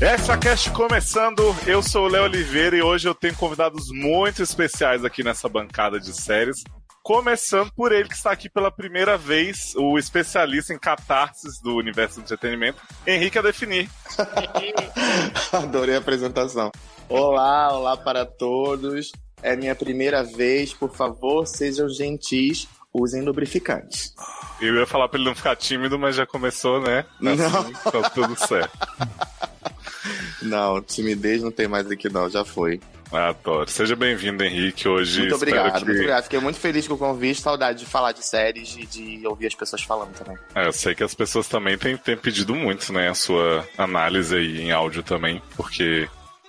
Essa cast começando, eu sou o Léo Oliveira e hoje eu tenho convidados muito especiais aqui nessa bancada de séries. Começando por ele que está aqui pela primeira vez, o especialista em catarses do universo do entretenimento, Henrique a definir. Adorei a apresentação. Olá, olá para todos. É minha primeira vez, por favor, sejam gentis, usem lubrificantes. Eu ia falar para ele não ficar tímido, mas já começou, né? Não. Assim, tá tudo certo. Não, timidez não tem mais aqui não, já foi. Adoro. Seja bem-vindo, Henrique. Hoje Muito obrigado, que... muito obrigado. Fiquei muito feliz com o convite, saudade de falar de séries e de ouvir as pessoas falando também. É, eu sei que as pessoas também têm, têm pedido muito, né, a sua análise aí em áudio também, porque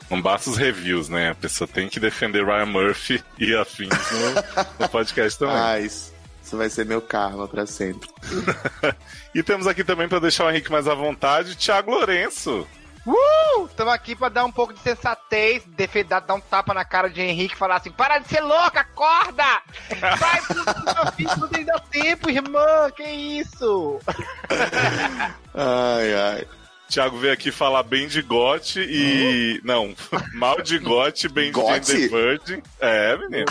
não basta os reviews, né? A pessoa tem que defender Ryan Murphy e afins no, no podcast também. Ah, isso, isso vai ser meu karma pra sempre. E temos aqui também, para deixar o Henrique mais à vontade, Thiago Lourenço. Uh! Estamos aqui pra dar um pouco de sensatez, defender, dar um tapa na cara de Henrique e falar assim: para de ser louca, acorda! Vai pro meu filho, não tem dá tempo, irmã, que isso? Ai, ai. Thiago veio aqui falar bem de GOT e. Não, mal de GOT, bem de? Jane the Virgin. É, menino.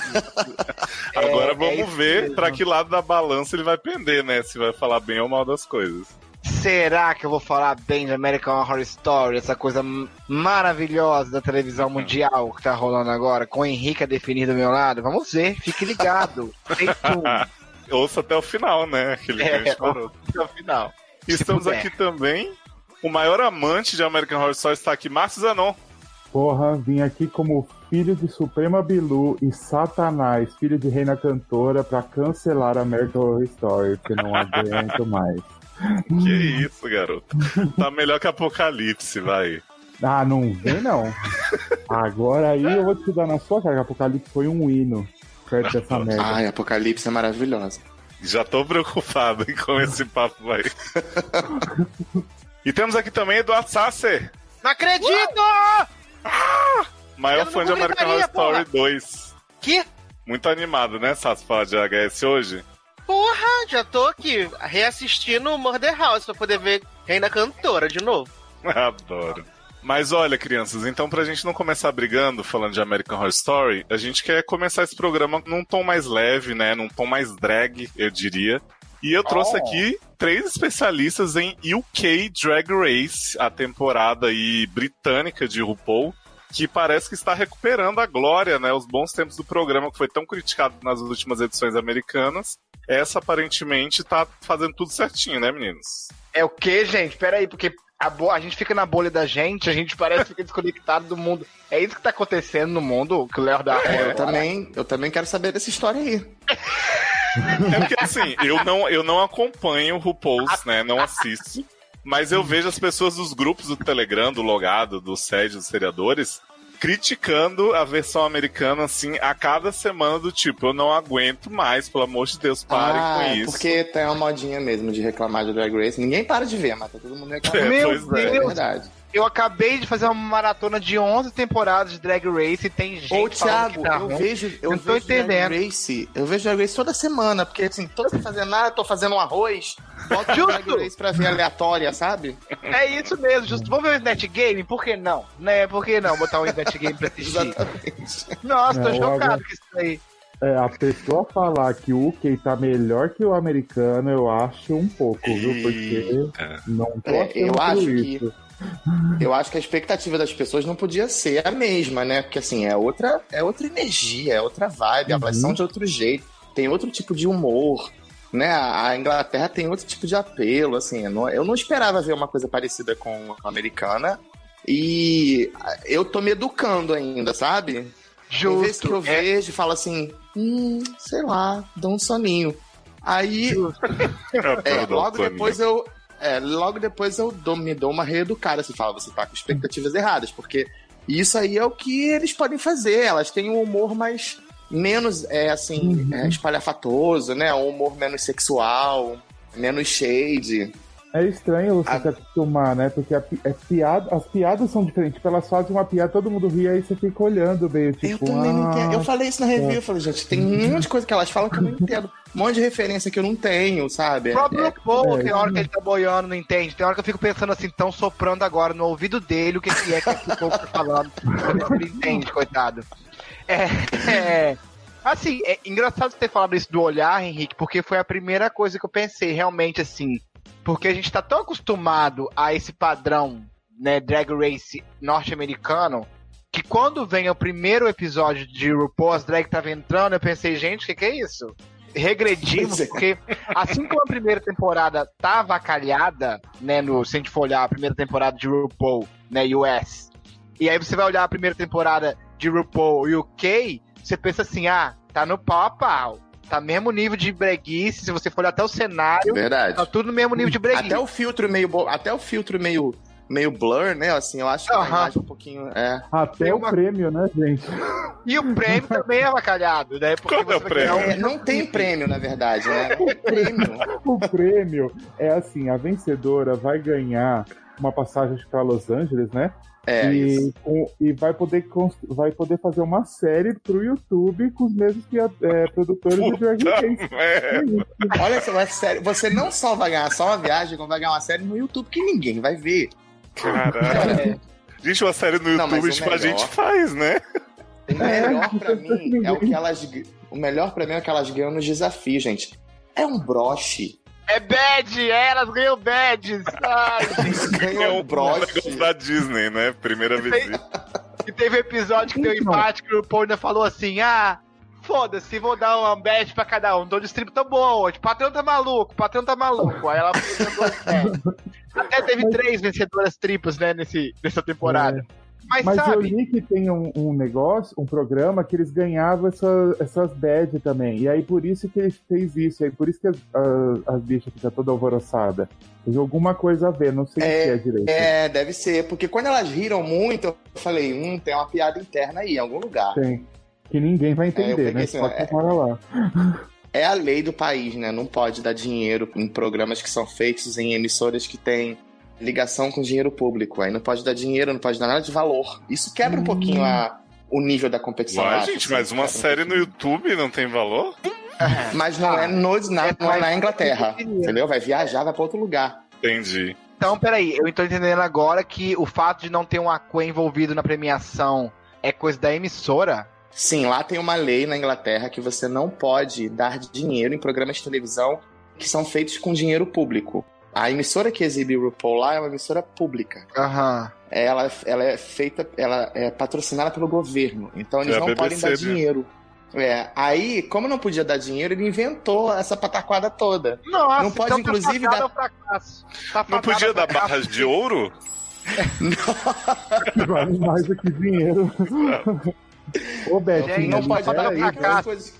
Agora é vamos isso ver pra que lado da balança ele vai pender, né? Se vai falar bem ou mal das coisas. Será que eu vou falar bem de American Horror Story, essa coisa maravilhosa da televisão mundial que tá rolando agora, com o Henrique a definir do meu lado? Vamos ver, fique ligado. Ouça até o final, né? Aquele É, gancho maroto. Até o final. E estamos puder. aqui também. O maior amante de American Horror Story está aqui, Márcio Zanon. Porra, vim aqui como filho de Suprema Bilu e Satanás, filho de Reina Cantora, pra cancelar a American Horror Story, porque não aguento mais. Que isso, garoto. Tá melhor que Apocalipse, vai. Ah, não vem não. Agora aí eu vou te dar na sua cara, que Apocalipse foi um hino perto dessa merda. Ai, Apocalipse é maravilhosa. Já tô preocupado em como esse papo vai. e temos aqui também Eduardo Sasser, Não acredito! maior Eu não fã de American Horror Story porra. 2. Que? Muito animado, né, Sasser, falar de HS hoje? Porra, já tô aqui reassistindo o Murder House pra poder ver Reina Cantora de novo. Adoro. Mas olha, crianças, então pra gente não começar brigando falando de American Horror Story, a gente quer começar esse programa num tom mais leve, né? Num tom mais drag, eu diria. E eu trouxe Oh. aqui três especialistas em UK Drag Race, a temporada aí britânica de RuPaul, que parece que está recuperando a glória, né? Os bons tempos do programa que foi tão criticado nas últimas edições americanas. Essa aparentemente tá fazendo tudo certinho, né, meninos? É o que, gente? Pera aí, porque a, bo- a gente fica na bolha da gente, a gente parece que fica desconectado do mundo. É isso que tá acontecendo no mundo, que o Léo dá. É, eu também, eu também quero saber dessa história aí. É porque assim, eu não, eu não acompanho o RuPaul's, né? Não assisto. Mas eu vejo as pessoas dos grupos do Telegram, do Logado, do SED, dos seriadores, criticando a versão americana, assim, a cada semana do tipo, eu não aguento mais, pelo amor de Deus, parem ah, com é isso. porque tem uma modinha mesmo de reclamar de Drag Race. Ninguém para de ver, mas tá todo mundo reclamando. É, Meu pois é. É Deus, verdade. Eu acabei de fazer uma maratona de 11 temporadas de Drag Race e tem gente Ô, Thiago, que tá eu ruim. vejo, eu Eu tô vejo Drag entendendo. Race, eu vejo Drag Race toda semana, porque assim, toda vez fazendo nada, tô fazendo um arroz, boto Justo. Drag Race pra ver aleatória, sabe? É isso mesmo, justo. Vamos ver o Net Game? Por que não? Né? Por que não botar um Net Game pra assistir? Exatamente. Nossa, tô Não, chocado agora- com isso aí. É, a pessoa falar que o UK tá melhor que o americano, eu acho um pouco, viu? Porque Eita. não tô É, achando eu acho isso. Eu acho que a expectativa das pessoas não podia ser a mesma, né? Porque assim, é outra, é outra energia, é outra vibe, elas Uhum. são de outro jeito, tem outro tipo de humor. Né, a Inglaterra tem outro tipo de apelo, assim, eu não, eu não esperava ver uma coisa parecida com a americana e eu tô me educando ainda, sabe? Tem vezes que eu Justo. É, vejo e falo assim, hum, sei lá, dou um soninho. Aí, é, logo depois eu. É, logo depois eu dou- me dou uma reeducada, assim, fala, você tá com expectativas erradas, porque isso aí é o que eles podem fazer, elas têm um humor mais, menos, é, assim, Uhum. é, espalhafatoso, né, um humor menos sexual, menos shade, É estranho você A- se acostumar, né? Porque a é piada, as piadas são diferentes. Tipo, elas fazem uma piada, todo mundo ri, aí você fica olhando meio tipo. eu também não entendo. ah, Eu falei isso na review, eu falei, gente, tem um monte de coisa que elas falam que eu não entendo. Um monte de referência que eu não tenho, sabe? O próprio É- é, tem hora que ele tá boiando, não entende. Tem hora que eu fico pensando assim, tão soprando agora no ouvido dele o que, que é que esse povo tá falando. Ele entende, coitado. É, é, Assim, é engraçado você ter falado isso do olhar, Henrique, porque foi a primeira coisa que eu pensei, realmente, assim. Porque a gente tá tão acostumado a esse padrão, né, drag race norte-americano, que quando vem o primeiro episódio de RuPaul, as drag tava entrando, eu pensei, gente, o que, que é isso? Regredimos, é. porque assim como a primeira temporada tá avacalhada, né, no, se a gente for olhar a primeira temporada de RuPaul, né, US, e aí você vai olhar a primeira temporada de RuPaul UK, você pensa assim, ah, tá no pau a pau. Tá mesmo nível de breguice, se você for olhar até o cenário, Verdade. tá tudo no mesmo nível de breguice. Até o filtro meio bo- até o filtro meio meio blur, né? Assim, eu acho que imagem um pouquinho é. Até o prêmio, né, gente? E o prêmio também é avacalhado, né? Porque Qual é o prêmio? um- É, não tem prêmio, na verdade, né? Tem prêmio. O prêmio é assim: a vencedora vai ganhar uma passagem para Los Angeles, né? É e, isso. com- e vai poder vai poder fazer uma série pro YouTube com os mesmos que, é, produtores do Puta Race. merda. Olha só, é sério, você não só vai ganhar só uma viagem, como vai ganhar uma série no YouTube que ninguém vai ver. Caralho. É, Gente, uma série no Não, YouTube, o tipo, a melhor- gente faz, né? o melhor pra É, mim é o que elas o melhor pra mim é o que elas ganham nos desafios, gente. É um broche. É bad, é, elas ganham badges. Ai, ganham É um um broche. da Disney, né? Primeira visita. E teve episódio que deu Então. empate que o ainda falou assim: ah, foda-se, vou dar uma badge pra cada um. Dou distrito tá bom hoje. O patrão tá maluco, o patrão tá maluco. Aí ela dois badges. Até teve três vencedoras triplas, né, nesse, nessa temporada. Mas, Mas eu sabe, li que tem um, um negócio, um programa que eles ganhavam essa- essas badges também. E aí por isso que ele fez isso. E aí por isso que as, as, as bichas ficam toda alvoroçada. Tem alguma coisa a ver, não sei o que é direito. É, deve ser, porque quando elas riram muito, eu falei, hum, tem uma piada interna aí, em algum lugar. Tem. Que ninguém vai É, eu entender, peguei né? assim, Só é- que mora lá. É a lei do país, né? Não pode dar dinheiro em programas que são feitos em emissoras que têm ligação com dinheiro público. Aí não pode dar dinheiro, não pode dar nada de valor. Isso quebra um pouquinho a- o nível da competição. Ué, gente, assim, mas uma quebra um série no. YouTube não tem valor? Mas não é, no, na, É não é na Inglaterra, entendeu? Vai viajar, vai pra outro lugar. Entendi. Então, peraí, eu tô entendendo agora que o fato de não ter um Aqua envolvido na premiação é coisa da emissora. Sim, lá tem uma lei na Inglaterra que você não pode dar dinheiro em programas de televisão que são feitos com dinheiro público. A emissora que exibe o RuPaul lá é uma emissora pública. Aham. ela, ela é feita, ela é patrocinada pelo governo. Então eles É não BBC, podem dar né? dinheiro. É, aí, como não podia dar dinheiro, ele inventou essa pataquada toda. Nossa, Não pode, então inclusive, tá dar- fracasso. Tá Não podia dar fracasso. barras de ouro? Vale mais do que dinheiro. Ô, Betinho, Gente, não pode dar fracasso. coisas.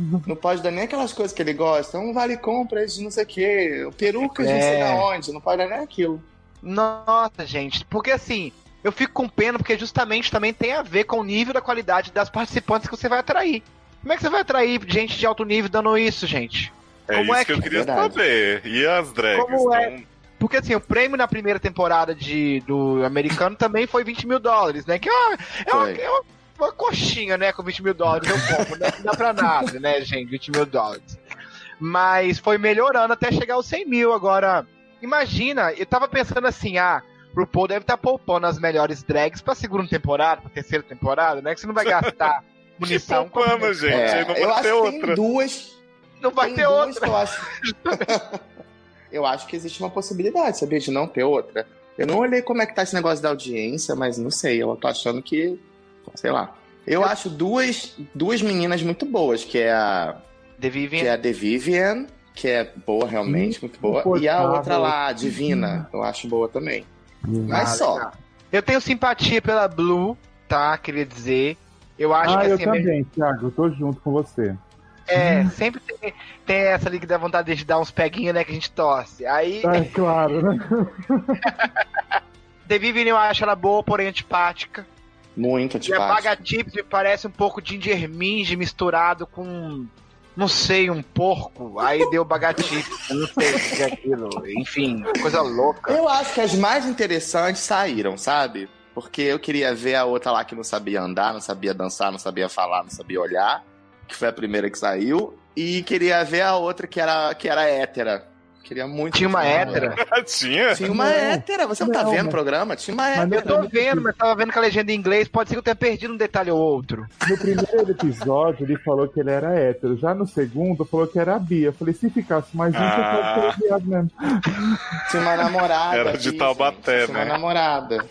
Não pode dar nem aquelas coisas que ele gosta. Um vale compras de não sei o quê. Perucas de não sei É. da onde. Não pode dar nem aquilo. Nossa, gente, porque assim, eu fico com pena porque justamente também tem a ver com o nível da qualidade das participantes que você vai atrair. Como é que você vai atrair gente de alto nível dando isso, gente? É Como isso é que eu que- queria Verdade. saber. E as drags? Como é? Então, Porque assim, o prêmio na primeira temporada de, do americano também foi 20 mil dólares, né? Que é uma, é uma, é uma, uma coxinha, né? Com 20 mil dólares eu compro, né? Não dá pra nada, né, gente? 20 mil dólares. Mas foi melhorando até chegar aos 100 mil. Agora, imagina, eu tava pensando assim, ah, o RuPaul deve estar poupando as melhores drags pra segunda temporada, pra terceira temporada, né? Que você não vai gastar que munição. com- poupando, gente. É, não eu vai acho ter outra. tem duas. Não vai tem ter duas outra. que eu acho. eu acho que existe uma possibilidade, sabia? De não ter outra. Eu não olhei como é que tá esse negócio da audiência, mas não sei. Eu tô achando que. Sei lá. Eu acho duas, duas meninas muito boas, que é a, The que Vivian. é a The Vivian, que é boa realmente, muito boa. E a outra lá, a Divina, eu acho boa também. Mas Ah, só. legal. Eu tenho simpatia pela Blue, tá? Queria dizer. Eu acho Ah, que eu assim, é meio- também, Thiago. Eu tô junto com você. É, sempre tem, tem essa ali que dá vontade de dar uns peguinhos, né, que a gente torce. Aí, É claro, né? The Vivian eu acho ela boa, porém antipática. Muito E a. Baga Tips me parece um pouco de Ginger Minge misturado com... não sei, um porco, aí deu bagatice, eu não sei o que é aquilo, enfim, coisa louca. Eu acho que as mais interessantes saíram, sabe? Porque eu queria ver a outra lá que não sabia andar, não sabia dançar, não sabia falar, não sabia olhar, que foi a primeira que saiu. E queria ver a outra que era, que era hétera. Queria muito. Tinha uma hétera? Tinha? Tinha uma Não. hétera. Você não, tá Não, vendo o programa? Tinha uma Mas Eu hétera. tô vendo, mas tava vendo com a legenda em inglês, pode ser que eu tenha perdido um detalhe ou outro. No primeiro episódio, ele falou que ele era hétero. Já no segundo, falou que era bi. Eu falei, se ficasse mais um, você Ah. pode ser viado mesmo. Tinha uma namorada. Era de Taubaté, gente. Tinha uma né? namorada.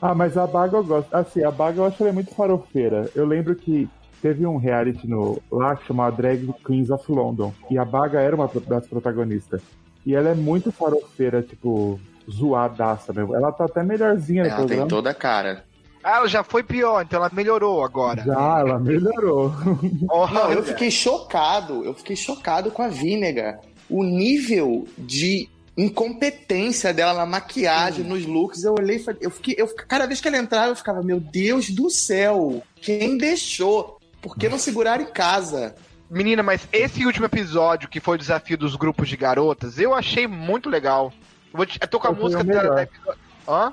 Ah, mas a Baga eu gosto. Assim, a Baga eu acho ela muito farofeira. Eu lembro que teve um reality no, lá que chamava Drag Queens of London. E a Baga era uma das protagonistas. E ela é muito farofeira, tipo, zoadaça mesmo. Ela tá até melhorzinha no Ela tem programa. toda a cara. Ah, ela já foi pior, então ela melhorou agora. Já, ela melhorou. Olha. Não, eu fiquei chocado. Eu fiquei chocado com a Vínega. O nível de incompetência dela na maquiagem, nos looks, eu olhei e falei, eu fiquei, eu, cada vez que ela entrava, eu ficava, meu Deus do céu, quem deixou? Por que não segurar em casa? Menina, mas esse último episódio, que foi o desafio dos grupos de garotas, eu achei muito legal. Eu, vou te- eu tô com a Foi o música da, melhor. da episódio. Hã?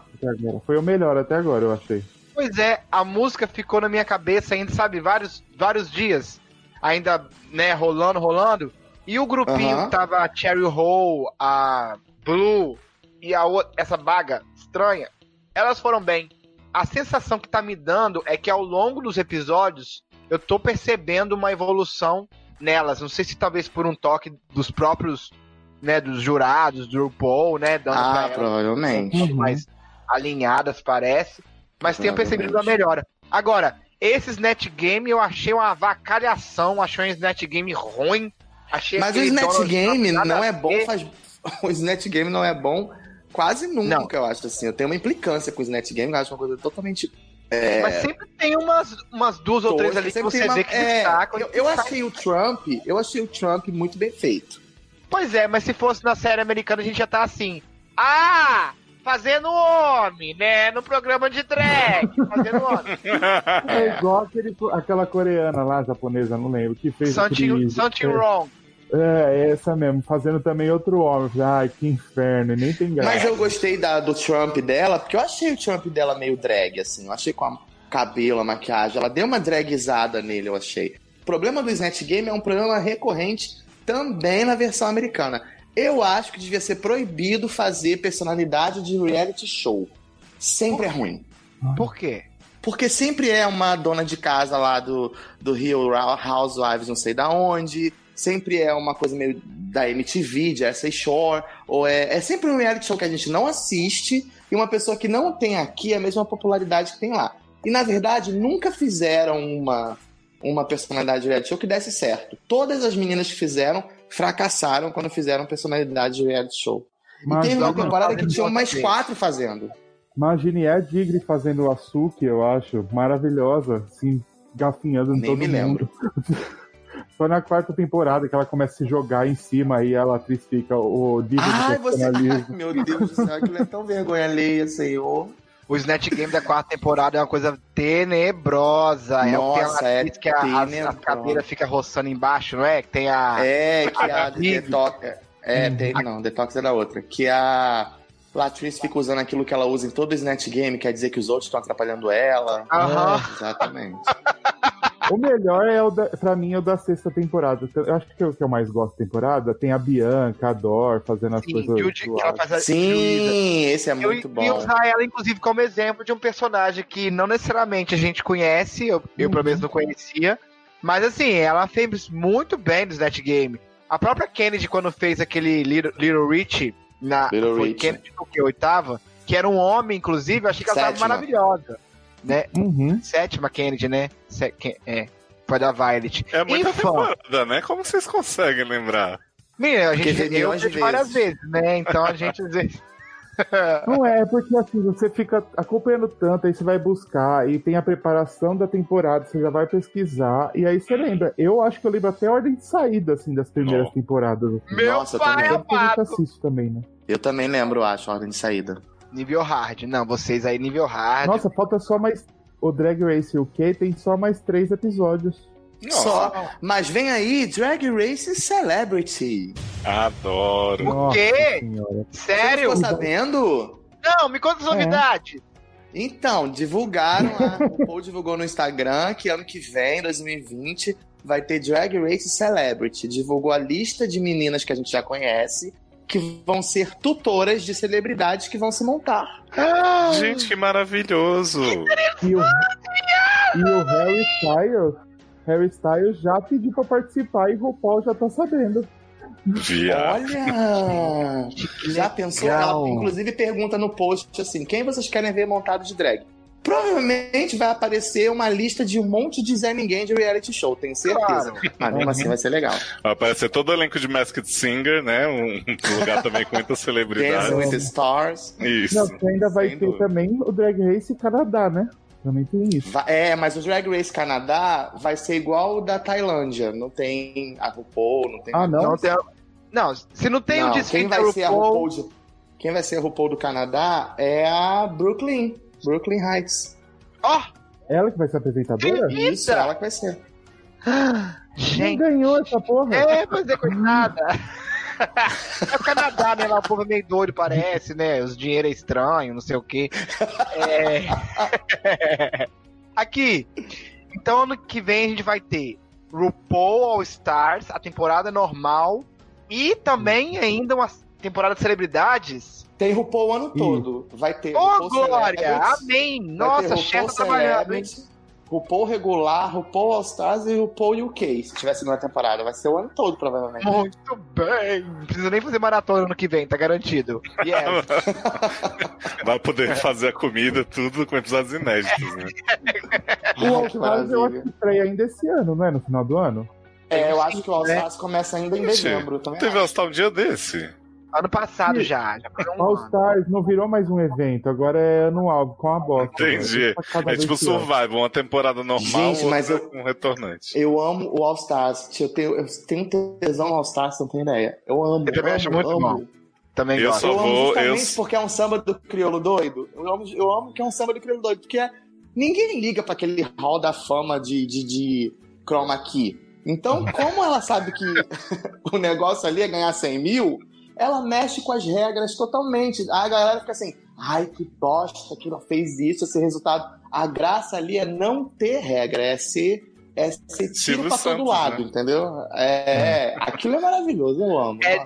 Foi o melhor até agora, eu achei. Pois é, a música ficou na minha cabeça ainda, sabe, vários, vários dias. Ainda, né, rolando, rolando. E o grupinho Aham. tava a Cherry Hole, a Blue e a outra, essa baga estranha. Elas foram bem. A sensação que tá me dando é que ao longo dos episódios eu tô percebendo uma evolução nelas. Não sei se talvez por um toque dos próprios, né, dos jurados, do RuPaul, né, dando Ah, elas provavelmente. Uhum. mais alinhadas, parece. Mas tenho percebido uma melhora. Agora, esses net game eu achei uma avacalhação, achei um net game ruim. Achei Mas o aquele Snatch Donald Game Trump nada não é bom, faz... o Snatch Game não é bom quase nunca, Não. eu acho assim. Eu tenho uma implicância com o Snatch Game, eu acho uma coisa totalmente é, Mas sempre tem umas, umas duas ou três ali que você uma- vê que é, destacam. eu, eu achei o Trump, eu achei o Trump muito bem feito. Pois é, mas se fosse na série americana a gente já tá assim. Ah! Fazendo homem, né? No programa de drag. Fazendo homem. É igual aquele, aquela coreana lá, japonesa, não lembro, que fez Something, something é, wrong. É, essa mesmo, fazendo também outro homem. Ai, que inferno, e nem tem graça. Mas eu gostei da, do Trump dela, porque eu achei o Trump dela meio drag, assim. Eu achei com a cabelo, a maquiagem. Ela deu uma dragizada nele, eu achei. O problema do Snatch Game é um problema recorrente também na versão americana. Eu acho que devia ser proibido fazer personalidade de reality show. Sempre é ruim. Por quê? Porque sempre é uma dona de casa lá do, do Rio Housewives, não sei da onde. Sempre é uma coisa meio da MTV, de Essay Shore. Ou é, é sempre um reality show que a gente não assiste e uma pessoa que não tem aqui a mesma popularidade que tem lá. E na verdade, nunca fizeram uma, uma personalidade de reality show que desse certo. Todas as meninas que fizeram fracassaram quando fizeram personalidade de reality show. Mas e teve uma temporada que tinham mais quatro fazendo. Imagine a Digre fazendo o Asuki, eu acho, maravilhosa, assim, gafinhando em Nem todo me mundo. Só na quarta temporada que ela começa a se jogar em cima e ela atriz fica o Digre Ai, do você. Ai, meu Deus do céu, aquilo é tão vergonha alheia, senhor. O Snatch Game da quarta temporada é uma coisa tenebrosa. é o Nossa, é atriz que a, as tenebrosa. cadeiras ficam roçando embaixo, não é? Que tem a. É, que a Amigo. Detox. É, tem, não, Detox é da outra. Que a Latrice fica usando aquilo que ela usa em todo Snatch Game, quer dizer que os outros estão atrapalhando ela. Aham. Exatamente. O melhor é o da, pra mim é o da sexta temporada. Eu acho que é o que eu mais gosto da temporada. Tem a Bianca, a Dor fazendo as Sim, coisas. Judy, que ela faz. Sim, esse é Eu muito ia bom. usar ela, inclusive, como exemplo de um personagem que não necessariamente a gente conhece, eu, eu pelo menos não conhecia, mas assim, ela fez muito bem no Snatch Game. A própria Kennedy, quando fez aquele Little, Little Rich, na Little foi Rich. Kennedy no que, oitava, que era um homem, inclusive, eu achei que ela Sétima. tava maravilhosa. Né? Uhum. Sétima Kennedy, né? Se, é, foi da Violet. É muita Infã. temporada, né? Como vocês conseguem lembrar? Menina, a gente vejo várias vezes, né? Então a gente às vezes. Não é, porque assim, você fica acompanhando tanto, aí você vai buscar, e tem a preparação da temporada, você já vai pesquisar, e aí você lembra. Eu acho que eu lembro até a ordem de saída, assim, das primeiras temporadas. Assim. Meu Nossa, eu pai também. é também, né? Eu também lembro, acho, a ordem de saída. Nível hard. Não, vocês aí, nível hard. Nossa, falta só mais. O Drag Race UK tem só mais três episódios. Só. Mas vem aí Drag Race Celebrity. Adoro. O Nossa quê? senhora. Sério? Você ficou sabendo? Não, me conta as É. novidades. Então, divulgaram, a RuPaul divulgou no Instagram que ano que vem, 2020, vai ter Drag Race Celebrity. Divulgou a lista de meninas que a gente já conhece, que vão ser tutoras de celebridades que vão se montar. Gente, que maravilhoso. E o, e o Harry Styles, Harry Styles já pediu pra participar e o RuPaul já tá sabendo. Viado. Olha! Já pensou? Ela, inclusive, pergunta no post assim: quem vocês querem ver montado de drag? Provavelmente vai aparecer uma lista de um monte de Zé Ninguém de reality show, tenho certeza. Mas mesmo assim vai ser legal. Vai aparecer todo o elenco de Masked Singer, né? Um lugar também com muitas Dancing celebridades. with the Stars. Isso. Não, que ainda vai Sem ter dúvida. também o Drag Race Canadá, né? Também tem isso. É, mas o Drag Race Canadá vai ser igual o da Tailândia. Não tem a RuPaul, não tem. Ah, não? Não, tem... não, se não tem Não, o quem desfile vai da ser a RuPaul, RuPaul de... Quem vai ser a RuPaul do Canadá é a Brooklyn. Brooklyn Heights. Ó, Ela que vai ser apresentadora? Isso, ela que vai ser. Gente. ganhou essa porra. É, mas é coitada. É o Canadá, né? Lá o povo é meio doido, parece, né? Os dinheiro é estranho, não sei o quê. É... Aqui. Então, ano que vem a gente vai ter RuPaul All Stars, a temporada normal, e também ainda uma temporada de celebridades. Tem RuPaul o ano todo. Vai ter Ô, RuPaul Glória! Amém! Nossa, chefe trabalhando, hein? RuPaul regular, RuPaul All Stars e RuPaul UK. Se tiver segunda temporada, vai ser o ano todo, provavelmente. Muito bem! Não precisa nem fazer maratona ano que vem, tá garantido. Yes. Vai poder fazer a comida, tudo com episódios inéditos, né? O All Stars eu acho que estreia ainda esse ano, não é? No final do ano? É, eu acho que o All né? Stars começa ainda em Gente, dezembro. Também Teve acho. All-Star um dia desse. Ano passado Sim. já, já um All ano. Stars não virou mais um evento, agora é anual, com a bosta. Entendi. Tá É tipo. Survival, uma temporada normal, Gente, mas eu- com retornante. Eu amo o All Stars. Eu tenho, eu tenho tesão no All Stars, você não tem ideia. Eu amo. Eu também amo, acho muito amo. bom. Também Eu gosto. só Eu amo justamente eu- porque é um samba do crioulo doido. Eu amo, eu amo que é um samba do crioulo doido, porque ninguém liga pra aquele hall da fama de, de, de chroma key. Então, como ela sabe que o negócio ali é ganhar 100 mil, ela mexe com as regras totalmente. A galera fica assim, ai, que bosta, que ela fez isso, esse resultado. A graça ali é não ter regra, é ser... É ser tiro pra todo Santos, lado, né? entendeu? É, aquilo é maravilhoso, eu amo. É-.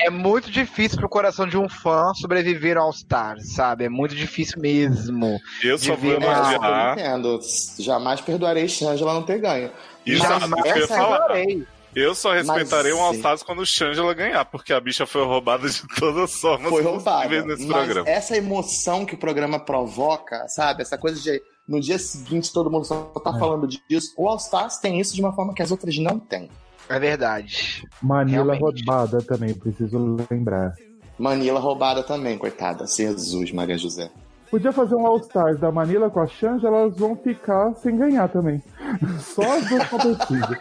É muito difícil pro coração de um fã sobreviver ao Stars, sabe? É muito difícil mesmo. Eu só vou Devia- É, eu entendo. Jamais perdoarei Shangela não ter ganho. Isso Mas é que eu essa falar. Eu só respeitarei Mas, um. All-Stars quando o Shangela ganhar, porque a bicha foi roubada de todas as formas Foi roubada. nesse Mas programa. essa emoção que o programa provoca, sabe? Essa coisa de no dia seguinte todo mundo só tá É. falando disso. O All Stars tem isso de uma forma que as outras não têm. É verdade. Manila Realmente. roubada também, preciso lembrar. Manila roubada também, coitada. Jesus, Maria José. Podia fazer um All Stars da Manila com a Xanja, elas vão ficar sem ganhar também. Só as duas competidas.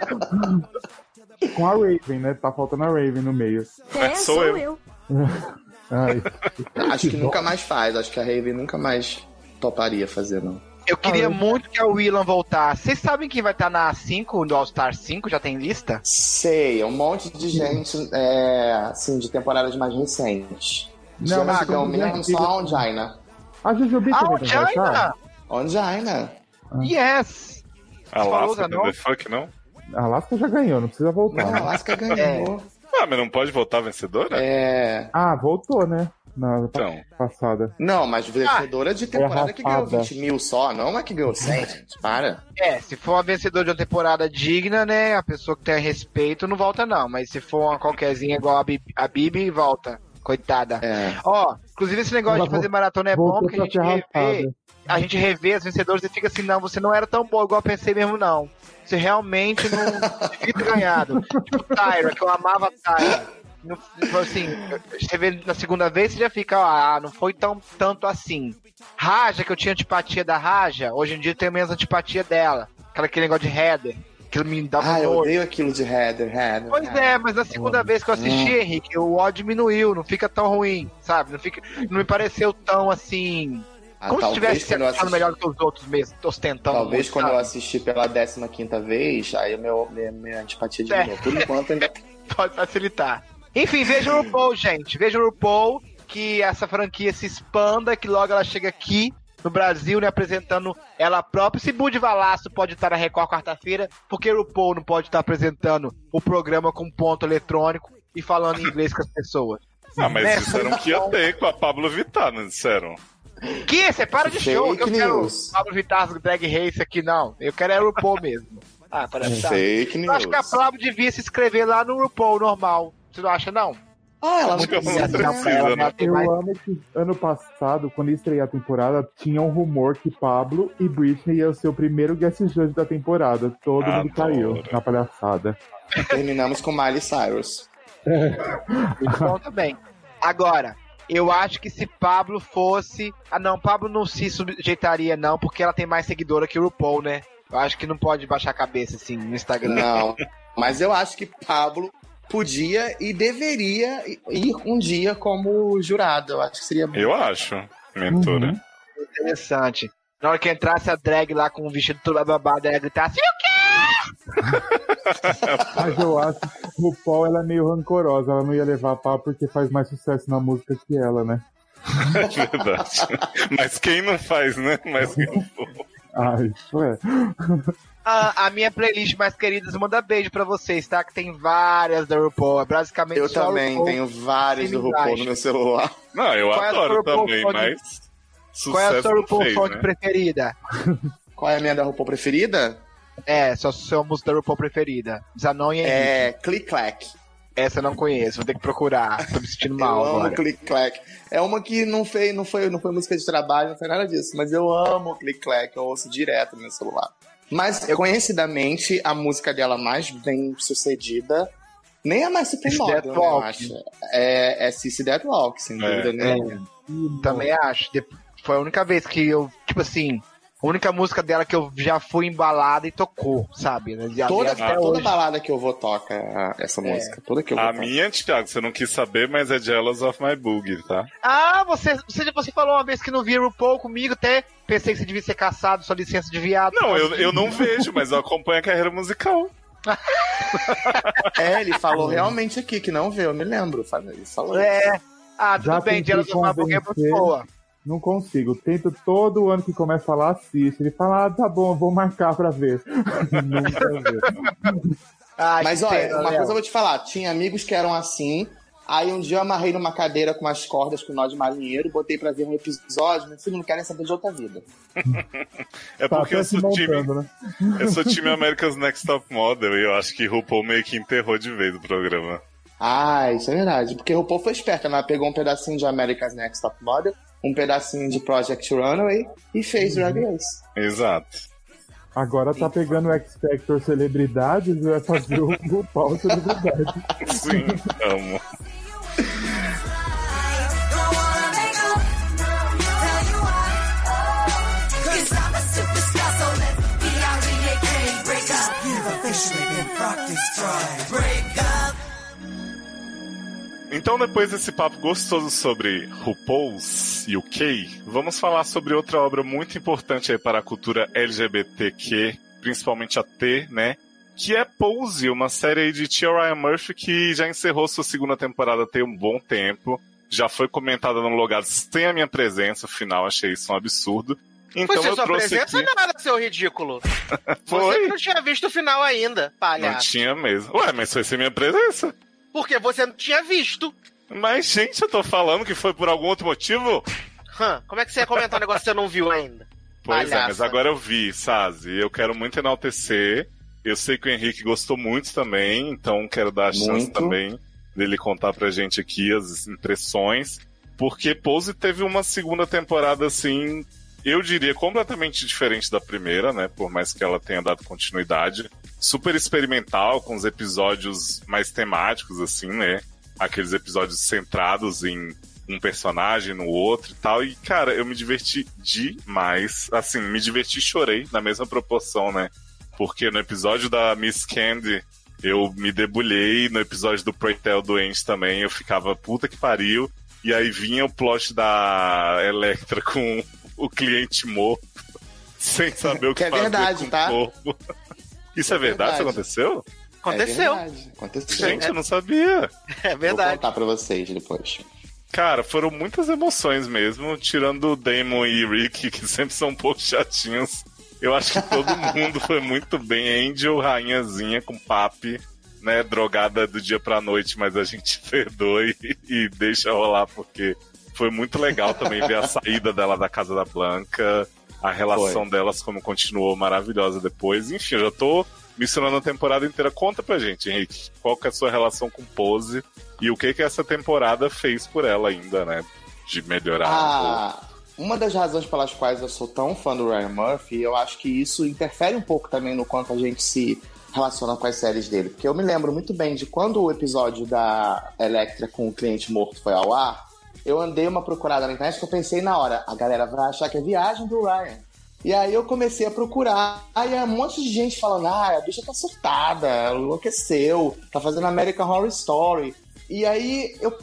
Com a Raven, né? Tá faltando a Raven no meio. É, sou eu. eu. Ai, Acho que nunca mais faz. Acho que a Raven nunca mais toparia fazer, não. Eu queria Ah, eu- muito que a Willan voltasse. Vocês sabem quem vai estar na 5 do All Star 5? Já tem lista? Sei, é um monte de gente, é, assim, de temporadas mais recentes. Não, Não, mas não mesmo só a Ongina. a Jujubi Ah, também Jaina! estar? Ongina. Yes! Alaska, Falou, não? the fuck, não? A Alaska já ganhou, não precisa voltar. Não, a né? Alaska ganhou. Ah, mas não pode voltar vencedora? É... Ah, voltou, né? Na Então, passada. Não, mas vencedora de temporada que ganhou rapada. 20 mil só, não é que ganhou 100, gente. Para. É, se for uma vencedora de uma temporada digna, né? A pessoa que tem respeito não volta, não. Mas se for uma qualquerzinha igual a Bibi, a Bibi volta. Coitada. É. Ó, inclusive esse negócio Ela de fazer maratona é bom porque a gente revê. A gente revê as vencedoras e fica assim, não, você não era tão bom igual eu pensei mesmo, não. Você realmente não devia ter ganhado. Tipo Tyra, que eu amava Tyra. Não, tipo assim, você vê na segunda vez, você já fica, ah, não foi tão tanto assim. Raja, que eu tinha antipatia da Raja, hoje em dia eu tenho menos antipatia dela. Aquela, aquele negócio de header, que me dava Ah, eu odeio aquilo de header, header. Pois header. é, mas na segunda vez que eu assisti, Henrique, o ódio diminuiu, não fica tão ruim, sabe? Não, fica, não me pareceu tão assim. Ah, Como se talvez tivesse se quando eu achando assisti- melhor do que os outros mesmo, ostentando. Talvez muito, quando eu sabe? assisti pela 15 vez, aí o meu, minha, minha antipatia É. diminuiu. Por enquanto ainda Pode facilitar. Enfim, veja o RuPaul, gente. Veja o RuPaul, que essa franquia se expanda, que logo ela chega aqui no Brasil, né, apresentando ela própria. Se Bud Valasso pode estar na Record quarta-feira, porque o RuPaul não pode estar apresentando o programa com ponto eletrônico e falando inglês com as pessoas. Ah, mas Né? disseram que ia ter com a Pablo Vittar, não disseram? Que? Você para de show. Fake Eu quero news. Pablo Vittar Drag Race aqui, não. Eu quero é o RuPaul mesmo. Ah, parece tá. fake Eu news. acho que a Pablo devia se inscrever lá no RuPaul normal. Você não acha, não? Ah, ela precisa. precisa, né? Eu mais- amo que ano passado, quando ia estrear a temporada, tinha um rumor que Pablo e Britney iam ser o primeiro guest judge da temporada. Todo mundo Adoro. caiu na palhaçada. Terminamos com Miley Cyrus. Muito bom também. Agora, eu acho que se Pablo fosse. Ah, não, Pablo não se sujeitaria, não, porque ela tem mais seguidora que o RuPaul, né? Eu acho que não pode baixar a cabeça assim no Instagram. Não. Mas eu acho que Pablo podia e deveria ir um dia como jurado. Eu acho que seria Eu acho, mentora. Uhum. Interessante. Na hora que entrasse a drag lá com o vestido todo babado, ela ia gritar assim: Mas eu acho que o Paul ela é meio rancorosa. Ela não ia levar a pau porque faz mais sucesso na música que ela, né? É verdade. Mas quem não faz, né? Mas quem não for. Ai, isso é. a, a minha playlist mais queridas manda beijo pra vocês, tá? Que tem várias da RuPaul. É basicamente Eu também RuPaul. tenho vários do RuPaul no meu celular. Não, eu Qual é adoro RuPaul também, mas. Qual é a sua RuPaul fez, song né? preferida? Qual é a minha da RuPaul preferida? É, só sua música da RuPaul preferida. Zanon e. É Click Clack. Essa eu não conheço, vou ter que procurar. Tô me sentindo Eu mal amo agora. Click Clack. É uma que não foi, não, foi, não foi música de trabalho, não foi nada disso. Mas eu amo Click Clack, eu ouço direto no meu celular. Mas, conhecidamente, a música dela mais bem sucedida nem é mais supermodel, né, eu acho. É, é Sissy That Walk, sem É. dúvida nenhuma. Também acho. Foi a única vez que eu, tipo assim, a única música dela que eu já fui embalada e tocou, sabe? E Toda, até toda hoje. balada que eu vou toca essa música. Toda que eu vou A toca. minha, Thiago, você não quis saber, mas é Jealous of My Boogie, tá? Ah, você, você, você falou uma vez que não via RuPaul comigo, até pensei que você devia ser caçado, sua licença de viado. Não, eu, eu não vejo, mas eu acompanho a carreira musical. É, ele falou realmente aqui que não vê, eu me lembro. Falei, Ele falou. É. Ah, tudo Já bem, Jealous of My Book é muito boa. Não consigo. Tento todo ano que começa a falar, assiste. Ele fala, ah, tá bom, vou marcar pra ver. Nunca. Ai, Mas olha, pena, uma Léo. coisa eu vou te falar: tinha amigos que eram assim. Aí um dia eu amarrei numa cadeira com umas cordas com nó de marinheiro, botei pra ver um episódio, meu filho não querem saber de outra vida. É Tá porque eu até se sou time, montando, né? eu sou time America's Next Top Model e eu acho que RuPaul meio que enterrou de vez o programa. Ah, isso é verdade. Porque RuPaul foi esperta, ela pegou um pedacinho de America's Next Top Model, um pedacinho de Project Runway e fez Drag Race. Exato. Agora tá pegando o X Factor celebridades e vai fazer o RuPaul celebridade. Sim, amo. Wanna make up, Então, depois desse papo gostoso sobre RuPaul's UK, vamos falar sobre outra obra muito importante aí para a cultura LGBTQ, principalmente a T, né? Que é Pose, uma série aí de Tia Ryan Murphy que já encerrou sua segunda temporada tem um bom tempo. Já foi comentada no Logado sem a minha presença, final, achei isso um absurdo. Então Foi sem eu sua trouxe presença aqui. nada, seu ridículo. Você Foi. não tinha visto o final ainda, Não palhaço. tinha mesmo. Ué, mas foi sem minha presença. Porque você não tinha visto. Mas, gente, eu tô falando que foi por algum outro motivo? Hã, como é que você ia comentar um negócio que você não viu ainda? Pois é, mas agora eu vi, Sazi. Eu quero muito enaltecer. Eu sei que o Henrique gostou muito também, então quero dar a chance Muito. também dele contar pra gente aqui as impressões. Porque Pose teve uma segunda temporada, assim, eu diria completamente diferente da primeira, né? Por mais que ela tenha dado continuidade. Super experimental, com os episódios mais temáticos, assim, né? Aqueles episódios centrados em um personagem no outro e tal. E, cara, eu me diverti demais. Assim, me diverti e chorei na mesma proporção, né? Porque no episódio da Miss Candy eu me debulhei, no episódio do Preytel doente também eu ficava puta que pariu. E aí vinha o plot da Electra com o cliente morto sem saber o que, Que é fazer verdade, com o tá? corpo. Isso é verdade? Isso aconteceu? Aconteceu. É aconteceu. Gente, eu não sabia. É Vou verdade. contar pra vocês depois. Cara, foram muitas emoções mesmo, tirando o Damon e Rick, que sempre são um pouco chatinhos. Eu acho que todo mundo foi muito bem. Angel, rainhazinha com papi, né? Drogada do dia pra noite, mas a gente perdoa e, e deixa rolar, porque foi muito legal também ver a saída dela da casa da Blanca, a relação Foi. delas como continuou maravilhosa depois. Enfim, eu já tô misturando a temporada inteira. Conta pra gente, Henrique, qual que é a sua relação com Pose e o que que essa temporada fez por ela ainda, né? De melhorar. Ah, uma das razões pelas quais eu sou tão fã do Ryan Murphy, eu acho que isso interfere um pouco também no quanto a gente se relaciona com as séries dele. Porque eu me lembro muito bem de quando o episódio da Electra com o cliente morto foi ao ar, eu andei uma procurada na internet que eu pensei na hora, a galera vai achar que é viagem do Ryan. E aí eu comecei a procurar, aí um monte de gente falando, ah, a bicha tá surtada, ela enlouqueceu, tá fazendo American Horror Story. E aí, eu,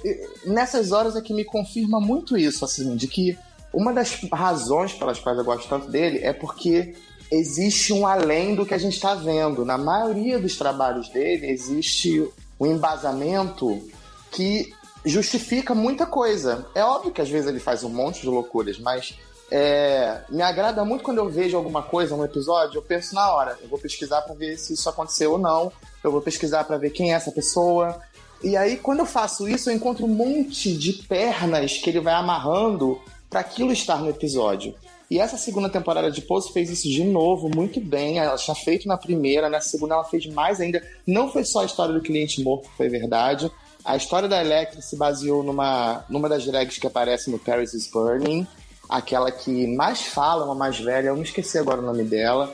nessas horas é que me confirma muito isso, assim, de que uma das razões pelas quais eu gosto tanto dele é porque existe um além do que a gente está vendo. Na maioria dos trabalhos dele existe um embasamento que justifica muita coisa. É óbvio que às vezes ele faz um monte de loucuras, mas é, me agrada muito quando eu vejo alguma coisa, um episódio, eu penso na hora, eu vou pesquisar para ver se isso aconteceu ou não, eu vou pesquisar para ver quem é essa pessoa. E aí, quando eu faço isso, eu encontro um monte de pernas que ele vai amarrando para aquilo estar no episódio. E essa segunda temporada de Pose fez isso de novo, muito bem. Ela tinha feito na primeira, na segunda ela fez mais ainda. Não foi só a história do cliente morto, foi verdade. A história da Electra se baseou numa, numa das drags que aparece no Paris is Burning, aquela que mais fala, uma mais velha, eu me esqueci agora o nome dela.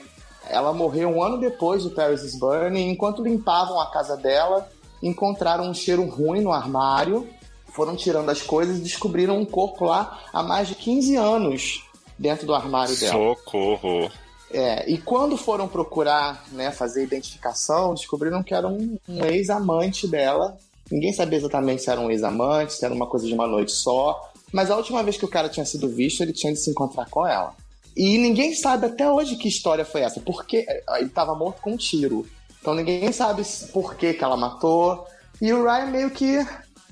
Ela morreu um ano depois do Paris is Burning, enquanto limpavam a casa dela, encontraram um cheiro ruim no armário, foram tirando as coisas e descobriram um corpo lá há mais de 15 anos dentro do armário dela. Socorro. É, e quando foram procurar, né, fazer identificação, descobriram que era um, um ex-amante dela. Ninguém sabia exatamente se era um ex-amante, se era uma coisa de uma noite só. Mas a última vez que o cara tinha sido visto, ele tinha de se encontrar com ela. E ninguém sabe até hoje que história foi essa, porque ele estava morto com um tiro. Então ninguém sabe por que, que ela matou. E o Ryan meio que.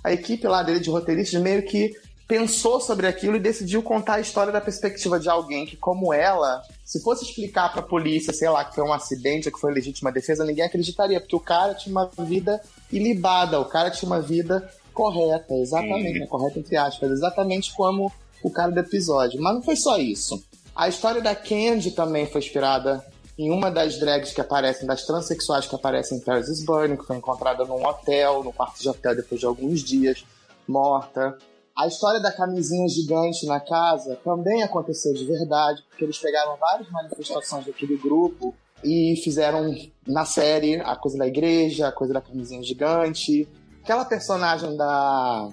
A equipe lá dele de roteiristas meio que pensou sobre aquilo e decidiu contar a história da perspectiva de alguém que, como ela, se fosse explicar pra polícia, sei lá, que foi um acidente que foi legítima defesa, ninguém acreditaria, porque o cara tinha uma vida ilibada, o cara tinha uma vida correta, exatamente, né, correta entre aspas, exatamente como o cara do episódio. Mas não foi só isso. A história da Candy também foi inspirada em uma das drags que aparecem, das transexuais que aparecem em Paris is Burning, que foi encontrada num hotel, no quarto de hotel depois de alguns dias, morta. A história da camisinha gigante na casa também aconteceu de verdade, porque eles pegaram várias manifestações daquele grupo e fizeram na série a coisa da igreja, a coisa da camisinha gigante. Aquela personagem da.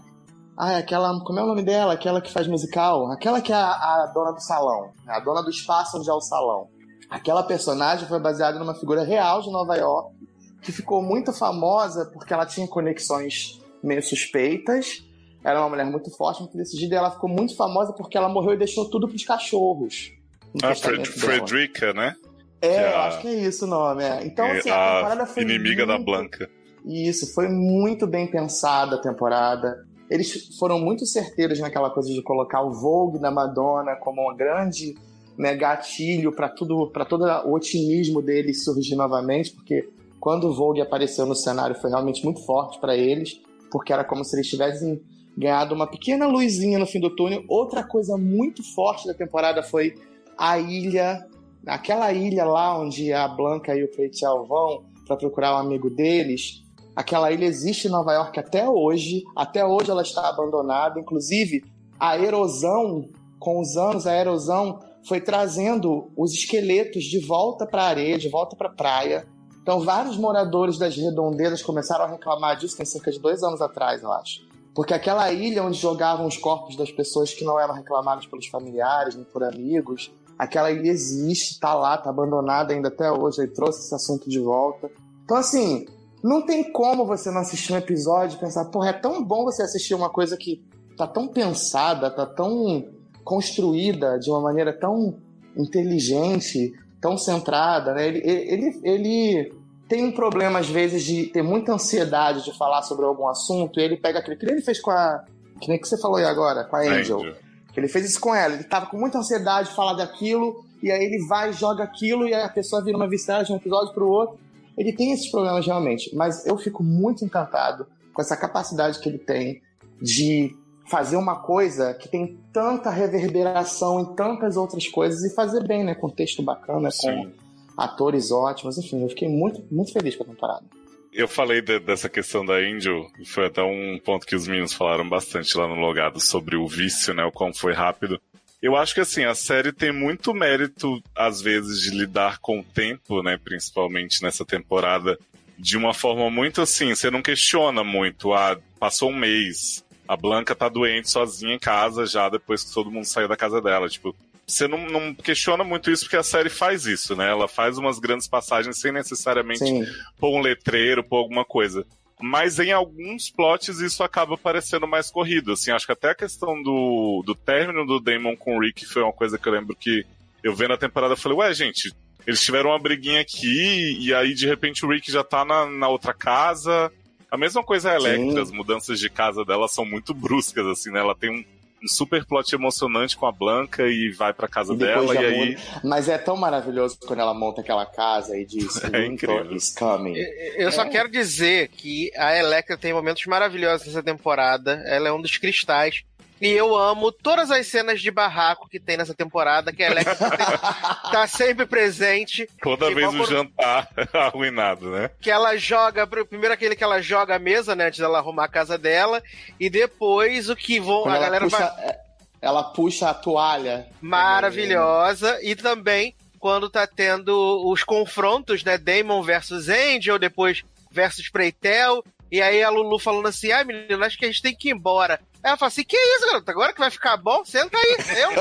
Ah, aquela. Como é o nome dela? Aquela que faz musical? Aquela que é a, a dona do salão, a dona do espaço onde é o salão. Aquela personagem foi baseada numa figura real de Nova York, que ficou muito famosa porque ela tinha conexões meio suspeitas. Era uma mulher muito forte, muito decidida, e ela ficou muito famosa porque ela morreu e deixou tudo pros cachorros. no A testamento Fred. Frederica, né? É, é eu a- acho que é isso o nome. é. Então, assim, a temporada a foi. inimiga da muito- Blanca. Isso, foi muito bem pensada a temporada. Eles foram muito certeiros naquela coisa de colocar o Vogue da Madonna como um grande né, gatilho para tudo, para todo o otimismo deles surgir novamente, porque quando o Vogue apareceu no cenário foi realmente muito forte para eles, porque era como se eles tivessem ganhado uma pequena luzinha no fim do túnel. Outra coisa muito forte da temporada foi a ilha, aquela ilha lá onde a Blanca e o Rachel vão para procurar um amigo deles. Aquela ilha existe em Nova York até hoje. Até hoje ela está abandonada. Inclusive, a erosão, com os anos, a erosão foi trazendo os esqueletos de volta para a areia, de volta para a praia. Então, vários moradores das redondezas começaram a reclamar disso tem cerca de dois anos atrás, eu acho. Porque aquela ilha onde jogavam os corpos das pessoas que não eram reclamadas pelos familiares nem por amigos, aquela ilha existe, está lá, está abandonada ainda até hoje. Ele trouxe esse assunto de volta. Então, assim, não tem como você não assistir um episódio e pensar, porra, é tão bom você assistir uma coisa que tá tão pensada, tá tão construída de uma maneira tão inteligente, tão centrada, né? Ele, ele, ele tem um problema, às vezes, de ter muita ansiedade de falar sobre algum assunto, e ele pega aquele. Que nem ele fez com a. Que nem que você falou aí agora, com a Angel. Angel. Ele fez isso com ela. Ele tava com muita ansiedade de falar daquilo, e aí ele vai, joga aquilo, e a pessoa vira uma viciada de um episódio pro outro. Ele tem esses problemas realmente, mas eu fico muito encantado com essa capacidade que ele tem de fazer uma coisa que tem tanta reverberação em tantas outras coisas e fazer bem, né? Com texto bacana, com Sim. Atores ótimos, enfim, eu fiquei muito, muito feliz com a temporada. Eu falei de- dessa questão da Angel, e foi até um ponto que os meninos falaram bastante lá no logado sobre o vício, né? O quão foi rápido. Eu acho que assim, a série tem muito mérito, às vezes, de lidar com o tempo, né? Principalmente nessa temporada, de uma forma muito assim, você não questiona muito, ah, passou um mês, a Blanca tá doente sozinha em casa já depois que todo mundo saiu da casa dela. Tipo, você não, não questiona muito isso porque a série faz isso, né? Ela faz umas grandes passagens sem necessariamente Sim, pôr um letreiro, pôr alguma coisa. Mas em alguns plots isso acaba parecendo mais corrido. Assim, acho que até a questão do, do término do Damon com o Rick foi uma coisa que eu lembro que eu vendo a temporada eu falei, ué, gente, eles tiveram uma briguinha aqui e aí de repente o Rick já tá na, na outra casa. A mesma coisa a Electra, Sim. as mudanças de casa dela são muito bruscas, assim, né? Ela tem um super plot emocionante com a Blanca e vai pra casa E dela e aí. Mas é tão maravilhoso quando ela monta aquela casa e diz É Winter incrível. is coming. Eu só É. quero dizer que a Electra tem momentos maravilhosos nessa temporada. Ela é um dos cristais. E eu amo todas as cenas de barraco que tem nessa temporada, que a Electra tem- tá sempre presente. Toda vez o jantar arruinado, né? Que ela joga, primeiro aquele que ela joga a mesa, né, antes dela arrumar a casa dela. E depois o que vão, Quando a ela galera puxa, vai. ela puxa a toalha. maravilhosa. E também quando tá tendo os confrontos, né? Damon versus Angel, depois versus Preitel. E aí a Lulu falando assim: ai, menina, acho que a gente tem que ir embora. Aí ela fala assim: que isso, garota? Agora que vai ficar bom? Senta aí. Eu?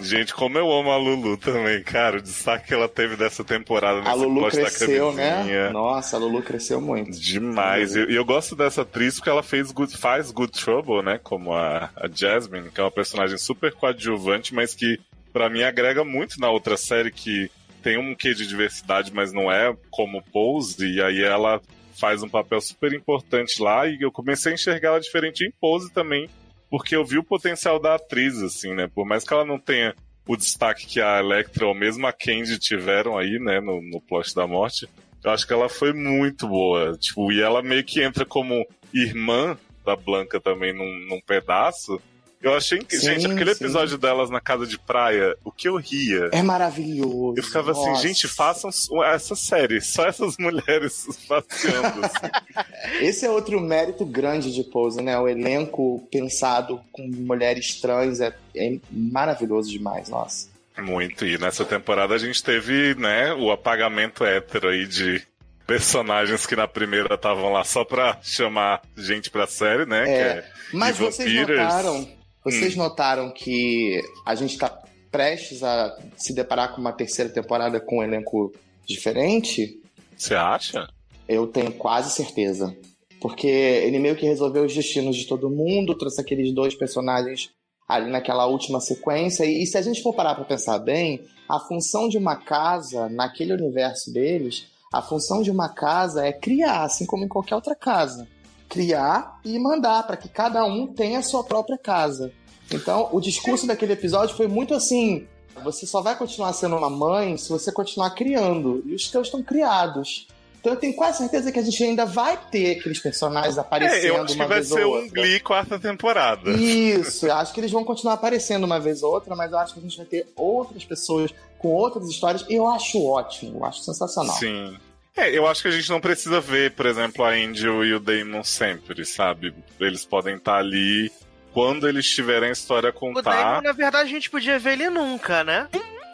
Gente, como eu amo a Lulu também, cara. O destaque que ela teve dessa temporada A Lulu cresceu, né? Nossa, a Lulu cresceu muito. Demais. E eu, eu gosto dessa atriz porque ela fez good, faz Good Trouble, né? Como a, a Jasmine, que é uma personagem super coadjuvante, mas que pra mim agrega muito na outra série que tem um quê de diversidade, mas não é como Pose. E aí ela faz um papel super importante lá e eu comecei a enxergar ela diferente em Pose também, porque eu vi o potencial da atriz, assim, né? Por mais que ela não tenha o destaque que a Electra ou mesmo a Candy tiveram aí, né, no, no plot da morte, eu acho que ela foi muito boa. Tipo, e ela meio que entra como irmã da Blanca também num, num pedaço. Eu achei que, Sim, gente, aquele sim. episódio delas na casa de praia, o que eu ria. É maravilhoso. Eu ficava assim, Nossa. gente, façam essa série, só essas mulheres passeando. assim. Esse é outro mérito grande de Pose, né? O elenco pensado com mulheres trans é, é maravilhoso demais, nossa. Muito. E nessa temporada a gente teve, né, o apagamento hétero aí de personagens que na primeira estavam lá só pra chamar gente pra série, né? É, é Mas vocês Peters. notaram, vocês Hum. notaram que a gente tá prestes a se deparar com uma terceira temporada com um elenco diferente? Você acha? Eu tenho quase certeza. Porque ele meio que resolveu os destinos de todo mundo, trouxe aqueles dois personagens ali naquela última sequência. E, e se a gente for parar pra pensar bem, a função de uma casa, naquele universo deles, a função de uma casa é criar, assim como em qualquer outra casa. Criar e mandar para que cada um tenha a sua própria casa. Então, o discurso daquele episódio foi muito assim: você só vai continuar sendo uma mãe se você continuar criando. E os teus estão criados. Então eu tenho quase certeza que a gente ainda vai ter aqueles personagens aparecendo É, eu acho que vai ser um. Glee quarta temporada. Isso, eu acho que eles vão continuar aparecendo uma vez ou outra, mas eu acho que a gente vai ter outras pessoas com outras histórias e eu acho ótimo, eu acho sensacional. Sim. É, eu acho que a gente não precisa ver, por exemplo, a Angel e o Damon sempre, sabe? Eles podem estar ali quando eles tiverem a história a O Damon, contar. na verdade, a gente podia ver ele nunca, né?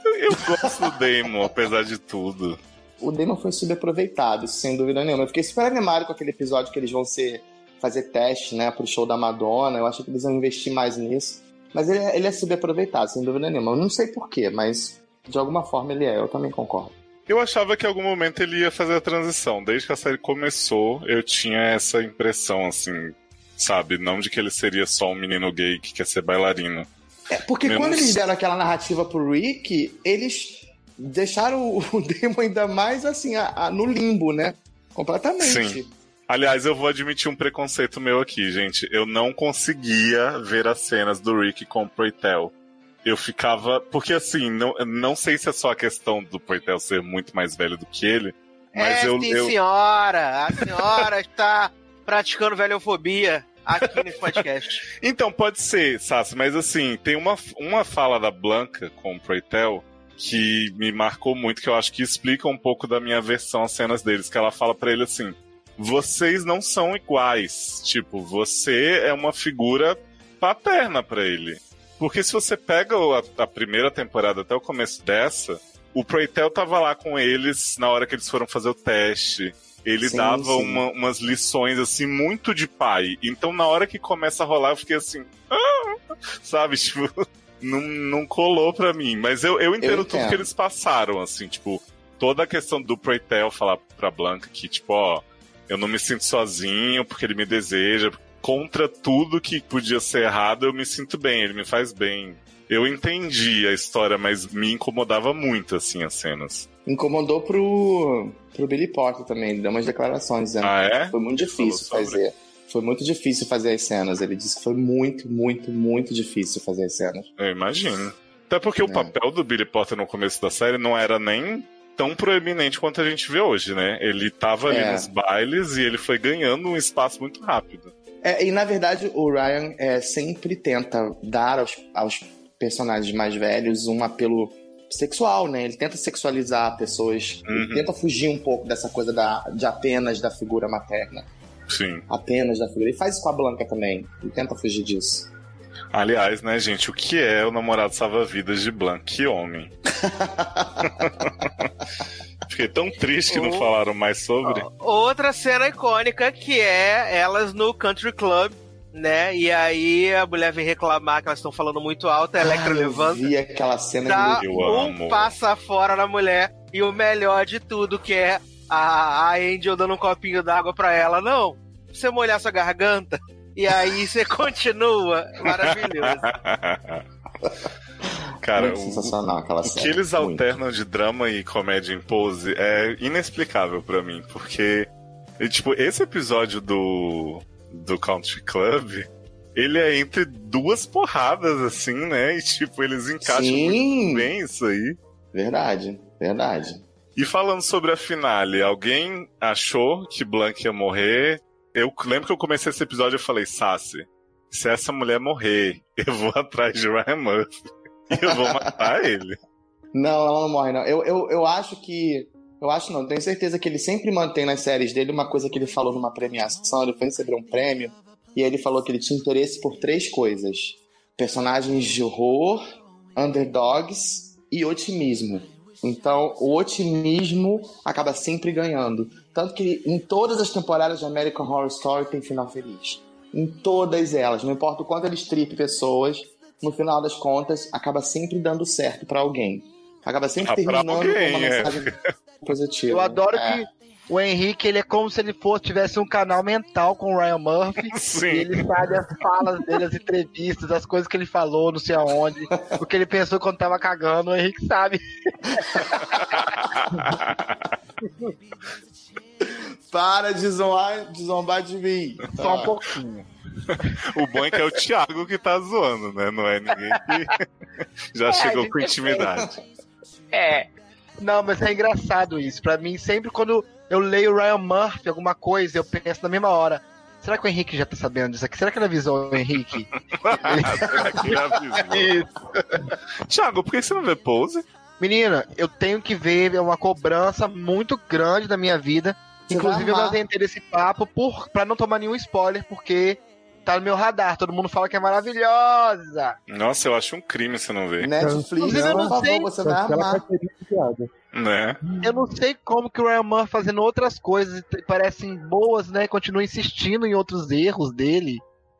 Eu gosto do Damon, apesar de tudo. O Damon foi subaproveitado, sem dúvida nenhuma. Eu fiquei super animado com aquele episódio que eles vão ser fazer teste, né, pro show da Madonna. Eu achei que eles vão investir mais nisso. Mas ele, é- ele é subaproveitado, sem dúvida nenhuma. Eu não sei porquê, mas de alguma forma ele é. Eu também concordo. Eu achava que em algum momento ele ia fazer a transição. Desde que a série começou, eu tinha essa impressão, assim, sabe? Não de que ele seria só um menino gay que quer ser bailarino. É, porque Eu quando eles deram aquela narrativa pro Rick, eles deixaram o o Damon ainda mais assim, a- a- no limbo, né? Completamente. Sim. Aliás, eu vou admitir um preconceito meu aqui, gente. Eu não conseguia ver as cenas do Rick com o Proitel. Eu ficava. Porque assim, não, não sei se é só a questão do Proitel ser muito mais velho do que ele. Mas é, eu, sim, eu- senhora. A senhora está praticando velhofobia aqui nesse podcast. Então, pode ser, Sassi, mas assim, tem uma, uma fala da Blanca com o Proitel que me marcou muito, que eu acho que explica um pouco da minha versão às cenas deles, que ela fala pra ele assim: vocês não são iguais. Tipo, você é uma figura paterna pra ele. Porque se você pega a, a primeira temporada até o começo dessa, o Proitel tava lá com eles na hora que eles foram fazer o teste. Ele Sim, dava sim. uma- umas lições assim muito de pai. Então na hora que começa a rolar, eu fiquei assim, "Ah", sabe, tipo, não, não colou pra mim. Mas eu, eu entendo tudo entendo. que eles passaram, assim, tipo, toda a questão do Proitel falar pra Blanca que, tipo, ó, eu não me sinto sozinho porque ele me deseja. Contra tudo que podia ser errado, eu me sinto bem, ele me faz bem. Eu entendi a história, mas me incomodava muito, assim, as cenas. Incomodou pro, pro Billy Porter também, ele deu umas declarações dizendo Ah, é? que foi muito difícil fazer. Foi muito difícil fazer as cenas. Ele disse que foi muito, muito, muito difícil fazer as cenas. Eu imagino. Até porque o É. papel do Billy Potter no começo da série não era nem tão proeminente quanto a gente vê hoje, né? Ele tava ali É. nos bailes e ele foi ganhando um espaço muito rápido. É, e na verdade o Ryan é, sempre tenta dar aos, aos personagens mais velhos um apelo sexual, né? Ele tenta sexualizar pessoas, Uhum. tenta fugir um pouco dessa coisa da, de apenas da figura materna. Sim. Apenas da figura. Ele faz isso com a Blanca também. Ele tenta fugir disso. Aliás, né, gente, o que é o namorado salva-vidas de Blanc? Que homem. Fiquei tão triste que não falaram mais sobre. Outra cena icônica que é elas no Country Club, né? E aí a mulher vem reclamar que elas estão falando muito alto, a Electra Ah, eu levanta, vi aquela cena dá de Eu um amo. passa fora na mulher. E o melhor de tudo, que é a, a Angel dando um copinho d'água pra ela. Não, você molhar sua garganta. E aí você continua. Maravilhoso. Cara, sensacional aquela o que eles Muito. alternam de drama e comédia em pose é inexplicável pra mim, porque e, tipo, esse episódio do do Country Club, ele é entre duas porradas assim, né? E tipo, eles encaixam Sim. muito bem isso aí. Verdade, verdade. E falando sobre a finale, alguém achou que Blank ia morrer? Eu lembro que eu comecei esse episódio e falei, Sassi, se essa mulher morrer, eu vou atrás de Ryan Murphy eu vou matar ele. Não, ela não morre, não. Eu, eu, eu acho que. Eu acho não, tenho certeza que ele sempre mantém nas séries dele uma coisa que ele falou numa premiação, ele foi receber um prêmio, e ele falou que ele tinha interesse por três coisas: personagens de horror, underdogs e otimismo. Então, o otimismo acaba sempre ganhando. Tanto que em todas as temporadas de American Horror Story tem final feliz. Em todas elas, não importa o quanto ele stripe pessoas, no final das contas, acaba sempre dando certo pra alguém. Acaba sempre Ah, terminando alguém, com uma é. mensagem positiva. Eu adoro É. que o Henrique, ele é como se ele fosse, tivesse um canal mental com o Ryan Murphy. Sim. E ele sabe as falas dele, as entrevistas, as coisas que ele falou, não sei aonde, o que ele pensou quando tava cagando, o Henrique sabe. Para de zombar de, zombar de mim. Só um Ah. pouquinho. O bom é que é o Thiago que tá zoando, né? Não é ninguém que já É, chegou com intimidade. É. Não, mas é engraçado isso. Pra mim, sempre quando eu leio Ryan Murphy, alguma coisa, eu penso na mesma hora. Será que o Henrique já tá sabendo disso aqui? Será que ele avisou o Henrique? Será que ele avisou? Isso. Thiago, por que você não vê pose? Menina, eu tenho que ver, é uma cobrança muito grande da minha vida. Você Inclusive, eu ter esse papo por, pra não tomar nenhum spoiler, porque tá no meu radar. Todo mundo fala que é maravilhosa. Nossa, eu acho um crime você não ver. Netflix, Inclusive, eu por não favor, sei. você vai piada. Né? Eu não sei como que o Ryan Murphy fazendo outras coisas e parecem boas, né? Continua insistindo em outros erros dele,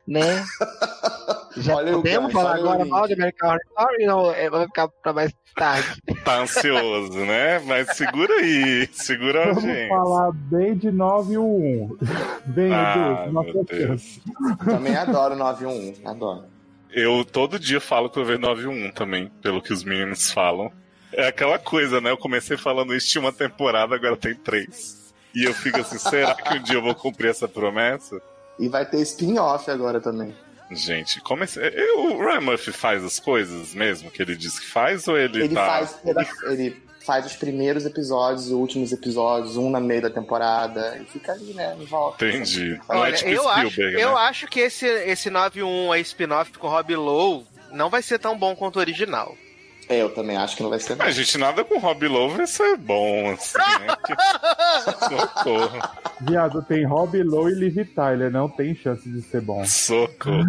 né? Já Olha o podemos falar agora mal de American Horror Story? Não, é, vai ficar pra mais tarde. Tá ansioso, né? Mas segura aí, segura a Vamos audiência. falar bem de 9 e 1. Bem, Ah, nossa meu Deus. Também adoro 911, adoro. Eu todo dia falo que eu vejo 9-1 também, pelo que os meninos falam. É aquela coisa, né? Eu comecei falando isso, tinha uma temporada, agora tem três. E eu fico assim, será que um dia eu vou cumprir essa promessa? E vai ter spin-off agora também. Gente, comecei. O Ryan Murphy faz as coisas mesmo que ele diz que faz, ou ele, Ele tá. faz, ele faz os primeiros episódios, os últimos episódios, um na meio da temporada, e fica ali, né? Em volta. Entendi. Não é Olha, tipo eu, acho, Spielberg, eu né? acho que esse, esse 9-1 aí, spin-off com o Rob Lowe não vai ser tão bom quanto o original. É, eu também acho que não vai ser. não. Mas, gente, nada com Rob Lowe vai ser bom, assim, né? Socorro. Viado, tem Rob Lowe e Liv Tyler, não tem chance de ser bom. Socorro.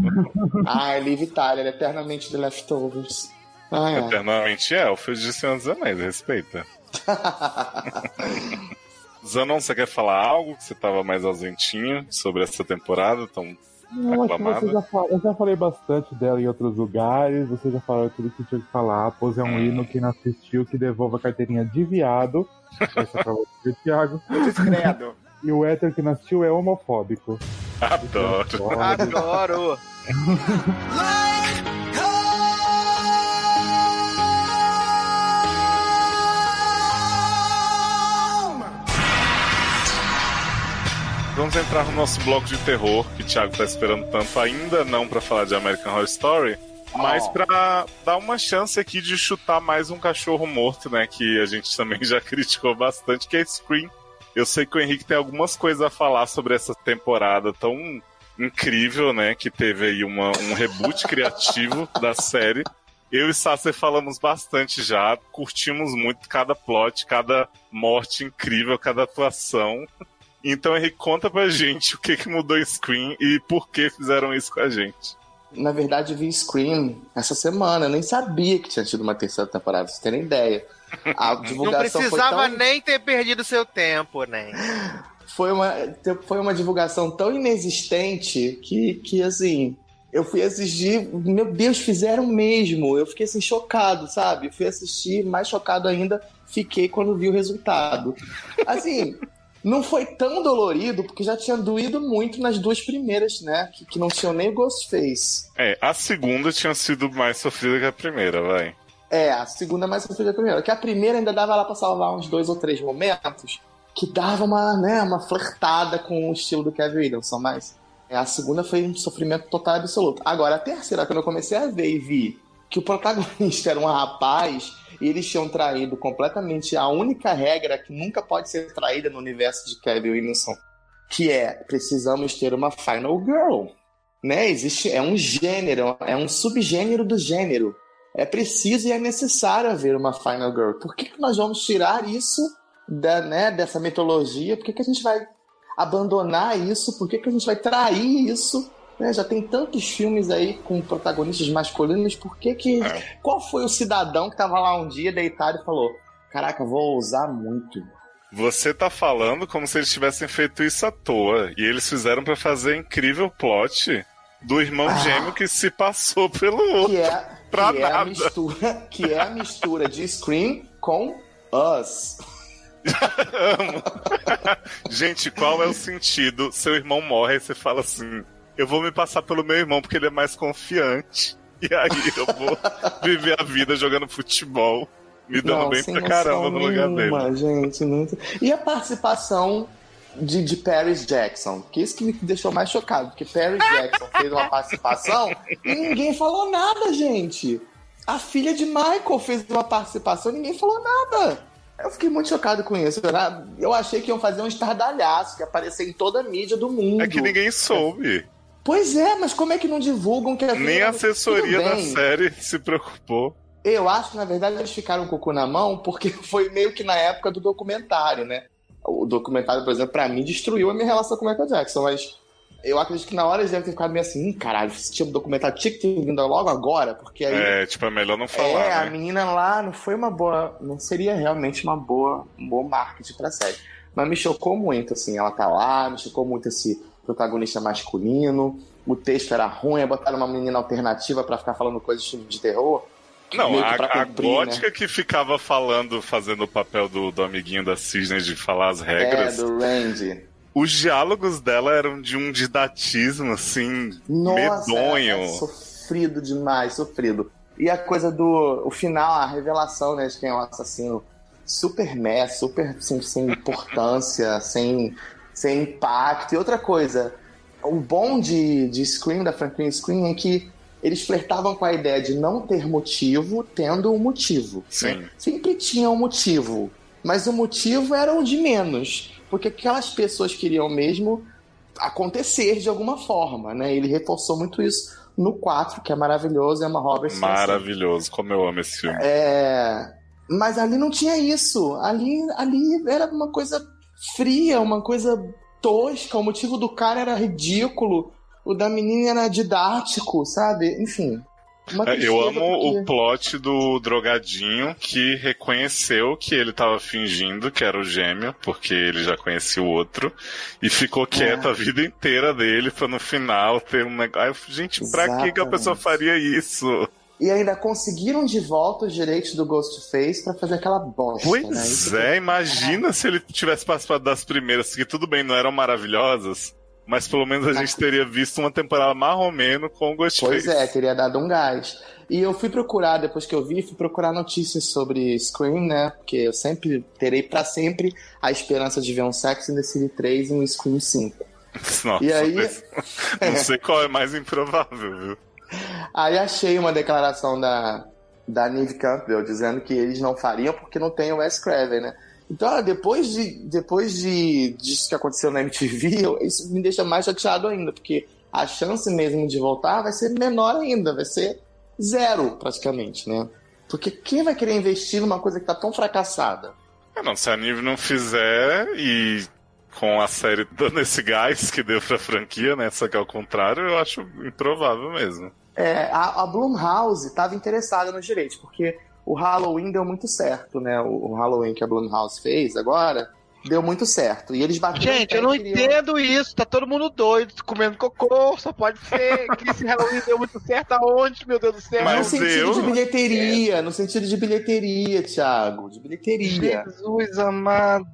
Ah, é Liv Tyler, eternamente The Leftovers. Ai, ai. Eternamente elfo de Senhor dos Anéis, respeita. Zanon, você quer falar algo? Que você tava mais ausentinho sobre essa temporada? Então, Não, acho que você já fala, eu já falei bastante dela em outros lugares, você já falou tudo que tinha que falar. A pose é um Hum. hino, quem não assistiu, que devolva a carteirinha de viado. Essa é pra você, Thiago. Credo. E o hétero que não assistiu é homofóbico. adoro. Adoro! Vamos entrar no nosso bloco de terror, que o Thiago tá esperando tanto, ainda não pra falar de American Horror Story, mas Oh. pra dar uma chance aqui de chutar mais um cachorro morto, né? Que a gente também já criticou bastante, que é Scream. Eu sei que o Henrique tem algumas coisas a falar sobre essa temporada tão incrível, né? Que teve aí uma, um reboot criativo da série. Eu e Sasser falamos bastante já, curtimos muito cada plot, cada morte incrível, cada atuação. Então, Henrique, conta pra gente o que, que mudou em Scream e por que fizeram isso com a gente. Na verdade, eu vi Scream essa semana. Eu nem sabia que tinha tido uma terceira temporada, pra vocês terem ideia. A Não divulgação precisava foi tão... nem ter perdido seu tempo, né? foi uma, foi uma divulgação tão inexistente que, que assim, eu fui assistir, meu Deus, fizeram mesmo. Eu fiquei assim, chocado, sabe? Fui assistir, mais chocado ainda fiquei quando vi o resultado. Assim, não foi tão dolorido, porque já tinha doído muito nas duas primeiras, né? Que, que não tinham nem o Ghostface. É, a segunda tinha sido mais sofrida que a primeira, vai. É, a segunda mais sofrida que a primeira. Que a primeira ainda dava lá pra salvar uns dois ou três momentos que dava uma, né, uma flertada com o estilo do Kevin Williamson, mas é, a segunda foi um sofrimento total e absoluto. Agora, a terceira, quando eu comecei a ver e vi que o protagonista era um rapaz e eles tinham traído completamente a única regra que nunca pode ser traída no universo de Kevin Williamson, que é precisamos ter uma final girl. Né? Existe, é um gênero, é um subgênero do gênero. É preciso e é necessário haver uma Final Girl. Por que, que nós vamos tirar isso da, né, dessa mitologia? Por que, que a gente vai abandonar isso? Por que, que a gente vai trair isso? Né? Já tem tantos filmes aí com protagonistas masculinos. Por que que... Qual foi o cidadão que estava lá um dia deitado e falou Caraca, vou usar muito. Você tá falando como se eles tivessem feito isso à toa. E eles fizeram pra fazer incrível plot do irmão Ah. gêmeo que se passou pelo outro. Que é, Pra que é a nada. mistura, que é a mistura de Scream com Us. Amo. Gente, qual é o sentido? Seu irmão morre e você fala assim: eu vou me passar pelo meu irmão porque ele é mais confiante. E aí eu vou viver a vida jogando futebol, me dando bem sem pra caramba no lugar dele. nenhuma, gente. Muito... E a participação de, de Paris Jackson, que isso que me deixou mais chocado, porque Paris Jackson fez uma participação e ninguém falou nada, gente. A filha de Michael fez uma participação e ninguém falou nada. Eu fiquei muito chocado com isso. Eu achei que iam fazer um estardalhaço, que ia aparecer em toda a mídia do mundo. É que ninguém soube. Pois é, mas como é que não divulgam que a. Nem a assessoria da série se preocupou. Eu acho que, na verdade, eles ficaram com o cu na mão porque foi meio que na época do documentário, né? O documentário, por exemplo, pra mim, destruiu a minha relação com o Michael Jackson, mas eu acredito que na hora eles devem ter ficado meio assim, "Ih, caralho, esse tipo de documentário tinha que ter vindo logo agora, porque aí. É, tipo, é melhor não É, falar. a né? menina lá não foi uma boa. Não seria realmente uma boa, um bom marketing pra série. Mas me chocou muito, assim, ela tá lá, me chocou muito esse protagonista masculino. O texto era ruim, botaram uma menina alternativa pra ficar falando coisas de terror. Não, a, pra a cumprir, gótica né? que ficava falando, fazendo o papel do, do amiguinho da Cisne de falar as regras. É, do Randy. Os diálogos dela eram de um didatismo, assim, Nossa, medonho. é, é sofrido demais, sofrido. E a coisa do o final, a revelação, né, de quem é o assassino, super mess, super sem, sem importância, sem, sem impacto. E outra coisa, o bom de, de Scream, da franquia Scream, é que eles flertavam com a ideia de não ter motivo, tendo um motivo. Sim. Sempre tinha um motivo, mas o motivo era o de menos, porque aquelas pessoas queriam mesmo acontecer de alguma forma, né? Ele reforçou muito isso no 4, que é maravilhoso, é uma Roberts. Maravilhoso, como eu amo esse filme. É, mas ali não tinha isso. Ali, ali era uma coisa fria, uma coisa tosca. O motivo do cara era ridículo. O da menina era didático, sabe? Enfim. É, Eu amo porque- o plot do drogadinho que reconheceu que ele tava fingindo que era o gêmeo, porque ele já conhecia o outro, e ficou quieto É. a vida inteira dele pra no final ter um negócio. Aí eu falei, Gente, pra que, que a pessoa faria isso? E ainda conseguiram de volta os direitos do Ghostface pra fazer aquela bosta, né? Pois Isso é, imagina se ele tivesse participado das primeiras, que tudo bem, não eram maravilhosas, mas pelo menos a gente teria visto uma temporada marromeno com o Ghostface. Pois é, teria dado um gás. E eu fui procurar, depois que eu vi, fui procurar notícias sobre Scream, né? Porque eu sempre terei pra sempre a esperança de ver um Sex and the City 3 e um Scream 5. Nossa, E aí- mas não sei qual é mais improvável, viu? Aí achei uma declaração da, da Neve Campbell dizendo que eles não fariam porque não tem o Wes Craven, né? Então, depois, de, depois de, disso que aconteceu na MTV, isso me deixa mais chateado ainda, porque a chance mesmo de voltar vai ser menor ainda, vai ser zero, praticamente, né? Porque quem vai querer investir numa coisa que tá tão fracassada? É, não, se a Nive não fizer e com a série dando esse gás que deu pra franquia, né? Só que ao contrário, eu acho improvável mesmo. É, a, a Blumhouse estava interessada nos direitos, porque o Halloween deu muito certo, né? O, o Halloween que a Blumhouse fez agora deu muito certo. E eles bateram Gente, eu não queriam- entendo isso. Tá todo mundo doido, comendo cocô. Só pode ser que esse Halloween deu muito certo aonde, meu Deus do céu? No Mas sentido eu- de bilheteria, no sentido de bilheteria, Thiago, de bilheteria. Jesus amado.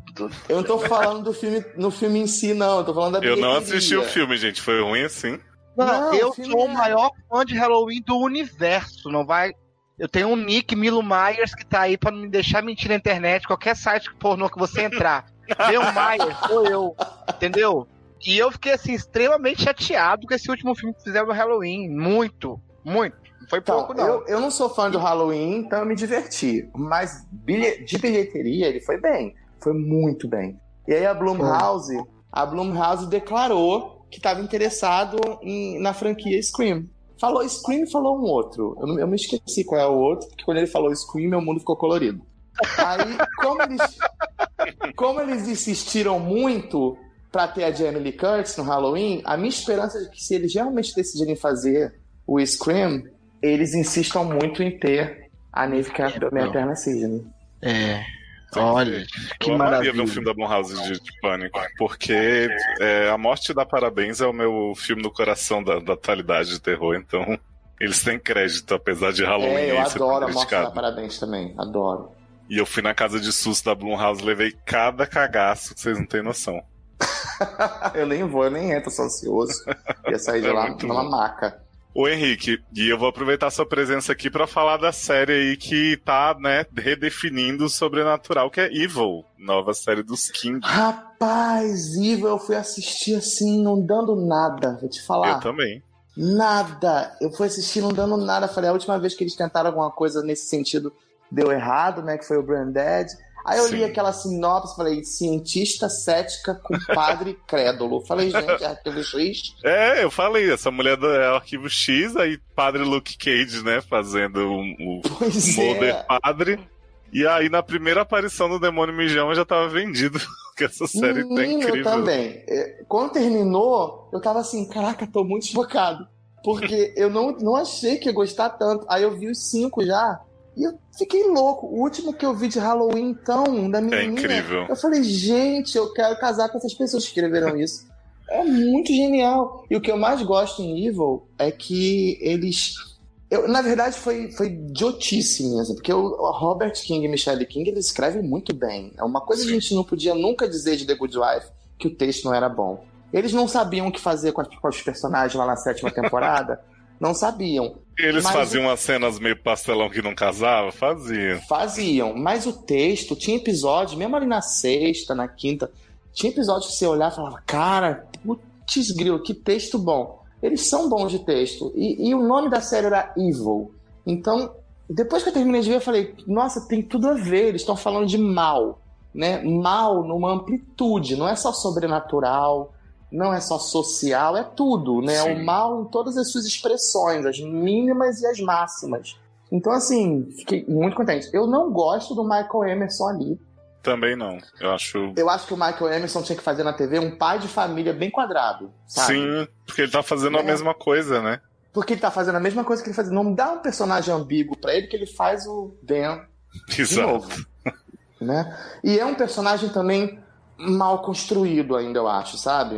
Eu não tô falando do filme, no filme em si, não, eu tô falando da Eu bilheteria. não assisti o filme, gente. Foi ruim assim. Não, Não, eu o filme sou o é- maior fã de Halloween do universo. Não vai. Eu tenho um nick Milo Myers que tá aí pra não me deixar mentir na internet. Qualquer site pornô que você entrar. Leon Myers, sou eu. Entendeu? E eu fiquei assim, extremamente chateado com esse último filme que fizeram no Halloween. Muito, muito. Não foi Então, pouco, não. eu, eu não sou fã do Halloween, então eu me diverti. Mas bilhe- de bilheteria ele foi bem. Foi muito bem. E aí a Blumhouse, a Blumhouse declarou que estava interessado em- na franquia Scream. Falou Scream e falou um outro. Eu, não- eu me esqueci qual é o outro, porque quando ele falou Scream, meu mundo ficou colorido. Aí, como eles, como eles insistiram muito pra ter a Jamie Lee Curtis no Halloween, a minha esperança é que se eles realmente decidirem fazer o Scream, eles insistam muito em ter a Neve Campbell, minha eterna Sidney. É. Olha, que eu amaria ver um maravilha. filme da Blumhouse de, de pânico, porque é, A Morte dá Parabéns é o meu filme do coração da, da atualidade de terror, então eles têm crédito, apesar de Halloween É, eu adoro a Morte da. Parabéns também, adoro. E eu fui na casa de susto da Blumhouse, levei cada cagaço que vocês não têm noção. eu nem vou, eu nem entro, sou ansioso. Ia sair de É lá numa bom. maca. Ô Henrique, e eu vou aproveitar sua presença aqui pra falar da série aí que tá, né, redefinindo o sobrenatural, que é Evil, nova série dos King. Rapaz, Ivo, eu fui assistir assim, não dando nada, vou te falar. Eu também. Nada. Eu fui assistir não dando nada. Falei, a última vez que eles tentaram alguma coisa nesse sentido deu errado, né? Que foi o Branded. Aí eu li Sim. aquela sinopse, falei, cientista cética com padre crédulo. Falei, gente, é arquivo X. É, eu falei, essa mulher do é Arquivo X, aí Padre Luke Cage, né, fazendo o, o Pois Mulder é. Padre. E aí, na primeira aparição do Demônio Mijão, já tava vendido. Que essa série tá Menino, eu incrível. também. É, Quando terminou, eu tava assim, caraca, tô muito chocado. Porque eu não, não achei que ia gostar tanto. Aí eu vi os cinco já. E eu fiquei louco. O último que eu vi de Halloween, então, da É menininha. incrível. Eu falei, gente, eu quero casar com essas pessoas que escreveram isso. É muito genial. E o que eu mais gosto em Evil é que eles. Eu, na verdade, foi, foi idiotice mesmo, porque o, Robert King e Michelle King eles escrevem muito bem. É uma coisa que a gente não podia nunca dizer de The Good Wife que o texto não era bom. Eles não sabiam o que fazer com, as- com os personagens lá na sétima temporada. não sabiam. Eles Mas faziam umas cenas meio pastelão que não casava? Faziam. Faziam, mas o texto, tinha episódios, mesmo ali na sexta, na quinta, tinha episódios que você olhava e falava, cara, putz grilo, que texto bom. Eles são bons de texto. E, e o nome da série era Evil. Então, depois que eu terminei de ver, eu falei, nossa, tem tudo a ver, eles estão falando de mal. Né? Mal numa amplitude, não é só sobrenatural, não é só social, é tudo, né? Sim. O mal em todas as suas expressões, as mínimas e as máximas. Então, assim, fiquei muito contente. Eu não gosto do Michael Emerson ali. Também não. Eu acho. Eu acho que o Michael Emerson tinha que fazer na TV um pai de família bem quadrado, sabe? Sim, porque ele tá fazendo a É. mesma coisa, né? Porque ele tá fazendo a mesma coisa que ele fazia. Não dá um personagem ambíguo pra ele que ele faz o Dan de Exato. novo. né? E é um personagem também mal construído ainda, eu acho, sabe?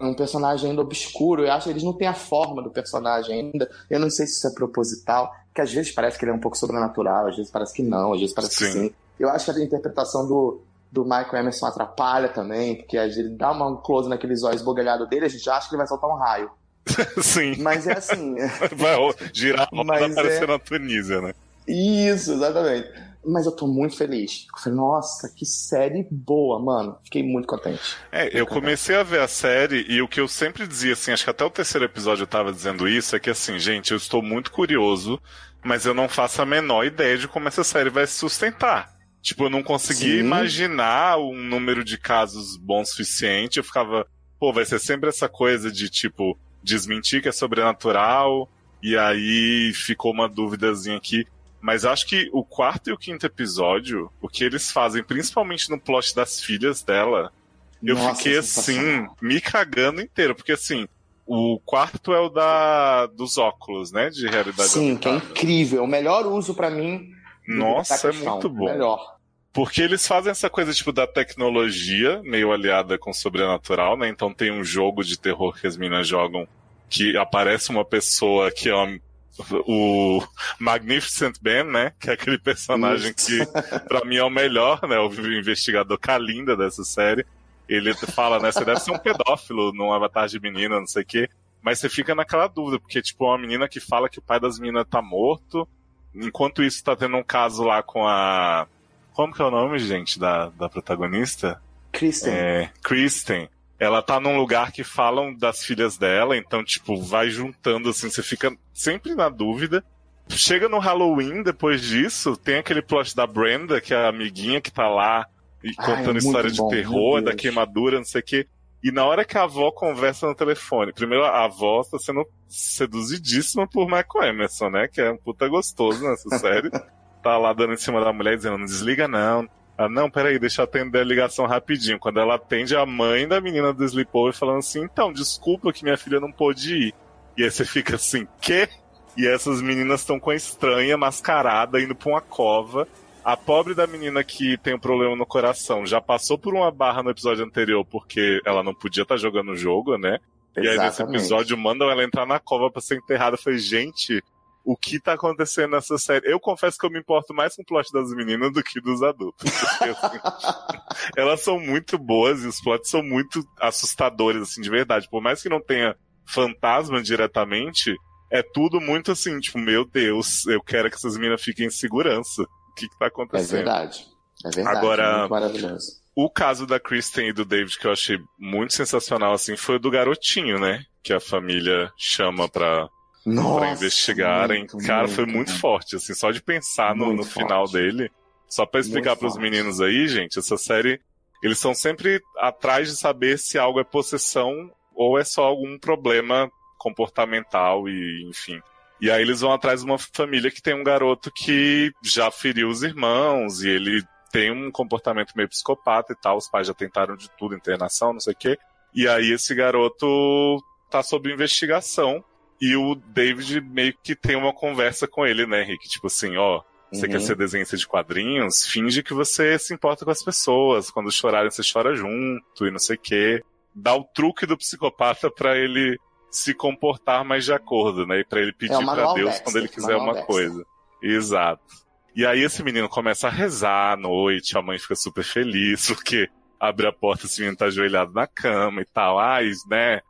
Um personagem ainda obscuro. Eu acho que eles não têm a forma do personagem ainda. Eu não sei se isso é proposital, que às vezes parece que ele é um pouco sobrenatural, às vezes parece que não, às vezes parece que Sim. sim. Eu acho que a interpretação do, do Michael Emerson atrapalha também, porque às vezes ele dá uma- um close naqueles olhos esbugalhados dele, a gente acha que ele vai soltar um raio. Sim. Mas é assim. Vai girar a roda Mas é- na Tunísia, né? Isso, exatamente. Mas eu tô muito feliz. Eu falei, nossa, que série boa, mano. Fiquei muito contente. É, eu comecei a ver a série e o que eu sempre dizia, assim, acho que até o terceiro episódio eu tava dizendo isso, é que assim, gente, eu estou muito curioso, mas eu não faço a menor ideia de como essa série vai se sustentar. Tipo, eu não conseguia Sim. imaginar um número de casos bom o suficiente. Eu ficava, pô, vai ser sempre essa coisa de, tipo, desmentir que é sobrenatural, e aí ficou uma duvidazinha aqui. Mas acho que o quarto e o quinto episódio, o que eles fazem, principalmente no plot das filhas dela, eu Nossa, fiquei assim, sensacional. me cagando inteiro, porque assim, o quarto é o da dos óculos, né? De realidade Sim, que é aumentada. incrível. O melhor uso pra mim. Nossa, é muito bom. Melhor. Porque eles fazem essa coisa, tipo, da tecnologia, meio aliada com o sobrenatural, né? Então tem um jogo de terror que as meninas jogam que aparece uma pessoa que é uma- o Magnificent Ben, né? Que é aquele personagem que, pra mim, é o melhor, né? O investigador Kalinda dessa série. Ele fala, né? Você deve ser um pedófilo num avatar de menina, não sei o quê. Mas você fica naquela dúvida, porque, tipo, uma menina que fala que o pai das meninas tá morto. Enquanto isso, tá tendo um caso lá com a. Como que é o nome, gente, da, da protagonista? Kristen. É, Kristen. Ela tá num lugar que falam das filhas dela, então, tipo, vai juntando, assim, você fica sempre na dúvida. Chega no Halloween, depois disso, tem aquele plot da Brenda, que é a amiguinha que tá lá e Ai, contando é história de bom, terror, meu da queimadura, não sei o quê. E na hora que a avó conversa no telefone, primeiro a avó tá sendo seduzidíssima por Michael Emerson, né? Que é um puta gostoso nessa série. tá lá dando em cima da mulher dizendo, não desliga não. Ah, não, peraí, deixa eu atender a ligação rapidinho. Quando ela atende a mãe da menina do Sleepover falando assim, então, desculpa que minha filha não pôde ir. E aí você fica assim, quê? E essas meninas estão com a estranha, mascarada, indo pra uma cova. A pobre da menina que tem um problema no coração já passou por uma barra no episódio anterior porque ela não podia estar jogando o jogo, né? E aí nesse Exatamente. episódio mandam ela entrar na cova pra ser enterrada. Eu falei, gente, o que tá acontecendo nessa série? Eu confesso que eu me importo mais com o plot das meninas do que dos adultos. Porque, assim, elas são muito boas e os plots são muito assustadores, assim, de verdade. Por mais que não tenha fantasma diretamente, é tudo muito assim, tipo, meu Deus, eu quero que essas meninas fiquem em segurança. O que, que tá É acontecendo? verdade. É verdade. Agora- Muito maravilhoso. O caso da Kristen e do David que eu achei muito sensacional, assim, foi o do garotinho, né? Que a família chama pra, Nossa, pra investigarem. muito, Cara, foi muito muito. forte, assim, só de pensar no, Muito no final dele. Só pra explicar Muito pros forte. meninos aí, gente, essa série, eles são sempre atrás de saber se algo é possessão ou é só algum problema comportamental e, enfim. E aí eles vão atrás de uma família que tem um garoto que já feriu os irmãos e ele tem um comportamento meio psicopata e tal. Os pais já tentaram de tudo, internação, não sei o quê. E aí esse garoto tá sob investigação e o David meio que tem uma conversa com ele, né, Rick? Tipo assim, ó, você Uhum. quer ser desenhista de quadrinhos? Finge que você se importa com as pessoas. Quando chorarem, você chora junto e não sei o quê. Dá o truque do psicopata pra ele se comportar mais de acordo, né? E pra ele pedir É Deus quando ele quiser uma coisa. Exato. E aí esse menino começa a rezar à noite, a mãe fica super feliz, porque abre a porta, esse menino tá ajoelhado na cama e tal. Ai, né?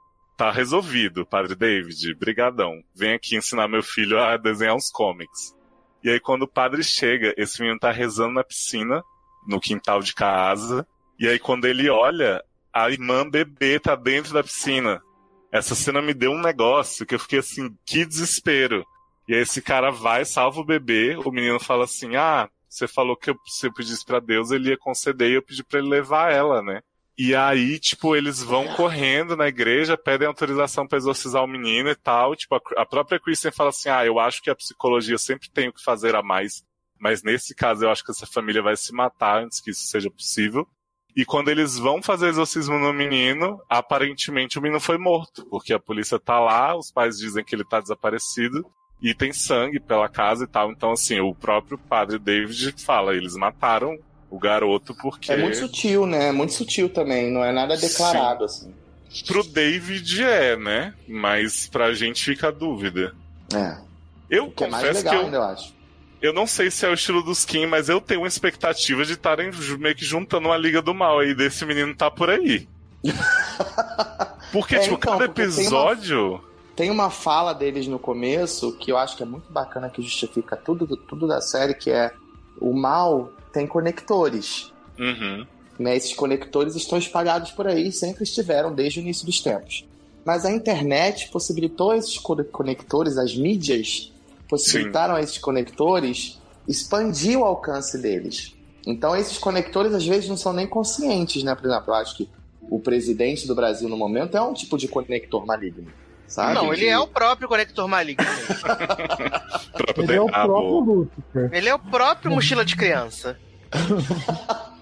Tá resolvido, Padre David, brigadão. Vem aqui ensinar meu filho a desenhar uns comics. E aí quando o padre chega, esse menino tá rezando na piscina, no quintal de casa. E aí quando ele olha, a irmã bebê tá dentro da piscina. Essa cena me deu um negócio que eu fiquei assim, que desespero. E aí esse cara vai, salva o bebê, o menino fala assim: "Ah, você falou que eu, se eu pedisse pra Deus, ele ia conceder e eu pedi pra ele levar ela, né?" E aí, tipo, eles vão correndo na igreja, pedem autorização pra exorcizar o menino e tal. Tipo, a, a própria Kristen fala assim: ah, eu acho que a psicologia sempre tem o que fazer a mais, mas nesse caso eu acho que essa família vai se matar antes que isso seja possível. E quando eles vão fazer exorcismo no menino, aparentemente o menino foi morto, porque a polícia tá lá, os pais dizem que ele tá desaparecido, e tem sangue pela casa e tal. Então, assim, o próprio padre David fala: eles mataram o garoto porque. É muito sutil, né? É muito sutil também, não é nada declarado, assim. Pro David é, né? Mas pra gente fica a dúvida. É. Eu que é mais confesso legal que eu, ainda, eu acho. eu não sei se é o estilo dos Kim, mas eu tenho uma expectativa de estarem meio que juntando uma liga do mal aí, desse menino tá por aí. Porque, É, tipo, então, cada porque tem uma- episódio. Tem uma fala deles no começo que eu acho que é muito bacana, que justifica tudo, tudo da série, que é o mal tem conectores. Uhum. Né? Esses conectores estão espalhados por aí, sempre estiveram desde o início dos tempos. Mas a internet possibilitou esses co- conectores, as mídias possibilitaram a esses conectores expandir o alcance deles. Então esses conectores às vezes não são nem conscientes, né? Por exemplo, eu acho que o presidente do Brasil no momento é um tipo de conector maligno. Sabe? Não, ele De- é o próprio conector maligno. Próprio Ele é o próprio Lúcifer. ele é o próprio mochila de criança.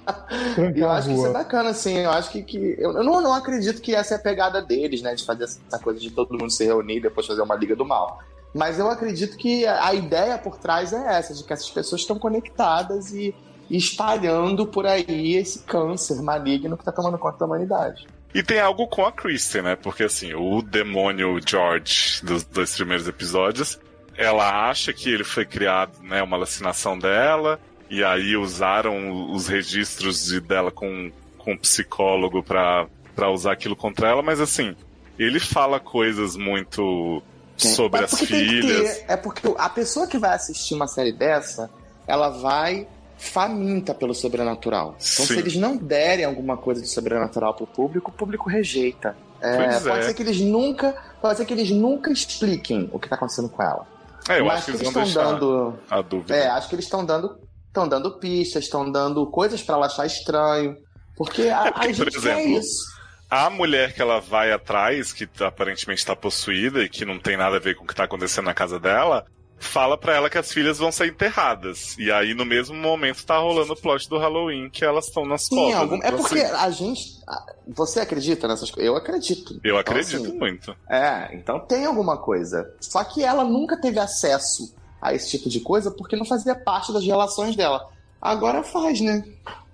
E eu acho que isso é bacana, assim. Eu acho que. que eu eu não, não acredito que essa é a pegada deles, né? De fazer essa coisa de todo mundo se reunir e depois fazer uma Liga do Mal. Mas eu acredito que a ideia por trás é essa, de que essas pessoas estão conectadas e, espalhando por aí esse câncer maligno que tá tomando conta da humanidade. E tem algo com a Kristen, né? Porque assim, o demônio George dos dois primeiros episódios, ela acha que ele foi criado, né? Uma alucinação dela, e aí usaram os registros de, dela com, com um psicólogo pra, pra usar aquilo contra ela, mas assim, ele fala coisas muito sobre Mas as filhas. ter- é porque a pessoa que vai assistir uma série dessa, ela vai faminta pelo sobrenatural. Então, Sim. se eles não derem alguma coisa de sobrenatural pro público, o público rejeita. É, pode é. ser que eles nunca, pode ser que eles nunca expliquem o que tá acontecendo com ela. É, eu Mas acho que eles estão dando, a dúvida. é, acho que eles estão dando, estão dando pistas, estão dando coisas pra ela achar estranho, porque a, É porque, a por gente quer exemplo, isso. A mulher que ela vai atrás, que aparentemente está possuída e que não tem nada a ver com o que está acontecendo na casa dela, fala pra ela que as filhas vão ser enterradas. E aí, no mesmo momento, tá rolando o plot do Halloween, que elas estão nas covas. algum- é porque assim, a gente. Você acredita nessas coisas? Eu acredito. eu Então, acredito assim, muito. É, então tem alguma coisa. Só que ela nunca teve acesso a esse tipo de coisa porque não fazia parte das relações dela. Agora faz, né?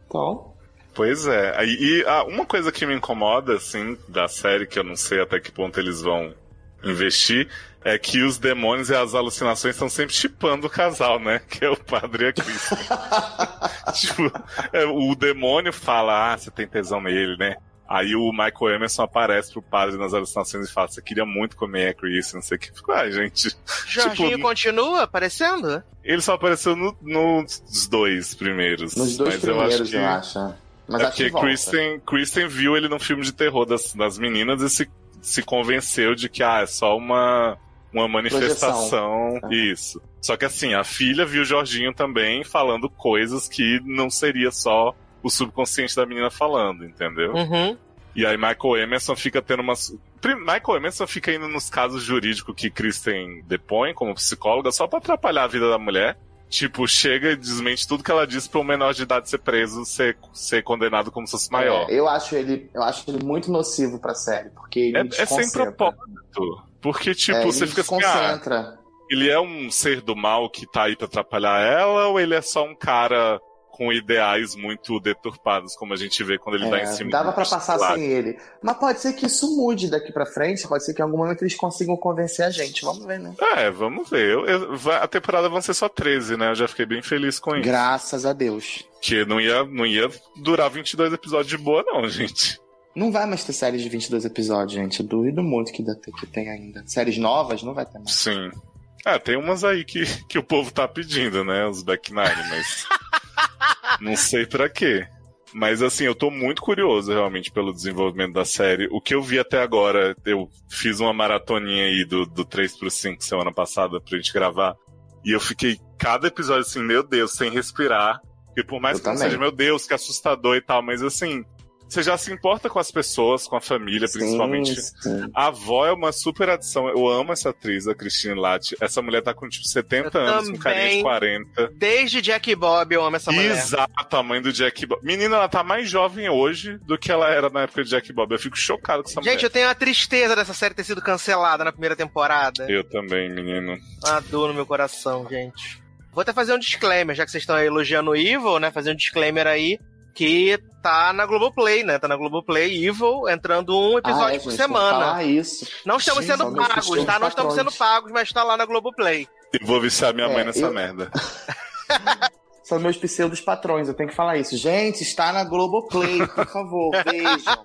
Então. Pois é. Aí, E ah, uma coisa que me incomoda, assim, da série, que eu não sei até que ponto eles vão investir, é que os demônios e as alucinações estão sempre chipando o casal, né? Que é o padre e a Kristen. tipo, é, o demônio fala, ah, você tem tesão nele, né? Aí o Michael Emerson aparece pro padre nas alucinações e fala, você queria muito comer a Kristen, não sei o que. Fico, ah, gente. Jorginho Tipo, continua aparecendo? Ele só apareceu no- nos dois primeiros. Nos dois mas primeiros, eu acho que... eu acho. Mas é porque. Kristen, Kristen viu ele num filme de terror das, das meninas e se, se convenceu de que ah, é só uma, uma manifestação. Projeção. Isso. Só que assim, a filha viu o Jorginho também falando coisas que não seria só o subconsciente da menina falando, entendeu? Uhum. E aí Michael Emerson fica tendo umas. Michael Emerson fica indo nos casos jurídicos que Kristen depõe como psicóloga só pra atrapalhar a vida da mulher. Tipo, chega e desmente tudo que ela disse pra um menor de idade ser preso, ser, ser condenado como se fosse maior. É, eu acho ele, eu acho ele muito nocivo pra série, porque ele É, é sem propósito. Porque, tipo, É, você fica assim, ah, ele é um ser do mal que tá aí pra atrapalhar ela, ou ele é só um cara com ideais muito deturpados, como a gente vê quando ele dá em É, cima dava pra passar lá. sem ele. Mas pode ser que isso mude daqui pra frente, pode ser que em algum momento eles consigam convencer a gente. Vamos ver, né? É, vamos ver. Eu- eu- vai- a temporada vão ser só 13, né? Eu já fiquei bem feliz com isso. Graças a Deus. Que não ia, não ia durar 22 episódios de boa, não, gente. Não vai mais ter séries de 22 episódios, gente. Eu duvido muito que, que tem ainda. Séries novas não vai ter mais. Sim. Ah, tem umas aí que, que o povo tá pedindo, né? Os Back Nine, mas. não sei pra quê. Mas assim, eu tô muito curioso realmente pelo desenvolvimento da série. O que eu vi até agora, eu fiz uma maratoninha aí do, do 3 pro 5 semana passada pra gente gravar. E eu fiquei cada episódio assim, meu Deus, sem respirar. E por mais Eu que também. seja, meu Deus, que assustador e tal, mas assim, você já se importa com as pessoas, com a família, principalmente. Sim, sim. A avó é uma super adição. Eu amo essa atriz, a Christine Latte. Essa mulher tá com tipo 70 Eu anos, com carinha de também. 40. Desde Jack e Bob eu amo essa mulher. Exato, a mãe do Jack Bob. Menina, ela tá mais jovem hoje do que ela era na época de Jack Bob. Eu fico chocado com essa Gente, eu mulher. tenho a tristeza dessa série ter sido cancelada na primeira temporada. Eu também, menino. Uma dor no meu coração, gente. Vou até fazer um disclaimer, já que vocês estão elogiando o Evil, né? Fazer um disclaimer aí que tá na Globoplay, né? Tá na Globoplay Evil, entrando um episódio Ah, é, por gente, semana. falar isso. Não estamos Gente, sendo pagos, tá? Não estamos sendo pagos, mas tá lá na Globoplay. E vou viciar minha mãe É, nessa eu- merda. São meus pseudos patrões, eu tenho que falar isso. Gente, está na Globoplay, por favor, vejam.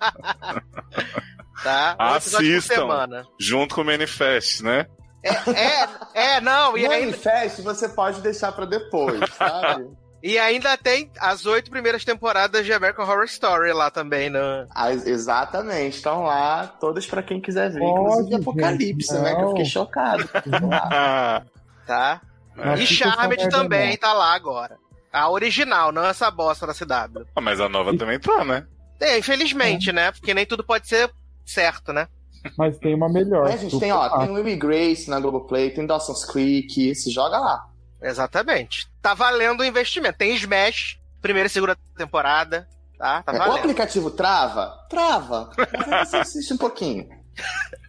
Tá? Um episódio por Assistam. semana. Junto com o Manifest, né? É, é, não, e ainda, Manifest você pode deixar pra depois, sabe? e ainda tem as oito primeiras temporadas de American Horror Story lá também, né? Ah, exatamente, estão lá, todas pra quem quiser ver. Pode, Inclusive gente, Apocalipse, né? Que eu fiquei chocado. Lá. Ah, Tá? Não E Charmed também tá lá agora. A original, não essa bosta da CW. mas a nova também tá, né? É, infelizmente, né? Porque nem tudo pode ser certo, né? Mas tem uma melhor. Mas, gente, tem, ó, tem Will Grace na Globoplay, tem Dawson's Creek, se joga lá. Exatamente. Tá valendo o investimento. Tem Smash, primeira e segunda temporada. Tá? Tá É, o aplicativo trava? Trava. Mas você assiste um pouquinho.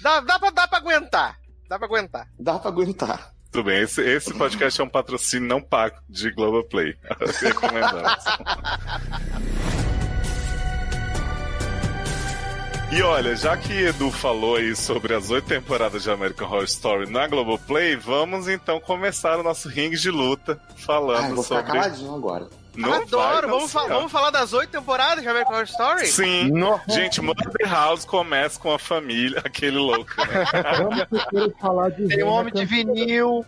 Dá, dá, pra, dá pra aguentar. Dá pra aguentar. Dá pra aguentar. Tudo bem, esse, esse podcast é um patrocínio não pago de Globoplay. Recomendamos. E olha, já que Edu falou aí sobre as oito temporadas de American Horror Story na Globoplay, vamos então começar o nosso ringue de luta falando Ai, vou ficar sobre. caladinho agora. Não vai Adoro. Vamos, fa- vamos falar das oito temporadas de American Horror Story? Sim. Nossa, Gente, Mother House começa com a família, aquele louco, né? vamos primeiro falar de Tem um homem de vinil.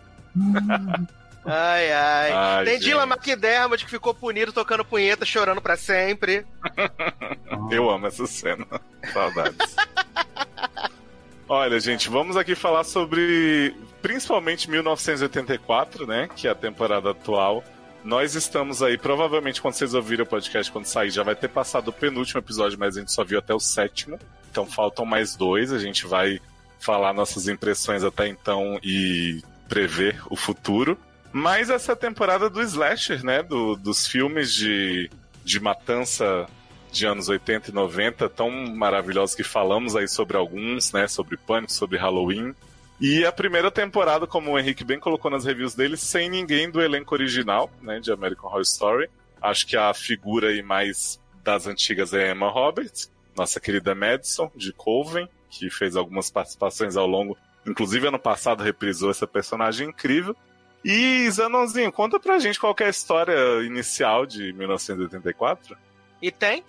Ai, ai. Ai, Tem gente. Dylan McDermott que ficou punido tocando punheta, chorando pra sempre. Eu amo essa cena. Saudades. Olha, gente, vamos aqui falar sobre principalmente 1984, né? Que é a temporada atual. Nós estamos aí, provavelmente quando vocês ouvirem o podcast, quando sair, já vai ter passado o penúltimo episódio, mas a gente só viu até o sétimo. Então faltam mais dois. A gente vai falar nossas impressões até então e prever o futuro. Mas essa temporada do slasher, né? Do- dos filmes de, de matança de anos 80 e 90, tão maravilhosos que falamos aí sobre alguns, né? Sobre Pânico, sobre Halloween. E a primeira temporada, como o Henrique bem colocou nas reviews dele, sem ninguém do elenco original, né? De American Horror Story. Acho que a figura aí mais das antigas é Emma Roberts, nossa querida Madison, de Coven, que fez algumas participações ao longo. Inclusive, ano passado reprisou essa personagem incrível. E, Zanonzinho, conta pra gente qual que é a história inicial de 1984. E tem?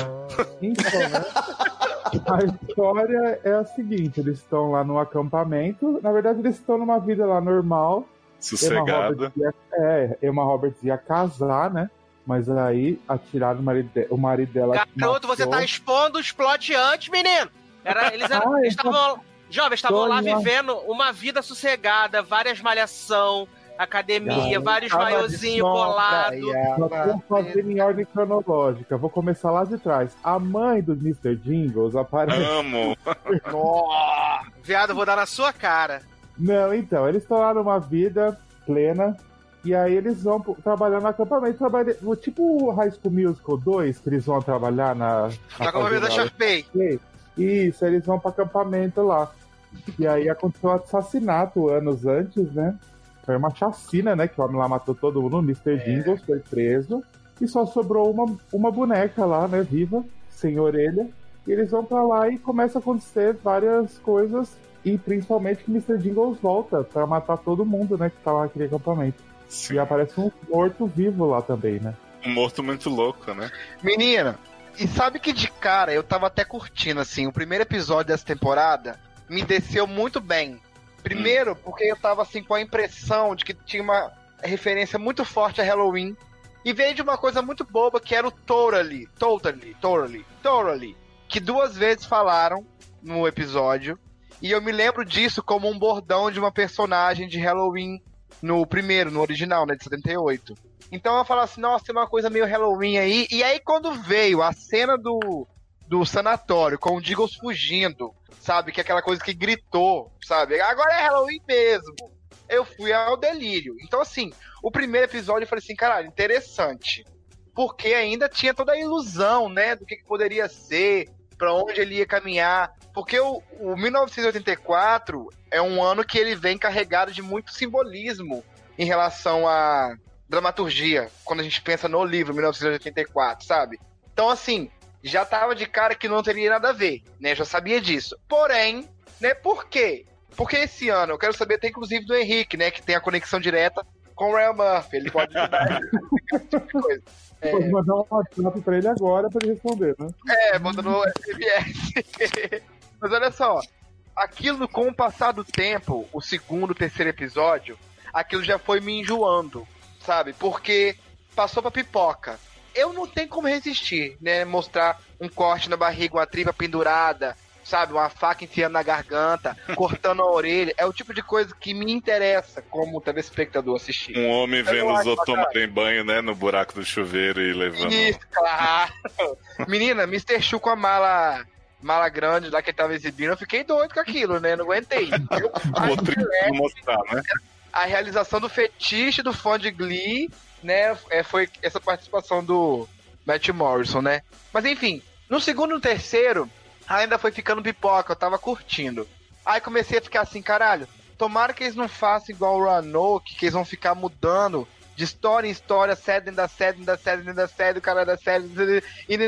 Então, né? A história é a seguinte: eles estão lá no acampamento. Na verdade, eles estão numa vida lá normal. Emma Sossegada. Roberts ia, é, Emma Roberts ia casar, né? Mas aí atiraram o marido, de- o marido dela. Garoto, você tá expondo os plot antes, menino. Era, eles eram- Ah, tô- estavam. Jovens, estavam lá vivendo uma vida sossegada, várias malhação, academia, Ah, vários maiozinhos colados. vamos fazer em ordem cronológica. Vou começar lá de trás. A mãe do Mr. Jingles aparece. Amo. Nossa! Viado, eu vou dar na sua cara. Não, então, eles estão lá numa vida plena. E aí eles vão trabalhar no acampamento. Trabalha, tipo o High School Musical 2, que eles vão trabalhar na. na Tá com a vida fazenda- Sharpay. Isso, eles vão pro acampamento lá. E aí aconteceu um assassinato anos antes, né? Foi uma chacina, né? Que o homem lá matou todo mundo. O Mr. Jingles foi preso. E só sobrou uma, uma boneca lá, né? Viva, sem orelha. E eles vão pra lá e começa a acontecer várias coisas. E principalmente que o Mr. Jingles volta pra matar todo mundo, né? Que tá lá naquele acampamento. Sim. E aparece um morto vivo lá também, né? Um morto muito louco, né? Menina, E sabe que de cara eu tava até curtindo, assim, o primeiro episódio dessa temporada me desceu muito bem. Primeiro, porque eu tava assim com a impressão de que tinha uma referência muito forte a Halloween. E veio de uma coisa muito boba que era o Totally, Totally, Totally, Totally. Que duas vezes falaram no episódio. E eu me lembro disso como um bordão de uma personagem de Halloween no primeiro, no original, né, de 78. Então eu falo assim, nossa, tem uma coisa meio Halloween aí. E aí quando veio a cena do, do sanatório com o Diggles fugindo, sabe? Que é aquela coisa que gritou, sabe? Agora é Halloween mesmo. Eu fui ao delírio. Então, assim, o primeiro episódio eu falei assim, caralho, interessante. Porque ainda tinha toda a ilusão, né? Do que, que poderia ser, pra onde ele ia caminhar. Porque o, o 1984 é um ano que ele vem carregado de muito simbolismo em relação à dramaturgia, quando a gente pensa no livro 1984, sabe? Então, assim, já tava de cara que não teria nada a ver, né? Já sabia disso. Porém, né, por quê? Porque esse ano, eu quero saber até inclusive do Henrique, né, que tem a conexão direta com o Ryan Murphy. Ele pode ajudar coisa. É, Pode mandar um WhatsApp pra ele agora pra ele responder, né? é, manda no SMS. Mas olha só, aquilo com o passar do tempo, o segundo, terceiro episódio, aquilo já foi me enjoando, sabe? Porque passou pra pipoca. Eu não tenho como resistir, né? Mostrar um corte na barriga, uma tripa pendurada, sabe? Uma faca enfiando na garganta, cortando a orelha. É o tipo de coisa que me interessa como telespectador assistir. Um homem Eu vendo os outros tomarem banho, né? No buraco do chuveiro e levando. Isso, claro. Menina, Mr. Chu com a mala, mala grande lá que ele tava exibindo, eu fiquei doido com aquilo, né? Não aguentei. Eu pra mostrar, né? a realização do fetiche do fã de Glee, né? É, foi essa participação do Matt Morrison, né? Mas enfim, no segundo e no terceiro, ainda foi ficando pipoca, eu tava curtindo. Aí comecei a ficar assim, caralho, tomara que eles não façam igual o Roanoke, que eles vão ficar mudando de história em história, dentro da dentro da dentro da série, o cara da série, e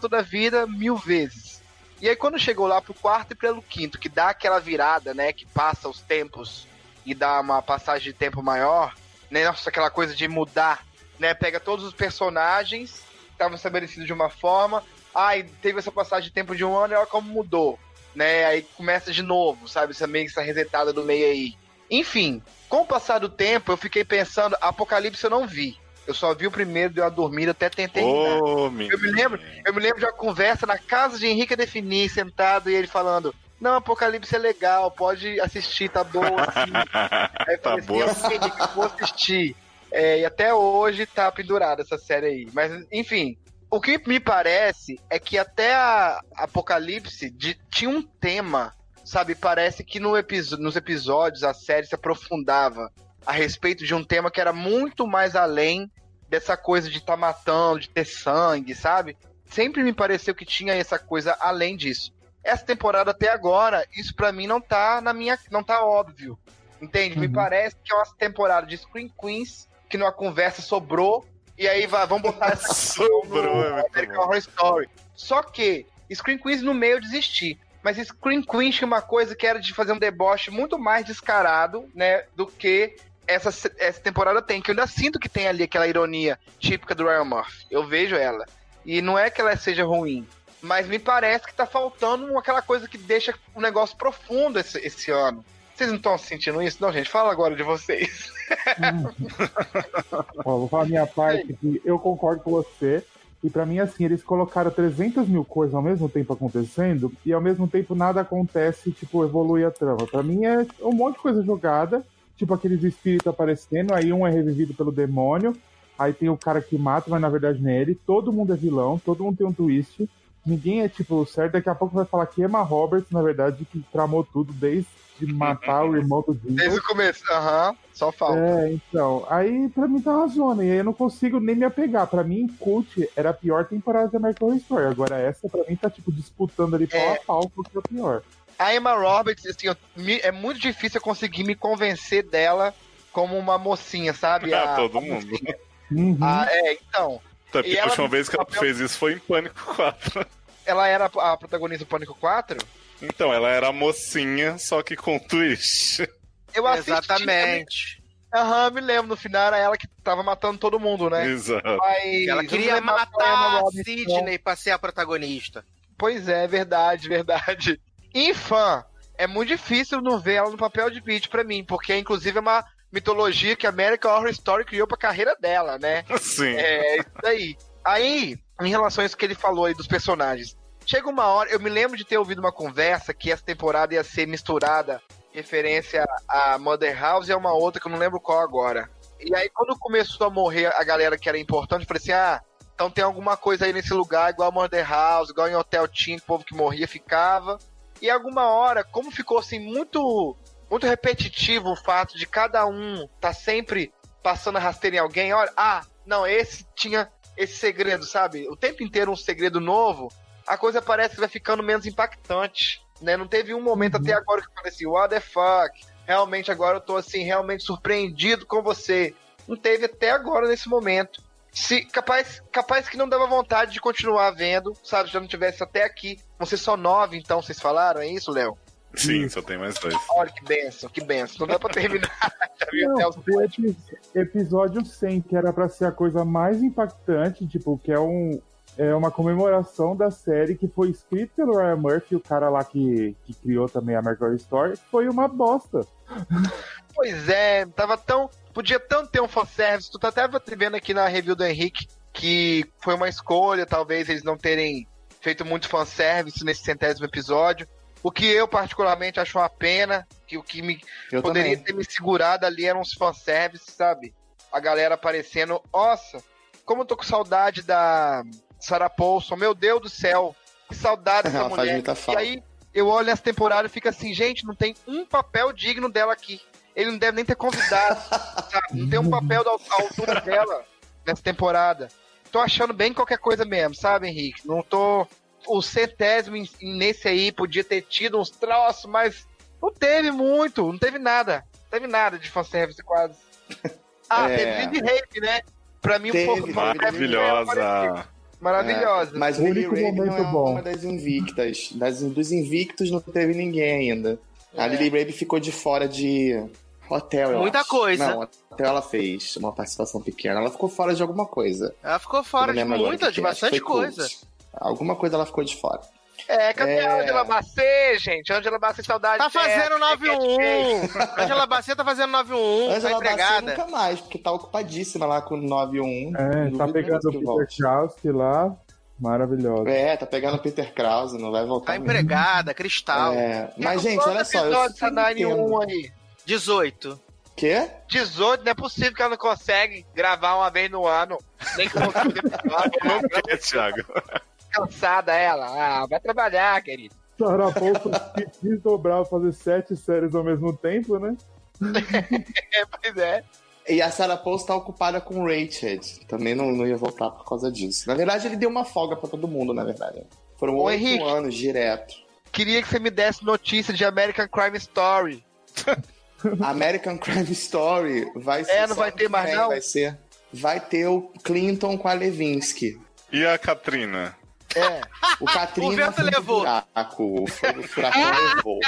toda a vida, mil vezes. E aí quando chegou lá pro quarto e pelo quinto, que dá aquela virada, né, que passa os tempos e dá uma passagem de tempo maior, né, nossa, aquela coisa de mudar, né, pega todos os personagens que estavam estabelecidos de uma forma, ai, teve essa passagem de tempo de um ano e olha como mudou, né, aí começa de novo, sabe, essa meio essa resetada do meio aí. Enfim, com o passar do tempo, eu fiquei pensando, Apocalipse eu não vi. Eu só vi o primeiro, deu uma dormida, até tentei. Ô, Eu me lembro, eu me lembro de uma conversa na casa de Henrique Definir, sentado, e ele falando: Não, Apocalipse é legal, pode assistir, tá boa assim. Aí Tá falei boa. assim, "Ok, Henrique, eu vou assistir. É, e até hoje tá pendurada essa série aí. Mas, enfim, o que me parece é que até a Apocalipse de- tinha um tema, sabe? Parece que no episo- nos episódios a série se aprofundava a respeito de um tema que era muito mais além dessa coisa de estar matando, de ter sangue, sabe? Sempre me pareceu que tinha essa coisa além disso. Essa temporada até agora, isso pra mim não tá na minha, não tá óbvio. Entende? Me Uhum. parece que é uma temporada de Screen Queens que numa conversa sobrou e aí vai, vamos botar essa Sobrou, no é American. Horror Story. Só que Screen Queens no meio eu desisti. Mas Screen Queens tinha uma coisa que era de fazer um deboche muito mais descarado, né, do que essa, essa temporada tem, que eu ainda sinto que tem ali aquela ironia típica do Ryan Murphy. Eu vejo ela. E não é que ela seja ruim, mas me parece que tá faltando aquela coisa que deixa um negócio profundo esse, esse ano. Vocês não estão sentindo isso? Não, gente, fala agora de vocês. Ó, vou falar a minha parte que eu concordo com você. E pra mim, assim, eles colocaram 300 mil coisas ao mesmo tempo acontecendo e ao mesmo tempo nada acontece, tipo, evolui a trama. Pra mim é um monte de coisa jogada, tipo aqueles espíritos aparecendo, aí um é revivido pelo demônio, aí tem o cara que mata, mas na verdade não é ele. Todo mundo é vilão, todo mundo tem um twist. Ninguém é, tipo, certo. Daqui a pouco vai falar que Emma Roberts, na verdade, que tramou tudo desde matar o irmão do Jingle. Desde o começo. Aham, só falta. É, então. Aí pra mim tá uma zona. E aí eu não consigo nem me apegar. Pra mim, Cult era a pior temporada de American Horror Story. Agora essa, pra mim, tá tipo disputando ali pau É. a pau que é a pior. A Emma Roberts, assim, eu- me- é muito difícil eu conseguir me convencer dela como uma mocinha, sabe? Ah, A- todo a mundo. Uhum. Ah, é, então. E porque a última vez que ela papel- fez isso foi em Pânico 4. Ela era a protagonista do Pânico 4? Então, ela era a mocinha, só que com twist. Eu assisti, Exatamente. Aham, me lembro. No final era ela que tava matando todo mundo, né? Exato. Mas Ela queria matar a Sidney pra ser a protagonista. Pois é, verdade, verdade. Em fã, é muito difícil não ver ela no papel de Peach pra mim, porque inclusive é uma mitologia que a American Horror Story criou pra carreira dela, né? Sim. É, isso daí. Aí, em relação a isso que ele falou aí dos personagens, chega uma hora, eu me lembro de ter ouvido uma conversa que essa temporada ia ser misturada, referência a Mother House e a uma outra que eu não lembro qual agora. E aí, quando começou a morrer a galera que era importante, eu falei assim: ah, então tem alguma coisa aí nesse lugar, igual a Mother House, igual em Hotel que o povo que morria ficava. E alguma hora, como ficou assim muito muito repetitivo o fato de cada um tá sempre passando a rasteira em alguém, olha, ah, não, esse tinha esse segredo, sabe? O tempo inteiro um segredo novo, a coisa parece que vai ficando menos impactante, né? Não teve um momento até agora que eu falei assim, what the fuck? Realmente agora eu tô assim, realmente surpreendido com você. Não teve até agora nesse momento. Se capaz, capaz que não dava vontade de continuar vendo, sabe? Se já não tivesse até aqui. Vão ser só nove, então, vocês falaram? É isso, Léo? Sim, só tem mais dois. Olha que benção, que benção. Não dá pra terminar. Até os episódio 100, que era pra ser a coisa mais impactante, tipo, que é um é uma comemoração da série que foi escrita pelo Ryan Murphy, o cara lá que, que criou também a Horror Story, foi uma bosta. Pois é, tava tão. Podia tanto ter um fanservice. Tu tá até vendo aqui na review do Henrique que foi uma escolha, talvez eles não terem feito muito fanservice nesse centésimo episódio. O que eu, particularmente, acho uma pena. Que o que me Eu poderia também. ter me segurado ali eram uns fanservice, sabe? A galera aparecendo. Nossa, como eu tô com saudade da Sarah Paulson. Meu Deus do céu. Que saudade dessa mulher. E aí, eu olho essa temporada e fico assim, gente, não tem um papel digno dela aqui. Ele não deve nem ter convidado, sabe? Não tem um papel da altura dela nessa temporada. Tô achando bem qualquer coisa mesmo, sabe, Henrique? Não tô. O centésimo nesse aí podia ter tido uns troços, mas não teve muito, não teve nada. Não teve nada de fanservice quase. Ah, É. teve Lily Rape, né? Pra mim, um Teve, pouco teve Maravilhosa. Maravilhosa. É, mas O Lily único Rabe não momento é bom. uma das invictas. Das, dos invictos não teve ninguém ainda. A É. Lily Rabe ficou de fora de Hotel, eu Muita acho. coisa. Não, Hotel ela fez uma participação pequena. Ela ficou fora de alguma coisa. Ela ficou fora de não muita, de é. Bastante coisa. Cult. Alguma coisa ela ficou de fora. É, cadê É. a Angela Macê, gente? Angela Macê, saudade Tá fazendo que é gay. 9-1. Angela Bacia tá fazendo 9-1. Tá Angela Bassett empregada. nunca mais, porque tá ocupadíssima lá com o 9-1. É, tá pegando o Peter. Chowski lá, maravilhosa. É, tá pegando o Peter Krause, não vai voltar. Tá mesmo. empregada, cristal. É, mas, gente, olha só. Eu essa 91 entendo. aí? 18. Quê? 18, não é possível que ela não consegue gravar uma vez no ano. Nem que fosse um episódio. Não quer, Thiago. Cansada ela. Ah, vai trabalhar, querido. Sarah Paulson que quis dobrar, fazer sete séries ao mesmo tempo, né? É, pois é. E a Sarah Paulson tá ocupada com o Rachel. Também não, não ia voltar por causa disso. Na verdade, ele deu uma folga pra todo mundo, na verdade. Foram oito anos direto. Queria que você me desse notícia de American Crime Story. American Crime Story vai ser. É, não vai ter mais, vem, não? Vai ser. Vai ter o Clinton com a Levinsky. E a Katrina? É. O Katrina O vento levou. buraco. O furacão levou.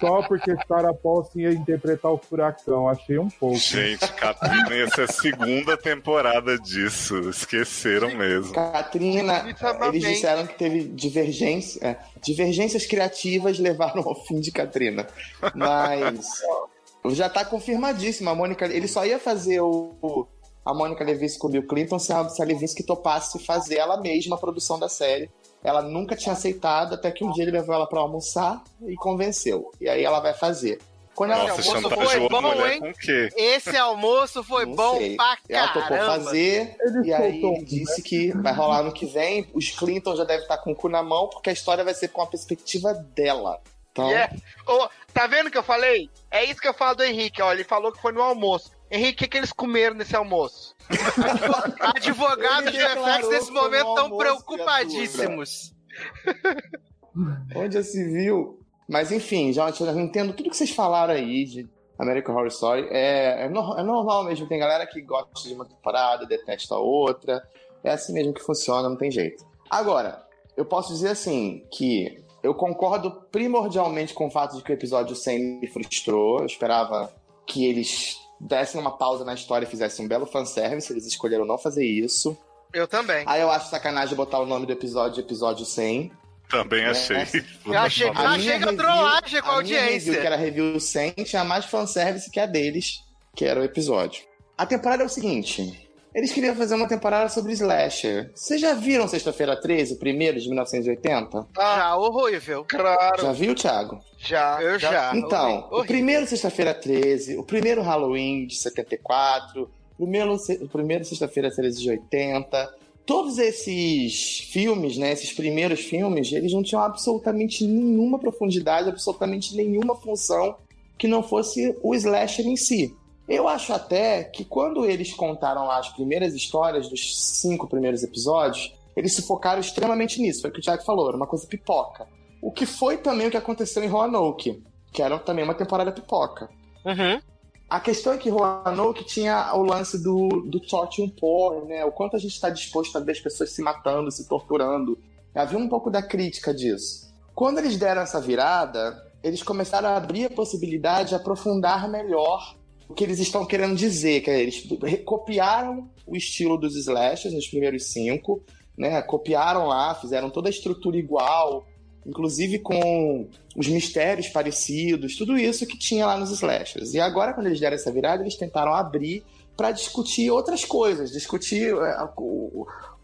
Só porque Sarah Paulson ia interpretar o furacão, achei um pouco. Gente, Katrina ia ser a segunda temporada disso. Esqueceram mesmo. Katrina, Definitivamente. eles disseram que teve divergência, é, divergências criativas levaram ao fim de Katrina. Mas já tá confirmadíssimo. A Mônica, ele só ia fazer o- a Mônica Levinsky com o Bill Clinton se a, se a Levinsky topasse fazer ela mesma a produção da série. Ela nunca tinha aceitado, até que um dia ele levou ela pra almoçar e convenceu. E aí ela vai fazer. Quando ela Nossa, almoço foi bom, mulher hein? com o quê? Esse almoço foi Não bom sei. pra Ela topou caramba. fazer, Ele e aí ele disse que vai rolar no que vem. Os Clinton já devem estar com o cu na mão, porque a história vai ser com a perspectiva dela. Então, é- Ô, tá vendo o que eu falei? É isso que eu falo do Henrique, ó. Ele falou que foi no almoço. Henrique, o que, que eles comeram nesse almoço? Advogados de FX nesse momento no estão preocupadíssimos. onde já se viu? Mas enfim, já, já entendo tudo que vocês falaram aí de American Horror Story. É, é, nor- é normal mesmo, tem galera que gosta de uma temporada, detesta a outra. É assim mesmo que funciona, não tem jeito. Agora, eu posso dizer assim, que eu concordo primordialmente com o fato de que o episódio 100 me frustrou. Eu esperava que eles dessem uma pausa na história e fizessem um belo fanservice. Eles escolheram não fazer isso. Eu também. Aí eu acho sacanagem botar o nome do episódio de episódio 100. Também achei. Eu achei, eu A achei minha review- trollagem com a a minha review, audiência. que era review 100, tinha mais fanservice que a deles, que era o episódio. A temporada é o seguinte: eles queriam fazer uma temporada sobre slasher. Vocês já viram Sexta-feira 13, o primeiro de 1980? Já horrível. Claro, Já viu, Thiago? já. Eu já. Então, Horrível. o primeiro Sexta-feira 13, o primeiro Halloween de 74, o primeiro, o primeiro Sexta-feira 13 de 80. Todos esses filmes, né, esses primeiros filmes, eles não tinham absolutamente nenhuma profundidade, absolutamente nenhuma função que não fosse o slasher em si. Eu acho até que quando eles contaram lá as primeiras histórias dos cinco primeiros episódios, eles se focaram extremamente nisso. Foi o que o Thiago falou, era uma coisa pipoca. O que foi também o que aconteceu em Roanoke, que era também uma temporada pipoca. Uhum. A questão é que Roanoke tinha o lance do, do torture porn, né? O quanto a gente está disposto a ver as pessoas se matando, se torturando. Havia um pouco da crítica disso. Quando eles deram essa virada, eles começaram a abrir a possibilidade de aprofundar melhor o que eles estão querendo dizer. Que é, eles copiaram o estilo dos slashers nos primeiros cinco, né? Copiaram lá, fizeram toda a estrutura igual, inclusive com os mistérios parecidos, tudo isso que tinha lá nos slashers. E agora, quando eles deram essa virada, eles tentaram abrir para discutir outras coisas, discutir é,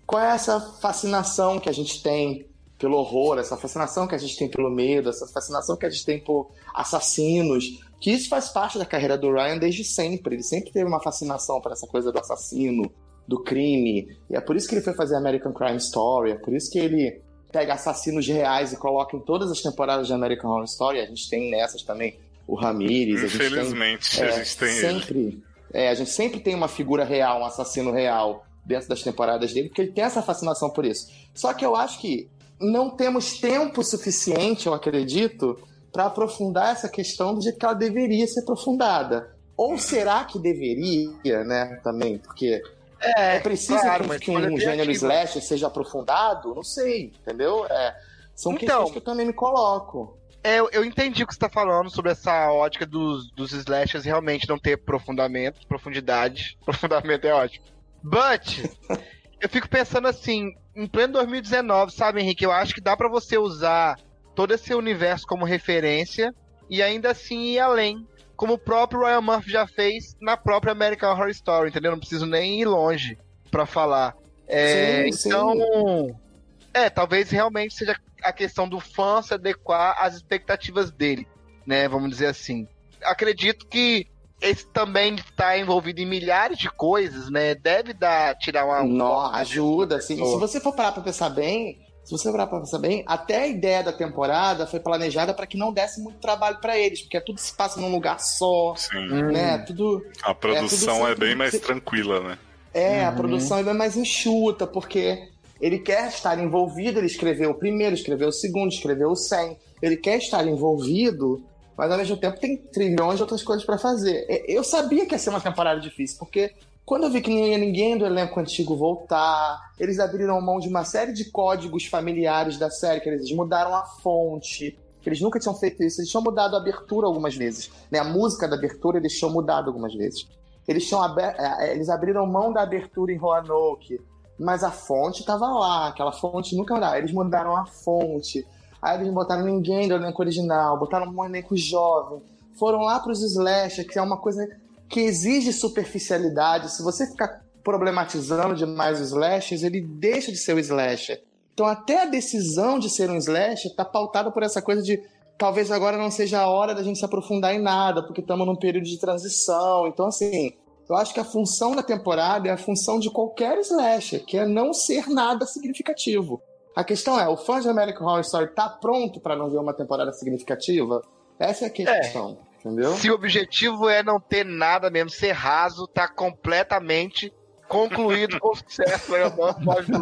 qual é essa fascinação que a gente tem pelo horror, essa fascinação que a gente tem pelo medo, essa fascinação que a gente tem por assassinos, que isso faz parte da carreira do Ryan desde sempre. Ele sempre teve uma fascinação por essa coisa do assassino, do crime. E é por isso que ele foi fazer American Crime Story, é por isso que ele pega assassinos reais e coloca em todas as temporadas de American Horror Story. A gente tem nessas também o Ramirez, a gente tem Infelizmente, é, a gente tem ele. sempre, é, a gente sempre tem uma figura real, um assassino real dentro das temporadas dele, porque ele tem essa fascinação por isso. Só que eu acho que não temos tempo suficiente, eu acredito, para aprofundar essa questão do jeito que ela deveria ser aprofundada. Ou será que deveria, né, também? Porque é, preciso claro, que- um gênero slasher seja aprofundado? Não sei, entendeu? É, são Então- questões que eu também me coloco. É, eu, entendi o que você tá falando sobre essa ótica dos, dos slashers realmente não ter aprofundamento, profundidade. Aprofundamento é ótimo. But, eu fico pensando assim, em pleno 2019, sabe, Henrique? Eu acho que dá pra você usar todo esse universo como referência e ainda assim ir além. Como o próprio Ryan Murphy já fez na própria American Horror Story, entendeu? Não preciso nem ir longe pra falar. É, Sim, sim. então, é, talvez realmente seja a questão do fã se adequar às expectativas dele, né? Vamos dizer assim. Acredito que esse também está envolvido em milhares de coisas, né? Deve dar, tirar uma. Não, ajuda. Assim, se você for parar pra pensar bem, se você parar pra pensar bem, até a ideia da temporada foi planejada para que não desse muito trabalho pra eles, porque tudo se passa num lugar só, Sim. Hum. né? Tudo A produção é, sempre- bem mais tranquila, né? é, a Uhum. produção é bem mais enxuta, porque ele quer estar envolvido, ele escreveu o primeiro, escreveu o segundo, escreveu o 100. Ele quer estar envolvido, mas ao mesmo tempo tem trilhões de outras coisas pra fazer. E- Eu sabia que ia ser uma temporada difícil, porque quando eu vi que ninguém do elenco antigo voltar, eles abriram mão de uma série de códigos familiares da série, que eles mudaram a fonte, que eles nunca tinham feito isso. Eles tinham mudado a abertura algumas vezes. Né? A música da abertura eles tinham mudado algumas vezes. Eles, tinham aber- eh, eles abriram mão da abertura em Roanoke, mas a fonte estava lá, aquela fonte nunca mudava. Eles mudaram a fonte. Aí eles não botaram ninguém do elenco original, botaram um elenco jovem. Foram lá para os slasher, que é uma coisa que exige superficialidade. Se você ficar problematizando demais os slashers, ele deixa de ser o slasher. Então até a decisão de ser um slasher está pautada por essa coisa de talvez agora não seja a hora da gente se aprofundar em nada, porque estamos num período de transição. Então, assim, eu acho que a função da temporada é a função de qualquer slasher, que é não ser nada significativo. A questão é, o fã de American Horror Story tá pronto para não ver uma temporada significativa? Essa é a questão, entendeu? Se o objetivo é não ter nada mesmo, ser raso, tá completamente concluído com sucesso.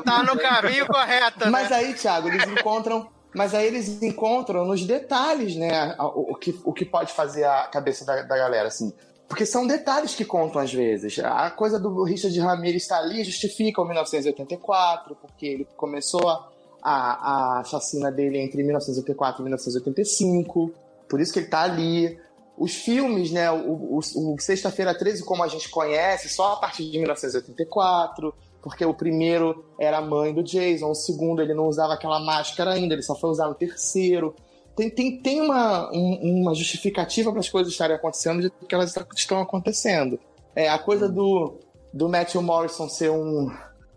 Tá no caminho correto, Mas né? aí, Thiago, eles encontram. Mas aí eles encontram nos detalhes, né? O, o que, o que pode fazer a cabeça da, da galera, assim. Porque são detalhes que contam às vezes. A coisa do Richard Ramirez estar ali justifica o 1984, porque ele começou a, a, a chacina dele entre 1984 e 1985. Por isso que ele tá ali. Os filmes, né? O, o, o Sexta-feira 13, como a gente conhece, só a partir de 1984, porque o primeiro era a mãe do Jason, o segundo ele não usava aquela máscara ainda, ele só foi usar no terceiro. Tem, tem, tem uma, um- uma justificativa para as coisas estarem acontecendo de que elas estão acontecendo. É, a coisa do, do Matthew Morrison ser um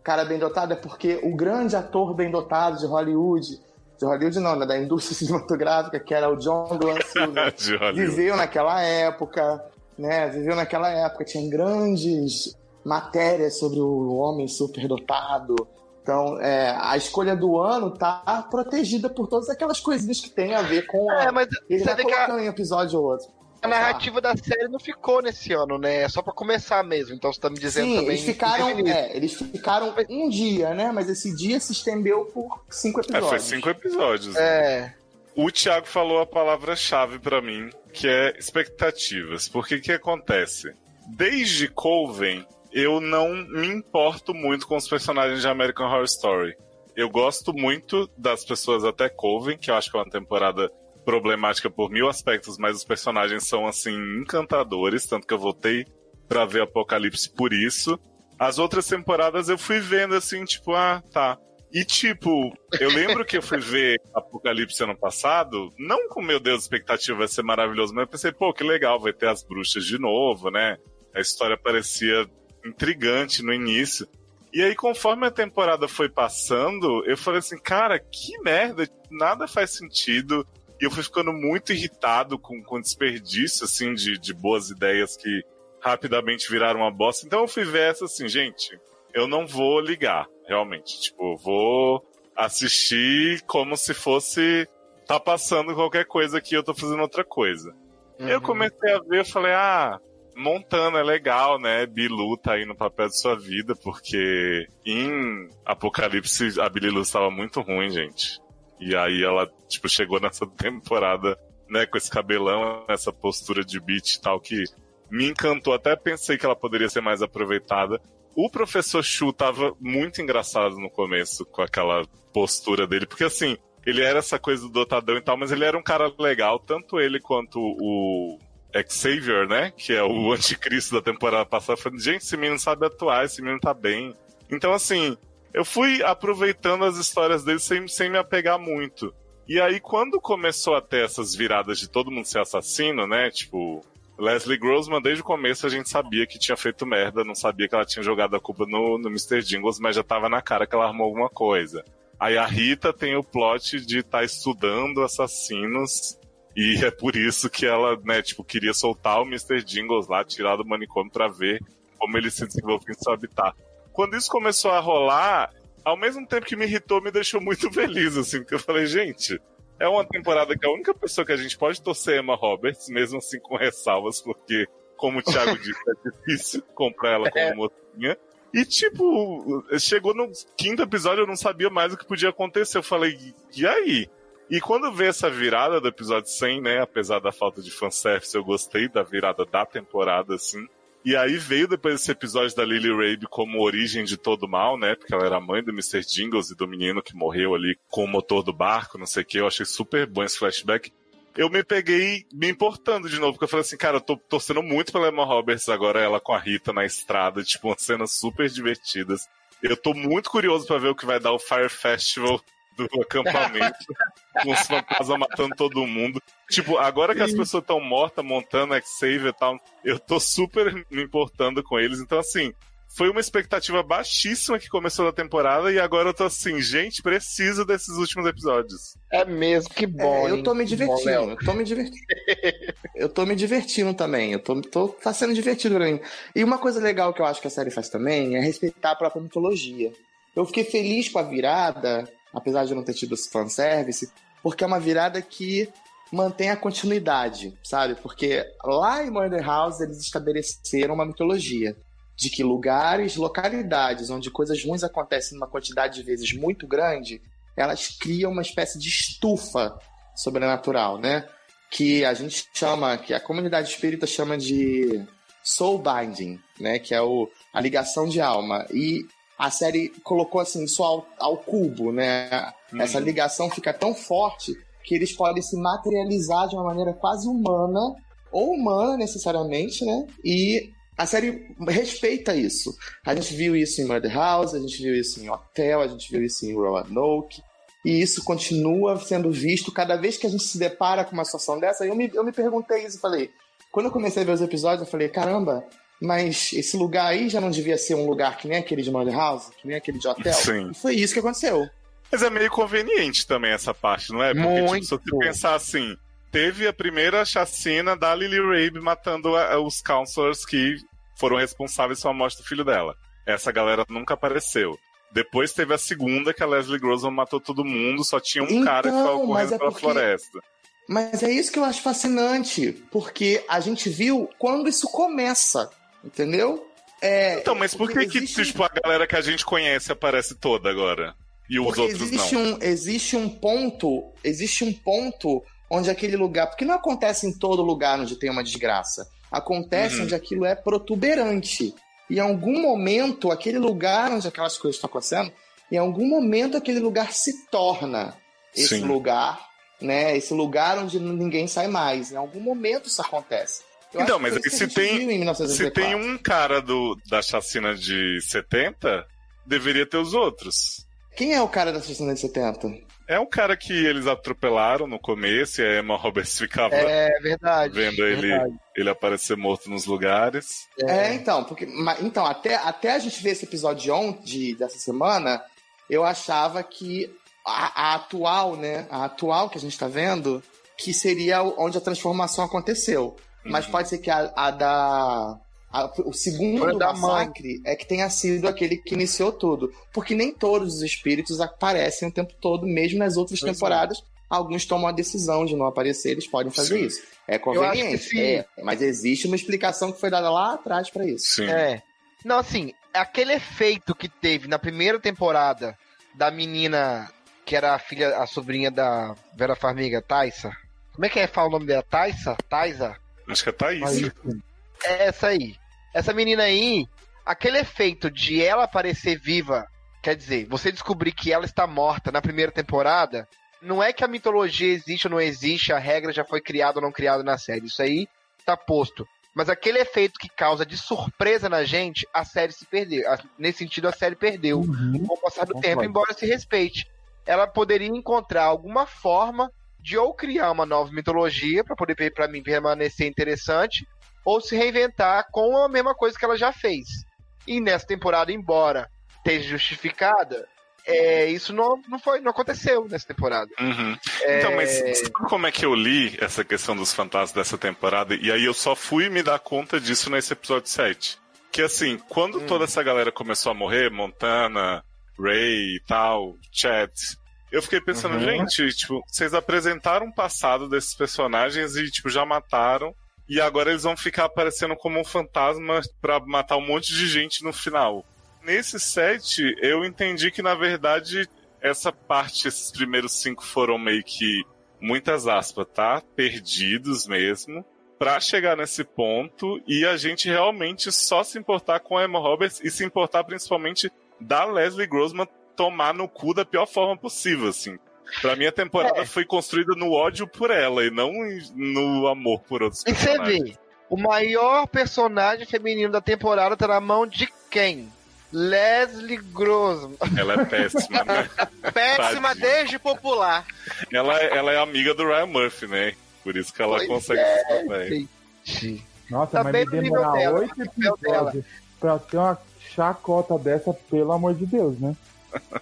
cara bem dotado é porque o grande ator bem dotado de Hollywood, de Hollywood não, né, da indústria cinematográfica, que era o John Glenn Silver, De Hollywood. viveu naquela época, né? Viveu naquela época, tinha grandes matérias sobre o homem superdotado. Então, é, a escolha do ano tá protegida por todas aquelas coisinhas que tem a ver com a... É, mas Ele você vai que a, colocando em episódio ou outro. A narrativa da série não ficou nesse ano, né? É só pra começar mesmo. Então você tá me dizendo Sim, também. eles ficaram, é, eles ficaram um dia, né? Mas esse dia se estendeu por cinco É, episódios. foi cinco episódios. É. O Thiago falou a palavra-chave pra mim, que é expectativas. Porque que acontece? Desde Coven, eu não me importo muito com os personagens de American Horror Story. Eu gosto muito das pessoas até Coven, que eu acho que é uma temporada problemática por mil aspectos, mas os personagens são assim encantadores, tanto que eu voltei pra ver Apocalipse por isso. As outras temporadas eu fui vendo assim, tipo, ah, tá. E tipo, eu lembro que eu fui ver Apocalipse ano passado, não com meu Deus, expectativa vai ser maravilhoso, mas eu pensei, pô, que legal, vai ter as bruxas de novo, né? A história parecia intrigante no início. E aí, conforme a temporada foi passando, eu falei assim, cara, que merda, nada faz sentido. E eu fui ficando muito irritado com, com desperdício, assim, de, de boas ideias que rapidamente viraram uma bosta. Então eu fui ver essa assim, gente, eu não vou ligar, realmente. Tipo, eu vou assistir como se fosse tá passando qualquer coisa aqui, eu tô fazendo outra coisa. Uhum. Eu comecei a ver, eu falei, ah, Montana é legal, né? Bilu tá aí no papel de sua vida, porque em Apocalipse a Billy Lu estava muito ruim, gente. E aí ela, tipo, chegou nessa temporada, né, com esse cabelão, essa postura de beat e tal, que me encantou. Até pensei que ela poderia ser mais aproveitada. O professor Shu tava muito engraçado no começo, com aquela postura dele, porque assim, ele era essa coisa do dotadão e tal, mas ele era um cara legal, tanto ele quanto o Xavier, né? Que é o anticristo da temporada passada. Falei, gente, esse menino sabe atuar, esse menino tá bem. Então, assim, eu fui aproveitando as histórias dele sem, sem me apegar muito. E aí, quando começou a ter essas viradas de todo mundo ser assassino, né? Tipo, Leslie Grossman, desde o começo a gente sabia que tinha feito merda, não sabia que ela tinha jogado a culpa no, no Mr. Jingles, mas já tava na cara que ela armou alguma coisa. Aí a Rita tem o plot de estar estudando assassinos e é por isso que ela, né, tipo, queria soltar o Mr. Jingles lá, tirar do manicômio pra ver como ele se desenvolve em seu habitat. Quando isso começou a rolar, ao mesmo tempo que me irritou, me deixou muito feliz, assim, porque eu falei, gente, é uma temporada que a única pessoa que a gente pode torcer é Emma Roberts, mesmo assim com ressalvas, porque, como o Thiago disse, é difícil comprar ela como mocinha. E, tipo, chegou no quinto episódio, eu não sabia mais o que podia acontecer. Eu falei, e aí? E quando veio essa virada do episódio 100, né, apesar da falta de fanservice, eu gostei da virada da temporada, assim. E aí veio depois esse episódio da Lily Rabe como origem de todo mal, né? Porque ela era mãe do Mr. Jingles e do menino que morreu ali com o motor do barco, não sei o que. Eu achei super bom esse flashback. Eu me peguei me importando de novo, porque eu falei assim, cara, eu tô torcendo muito pela Emma Roberts agora, ela com a Rita na estrada, tipo, umas cenas super divertidas. Eu tô muito curioso pra ver o que vai dar o Fire Festival do acampamento, com os fantasmas matando todo mundo. Tipo, agora que as pessoas estão mortas, montando Xavier e tal, eu tô super me importando com eles. Então, assim, foi uma expectativa baixíssima que começou na temporada e agora eu tô assim, gente, preciso desses últimos episódios. É mesmo, que bom. É, eu tô me bom, divertindo, Léo. eu tô me divertindo. eu tô me divertindo também. Eu tô, tô, tá sendo divertido pra mim. E uma coisa legal que eu acho que a série faz também é respeitar a própria mitologia. Eu fiquei feliz com a virada, apesar de não ter tido esse fanservice, porque é uma virada que mantém a continuidade, sabe? Porque lá em Murder House eles estabeleceram uma mitologia de que lugares, localidades onde coisas ruins acontecem numa quantidade de vezes muito grande, elas criam uma espécie de estufa sobrenatural, né? Que a gente chama, que a comunidade espírita chama de soul binding, né? Que é o, a ligação de alma. E a série colocou assim isso ao, ao cubo, né? Essa ligação fica tão forte que eles podem se materializar de uma maneira quase humana ou humana necessariamente, né? E a série respeita isso. A gente viu isso em Murder House, a gente viu isso em Hotel, a gente viu isso em Roanoke. E isso continua sendo visto cada vez que a gente se depara com uma situação dessa. Eu me, eu me perguntei isso e falei. Quando eu comecei a ver os episódios, eu falei: caramba, mas esse lugar aí já não devia ser um lugar que nem aquele de Murder House, que nem aquele de Hotel? Sim. E foi isso que aconteceu. Mas é meio conveniente também essa parte, não é? Porque, tipo, se você pensar assim, teve a primeira chacina da Lily Rabe matando a- os counselors que foram responsáveis pela morte do filho dela. Essa galera nunca apareceu. Depois teve a segunda, que a Leslie Grossman matou todo mundo, só tinha um Então, cara que ficava mas correndo é pela porque- floresta. Mas é isso que eu acho fascinante, porque a gente viu quando isso começa, entendeu? É, Então, mas por que, que existe- tipo, a galera que a gente conhece aparece toda agora? E os Porque outros existe não? um, existe um ponto, existe um ponto onde aquele lugar, porque não acontece em todo lugar onde tem uma desgraça. Acontece Uhum. onde aquilo é protuberante. E em algum momento, aquele lugar onde aquelas coisas estão acontecendo, em algum momento aquele lugar se torna esse Sim. lugar, né? Esse lugar onde ninguém sai mais. Em algum momento isso acontece. Eu Então, mas se tem- Se 1984. tem um cara do, da chacina de 70, deveria ter os outros. Quem é o cara da 1970? É um cara que eles atropelaram no começo e a Emma Roberts ficava É verdade. vendo ele, verdade. ele aparecer morto nos lugares. É, então, porque, então até, até a gente ver esse episódio de ontem, dessa semana, eu achava que a, a atual, né, a atual que a gente tá vendo, que seria onde a transformação aconteceu. Mas Uhum. pode ser que a, a da a- o segundo massacre é que tenha sido aquele que iniciou tudo, porque nem todos os espíritos aparecem o tempo todo, mesmo nas outras Pois é. temporadas. Alguns tomam a decisão de não aparecer, eles podem fazer Sim. isso. É conveniente, é, mas existe uma explicação que foi dada lá atrás pra isso. Sim. É. Não, assim, aquele efeito que teve na primeira temporada da menina que era a filha, a sobrinha da Vera Farmiga, Taissa. Como é que é fala o nome dela? Taissa? Taisa? Acho que é Thaís. Aí, É essa aí. Essa menina aí, aquele efeito de ela aparecer viva, quer dizer, você descobrir que ela está morta na primeira temporada, não é que a mitologia existe ou não existe, a regra já foi criada ou não criada na série. Isso aí tá posto. Mas aquele efeito que causa de surpresa na gente, a série se perdeu. Nesse sentido, a série perdeu Uhum. com o passar do tempo, embora se respeite. Ela poderia encontrar alguma forma de ou criar uma nova mitologia para poder para mim permanecer interessante, ou se reinventar com a mesma coisa que ela já fez. E nessa temporada, embora esteja justificada, é, isso não, não foi, não aconteceu nessa temporada. Uhum. É, Então, mas sabe como é que eu li essa questão dos fantasmas dessa temporada? E aí eu só fui me dar conta disso nesse episódio 7. Que assim, quando Hum. toda essa galera começou a morrer, Montana, Ray e tal, Chad, eu fiquei pensando, Uhum. gente, tipo, vocês apresentaram um passado desses personagens e, tipo, já mataram. E agora eles vão ficar aparecendo como um fantasma pra matar um monte de gente no final. Nesse set, eu entendi que, na verdade, essa parte, esses primeiros cinco foram meio que, muitas aspas, tá? Perdidos mesmo. Pra chegar nesse ponto e a gente realmente só se importar com a Emma Roberts e se importar principalmente da Leslie Grossman tomar no cu da pior forma possível, assim. Pra mim, a temporada É. foi construída no ódio por ela e não no amor por outros E você personagens. vê, o maior personagem feminino da temporada tá na mão de quem? Leslie Grossman. Ela é péssima, né? Péssima Tadinha. desde popular. Ela, ela é amiga do Ryan Murphy, né? Por isso que ela Pois consegue é, esse papel. gente. Nossa, Tá mas bem me demorar oito episódios pra ter uma chacota dessa, pelo amor de Deus, né?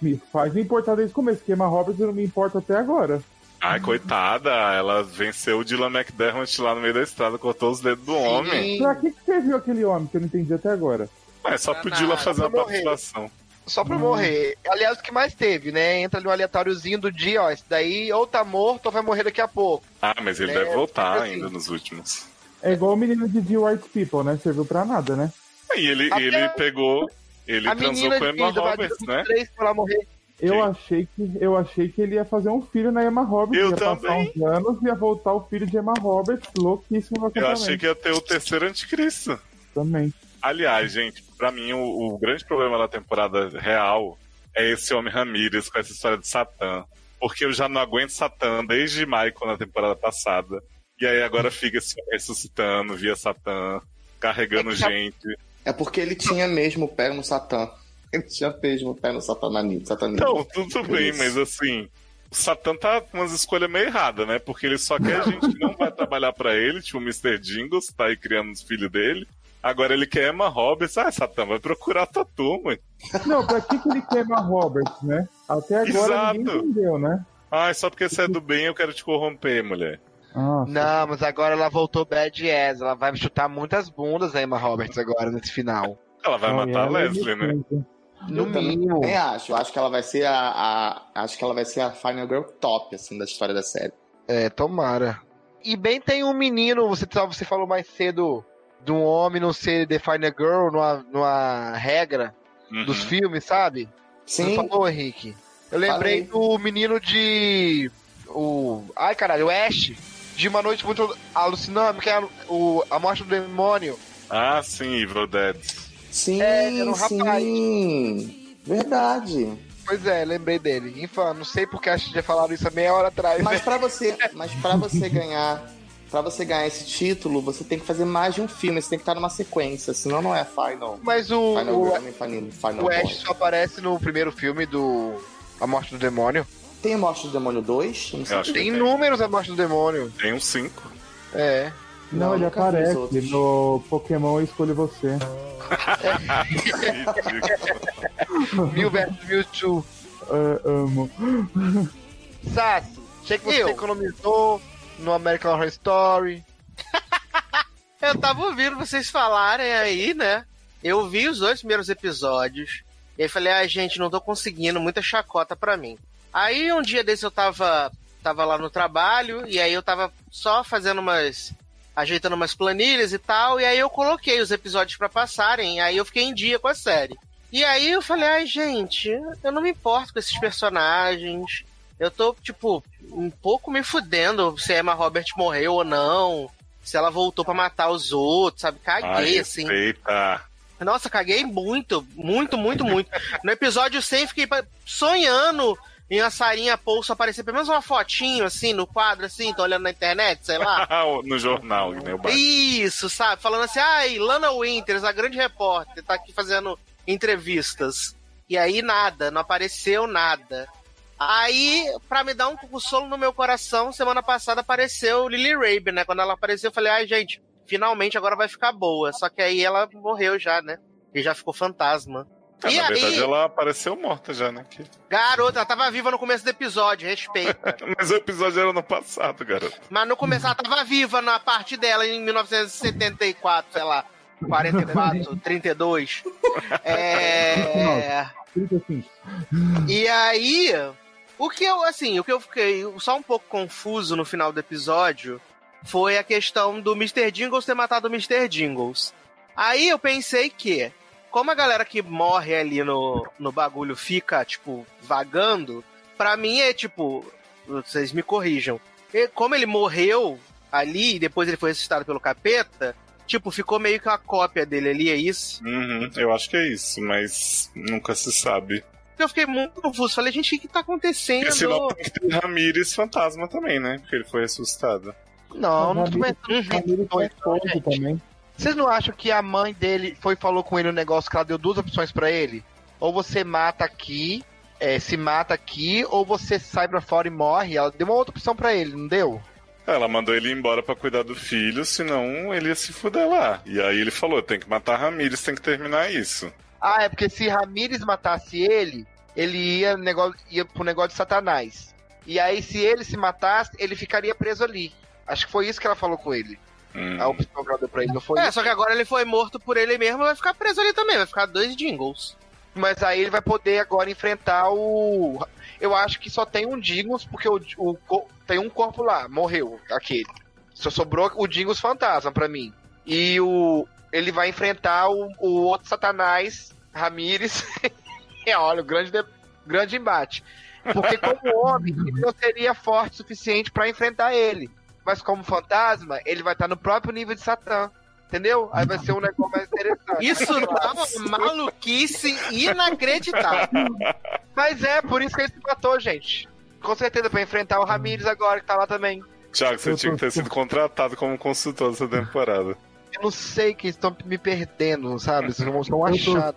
Me faz me importar desde o começo, porque Emma Roberts não me importa até agora. Ai, coitada, ela venceu o Dylan McDermott lá no meio da estrada, cortou os dedos do homem. Sim, Pra que, que serviu aquele homem que eu não entendi até agora? Mas só Pra pro Dylan fazer pra uma morrer. participação. Só pra Hum. morrer. Aliás, o que mais teve, né? Entra ali um aleatóriozinho do dia, ó. Esse daí ou tá morto ou vai morrer daqui a pouco. Ah, mas ele É, deve voltar assim. ainda nos últimos. É igual o menino de The White People, né? Serviu pra nada, né? E ele, Até ele pegou. Ele a transou menina com a de Emma Roberts, né? 23 pra ela morrer. Eu Sim. achei, que, eu achei que ele ia fazer um filho na Emma Roberts. Eu ia também. passar uns anos e ia voltar o filho de Emma Roberts, louquíssimo no Eu achei que ia ter o terceiro anticristo. Também. Aliás, gente, pra mim o, o grande problema da temporada real é esse homem Ramirez com essa história de Satã. Porque eu já não aguento Satã desde Michael na temporada passada. E aí agora fica se ressuscitando via Satã, carregando É que já- gente. É porque ele tinha mesmo o pé no Satã. Ele tinha mesmo o pé no satanismo. satanismo. Não, tudo bem, Isso. mas assim, o Satã tá com umas escolhas meio erradas, né? Porque ele só quer gente que não vai trabalhar pra ele, tipo o Mr. Jingles, tá aí criando os filhos dele. Agora ele quer Emma Roberts. Ah, Satã, vai procurar tua turma. Não, pra que, que ele queima Roberts, né? Até agora ninguém Exato. entendeu, né? Ah, só porque você é do bem eu quero te corromper, mulher. Ah, Não, mas agora ela voltou bad ass. Ela vai chutar muitas bundas a Emma Roberts agora, nesse final. Ela vai não, matar a é Leslie, né? No Eu também mínimo. acho. Eu acho que ela vai ser a, a- Acho que ela vai ser a Final Girl top, assim, da história da série. É, tomara. E bem tem um menino, você, você falou mais cedo de um homem não ser The Final Girl numa, numa regra Uhum. dos filmes, sabe? Sim. Não falou, Henrique? Eu lembrei Falei. do menino de. O. Ai, caralho, o Ash. De uma noite muito alucinante, que é o, a morte do demônio. Ah, sim, Evil Dead. Sim, É, era um rapaz. sim. Verdade. Pois é, lembrei dele. Infã, não sei porque acho que já falaram isso há meia hora atrás. Mas né? pra você, mas para você ganhar, para você ganhar esse título, você tem que fazer mais de um filme, você tem que estar numa sequência, senão não é Final. Mas o, Final o, nem Final, Final o Ash só aparece no primeiro filme do A Morte do Demônio. Tem a Morte do Demônio 2? Não sei. Eu acho que Tem inúmeros A Morte do Demônio. Tem uns cinco. É. Não, Não, ele aparece no Pokémon Escolha Você. Mil versus Mewtwo. Ah, amo. Sasso, sei que você Eu. economizou no American Horror Story. Eu tava ouvindo vocês falarem aí, né? Eu vi os dois primeiros episódios. E aí falei, ah, gente, não tô conseguindo, muita chacota pra mim. Aí um dia desse eu tava, tava lá no trabalho, e aí eu tava só fazendo umas. ajeitando umas planilhas e tal, e aí eu coloquei os episódios pra passarem, e aí eu fiquei em dia com a série. E aí eu falei, ai, gente, eu não me importo com esses personagens. Eu tô, tipo, um pouco me fudendo se a Emma Robert morreu ou não. Se ela voltou pra matar os outros, sabe? Caguei, Ai, assim. Eita. Nossa, caguei muito, muito, muito, muito. No episódio 100, fiquei sonhando em a Sarinha Poulso aparecer pelo menos uma fotinho, assim, no quadro, assim, tô olhando na internet, sei lá. no jornal, né? Isso, sabe? Falando assim, ai, Lana Winters, a grande repórter, tá aqui fazendo entrevistas. E aí nada, não apareceu nada. Aí, pra me dar um consolo no meu coração, semana passada apareceu Lily Rabe, né? Quando ela apareceu, eu falei, ai, gente, finalmente agora vai ficar boa. Só que aí ela morreu já, né? E já ficou fantasma. Ah, e na aí, verdade, ela apareceu morta já, né? Que- garota, ela tava viva no começo do episódio, respeita. Mas o episódio era no passado, garoto. Mas no começo ela tava viva na parte dela em 1974, sei lá. 44, 32. É. 35. E aí, o que eu, assim, o que eu fiquei só um pouco confuso no final do episódio foi a questão do Mr. Jingles ter matado o Mr. Jingles. Aí eu pensei que, como a galera que morre ali no, no bagulho fica, tipo, vagando, pra mim é tipo, vocês me corrijam. E como ele morreu ali e depois ele foi ressuscitado pelo capeta, tipo, ficou meio que uma cópia dele ali, é isso? Uhum, eu acho que é isso, mas nunca se sabe. Eu fiquei muito confuso. Falei, gente, o que, que tá acontecendo? Senão tem que ter Ramires fantasma também, né? Porque ele foi ressuscitado. Não, não tô Ramires- pensando Ramiro foi também. Vocês não acham que a mãe dele foi e falou com ele um negócio que ela deu duas opções pra ele? Ou você mata aqui, é, se mata aqui, ou você sai pra fora e morre. Ela deu uma outra opção pra ele, não deu? Ela mandou ele embora pra cuidar do filho, senão ele ia se fuder lá. E aí ele falou: tem que matar Ramires, tem que terminar isso. Ah, é porque se Ramires matasse ele, ele ia, negócio, ia pro negócio de Satanás. E aí, se ele se matasse, ele ficaria preso ali. Acho que foi isso que ela falou com ele. Hum. A opção que ela deu pra ele, não foi É, isso? só que agora ele foi morto por ele mesmo, vai ficar preso ali também, vai ficar dois jingles. Mas aí ele vai poder agora enfrentar o. Eu acho que só tem um Dingos, porque o, o tem um corpo lá, morreu, aquele. Só sobrou o Dingos fantasma pra mim. E o. Ele vai enfrentar o, o outro Satanás, Ramires. é, olha, o grande, de- grande embate. Porque como homem, ele não seria forte o suficiente pra enfrentar ele. Mas como fantasma, ele vai estar no próprio nível de Satã. Entendeu? Aí vai ser um negócio mais interessante. Isso tá uma maluquice inacreditável. Mas é, por isso que ele se matou, gente. Com certeza, pra enfrentar o Ramires agora, que tá lá também. Thiago, você tinha que ter sido contratado como consultor dessa temporada. Eu não sei que estão me perdendo, sabe? Vocês vão ser um Eu tô só,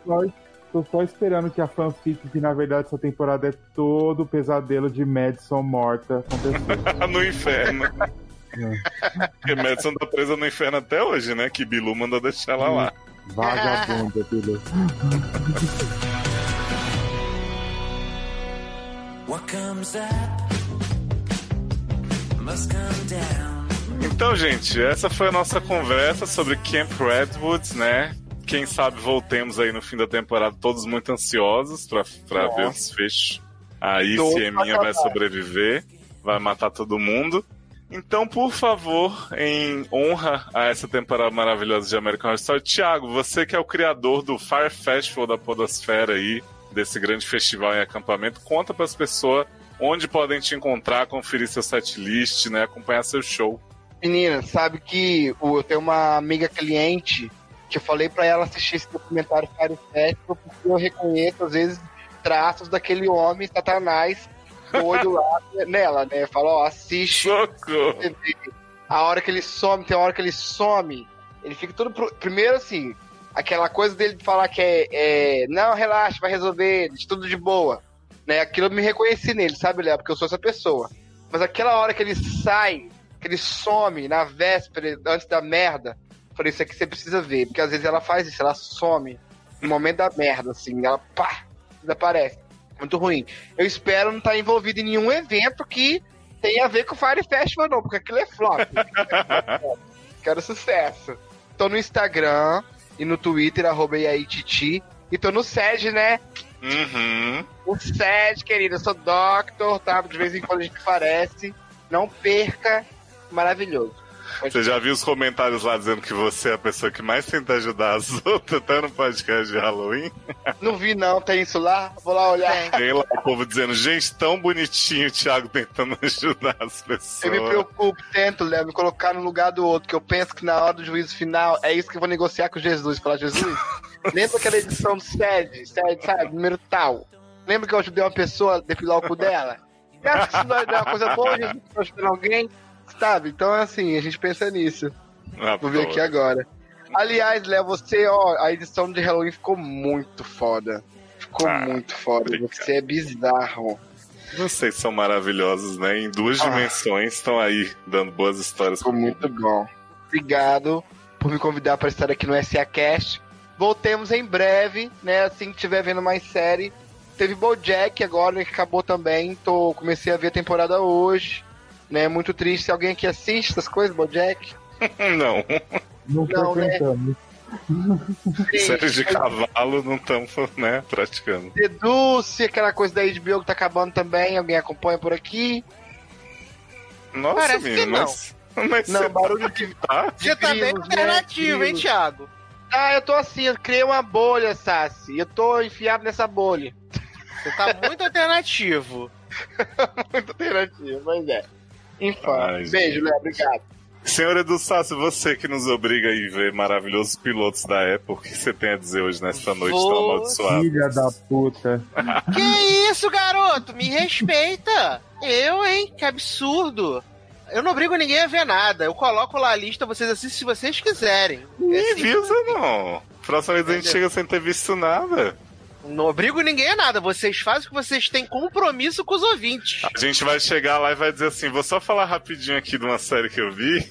tô só esperando que a fanfic, que na verdade essa temporada é todo o pesadelo de Madison morta acontecer. no inferno. Porque Madison tá presa no inferno até hoje, né? Que Bilu mandou deixar ela lá. Vagabunda, filho. What comes up must come down. Então, gente, essa foi a nossa conversa sobre Camp Redwoods, né? Quem sabe voltemos aí no fim da temporada, todos muito ansiosos pra, pra ver o desfecho. Aí, se a minha vai sobreviver, vai matar todo mundo. Então, por favor, em honra a essa temporada maravilhosa de American Horror Story, Thiago, você que é o criador do Fire Festival da Podosfera aí, desse grande festival em acampamento, conta pras pessoas onde podem te encontrar, conferir seu setlist, né, acompanhar seu show. Menina, sabe que eu tenho uma amiga cliente que eu falei pra ela assistir esse documentário Fire Festival porque eu reconheço, às vezes, traços daquele homem satanás doido lá nela, né? Fala, ó, assiste. Socorro! A hora que ele some, tem a hora que ele some, ele fica tudo. pro- Primeiro, assim, aquela coisa dele de falar que é, é, Não, relaxa, vai resolver, de tudo de boa. Né? Aquilo eu me reconheci nele, sabe, Léo? Porque eu sou essa pessoa. Mas aquela hora que ele sai, que ele some na véspera, antes da merda, falei, isso aqui você precisa ver. Porque às vezes ela faz isso, ela some no momento da merda, assim, ela pá, desaparece. Muito ruim. Eu espero não estar envolvido em nenhum evento que tenha a ver com o Fire Festival, não, porque aquilo é flop. Quero sucesso. Tô no Instagram e no Twitter, arroba Titi. E tô no SED, né? Uhum. O SED, querido. Eu sou doctor, tá? De vez em quando a gente aparece. Não perca. Maravilhoso. Você já viu os comentários lá dizendo que você é a pessoa que mais tenta ajudar as outras, até no podcast de Halloween? Não vi, não. Tem isso lá? Vou lá olhar. Tem. Lá o povo dizendo, gente, tão bonitinho o Thiago tentando ajudar as pessoas. Eu me preocupo, tento, Léo, me colocar no lugar do outro, que eu penso que na hora do juízo final é isso que eu vou negociar com Jesus. Falar, Jesus, lembra aquela edição do SED, SED, sabe, número tal? Lembra que eu ajudei uma pessoa a depilar o cu dela? Você acha que isso não é uma coisa boa, Jesus, ajudar alguém? Sabe? Então, assim, a gente pensa nisso. Ah, Vou ver aqui agora. Aliás, Léo, você, ó, a edição de Halloween ficou muito foda. Ficou Ah, muito foda. obrigado. Você é bizarro. Vocês são maravilhosos, né? Em duas Ah. dimensões estão aí dando boas histórias. Ficou muito bom. Obrigado por me convidar para estar aqui no SA Cast. Voltemos em breve, né? Assim que tiver vendo mais série. Teve BoJack agora, né, que acabou também. Tô, comecei a ver a temporada hoje. Né? Muito triste. Se alguém aqui assiste essas coisas, BoJack. Não, Não Não, né? frequentamos. séries de cavalo não estão né, praticando. Deduce, aquela coisa da HBO que tá acabando também. Alguém acompanha por aqui? Nossa, Parece menino, que não. mas, mas Não, você barulho de. tá? Você tá bem grilos, né? alternativo, hein. Thiago? Ah, eu tô assim, eu criei uma bolha, Sassi. Eu tô enfiado nessa bolha. Você tá muito alternativo. Muito alternativo, mas é. Ai, beijo, Léo, obrigado. Senhor Edu Sassi, você que nos obriga a ir ver maravilhosos pilotos da Apple, o que você tem a dizer hoje nesta noite tão Vou- amaldiçoada? Filha da puta. Que isso, garoto? Me respeita. Eu, hein? Que absurdo. Eu não obrigo ninguém a ver nada. Eu coloco lá a lista, vocês assistem se vocês quiserem. Me É assim, avisa, não. Próxima vez a gente chega sem ter visto nada. Não obrigo ninguém a nada. Vocês fazem o que vocês têm compromisso com os ouvintes. A gente vai chegar lá e vai dizer assim: vou só falar rapidinho aqui de uma série que eu vi.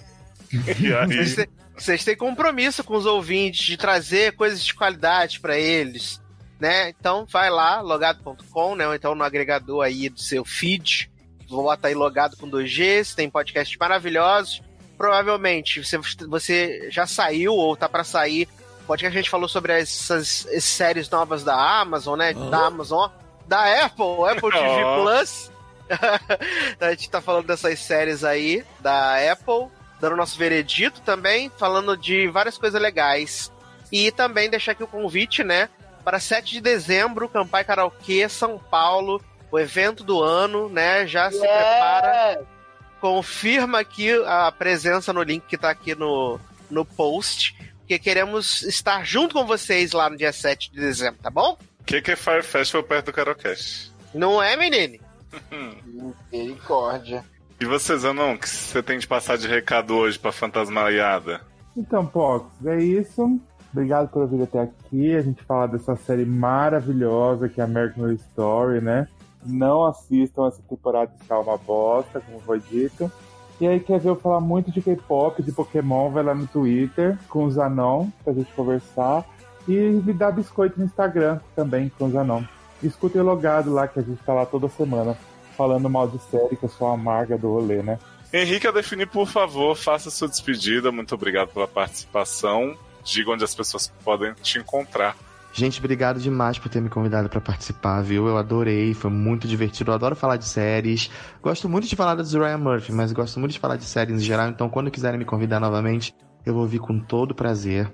E aí. Vocês têm- compromisso com os ouvintes de trazer coisas de qualidade pra eles, né? Então vai lá, logado.com, né? Ou então no agregador aí do seu feed. Bota aí logado com 2G, você tem podcasts maravilhosos. Provavelmente você, você já saiu ou tá pra sair. Podcast que a gente falou sobre essas, essas séries novas da Amazon, né? Da Amazon, da Apple, Apple TV Oh. Plus. a gente tá falando dessas séries aí da Apple, dando nosso veredito também, falando de várias coisas legais. E também deixar aqui o convite, né? Para 7 de dezembro, Campai Karaokê, São Paulo, o evento do ano, né? Já se prepara. Confirma aqui a presença no link que tá aqui no, no post. Porque queremos estar junto com vocês lá no dia 7 de dezembro, tá bom? O que, que é Fire Festival perto do Carocast? Não é, menine? Misericórdia. E você, Zanon, o que você tem de passar de recado hoje pra Fantasmaiada? Então, Pox, é isso. Obrigado por vir até aqui. A gente falar dessa série maravilhosa que é American Horror Story, né? Não assistam essa temporada está uma bosta, como foi dito. E aí, quer ver eu falar muito de K-pop, de Pokémon, vai lá no Twitter com o Zanon pra gente conversar. E me dá biscoito no Instagram também com o Zanon. Escutem o logado lá que a gente tá lá toda semana falando mal de série, que eu sou a amarga do rolê, né? Henrique, a definir, por favor, faça sua despedida. Muito obrigado pela participação. Diga onde as pessoas podem te encontrar. Gente, obrigado demais por ter me convidado pra participar, viu? Eu adorei, foi muito divertido. Eu adoro falar de séries. Gosto muito de falar dos Ryan Murphy, mas gosto muito de falar de séries em geral. Então, quando quiserem me convidar novamente, eu vou vir com todo prazer.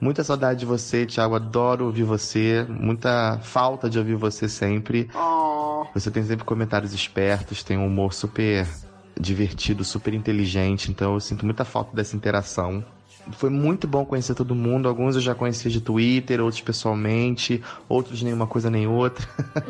Muita saudade de você, Thiago. Adoro ouvir você. Muita falta de ouvir você sempre. Você tem sempre comentários espertos, tem um humor super divertido, super inteligente. Então, eu sinto muita falta dessa interação. Foi muito bom conhecer todo mundo. Alguns eu já conhecia de Twitter, outros pessoalmente, outros nenhuma coisa nem outra.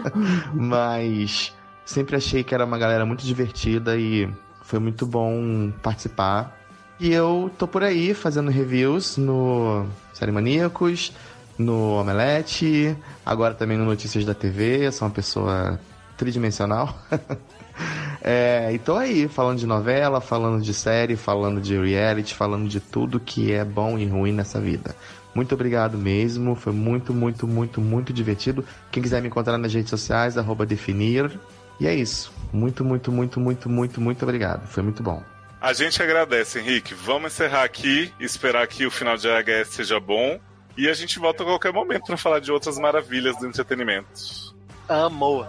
Mas sempre achei que era uma galera muito divertida e foi muito bom participar. E eu tô por aí fazendo reviews no Série Maníacos, no Omelete, agora também no Notícias da TV. Eu sou uma pessoa tridimensional. É, e tô aí falando de novela, falando de série, falando de reality, falando de tudo que é bom e ruim nessa vida. Muito obrigado mesmo, foi muito, muito, muito, muito divertido. Quem quiser me encontrar nas redes sociais, arroba definir. E é isso. Muito, muito, muito, muito, muito, muito obrigado. Foi muito bom. A gente agradece, Henrique. Vamos encerrar aqui, esperar que o final de AHS seja bom. E a gente volta a qualquer momento para falar de outras maravilhas do entretenimento. Amor.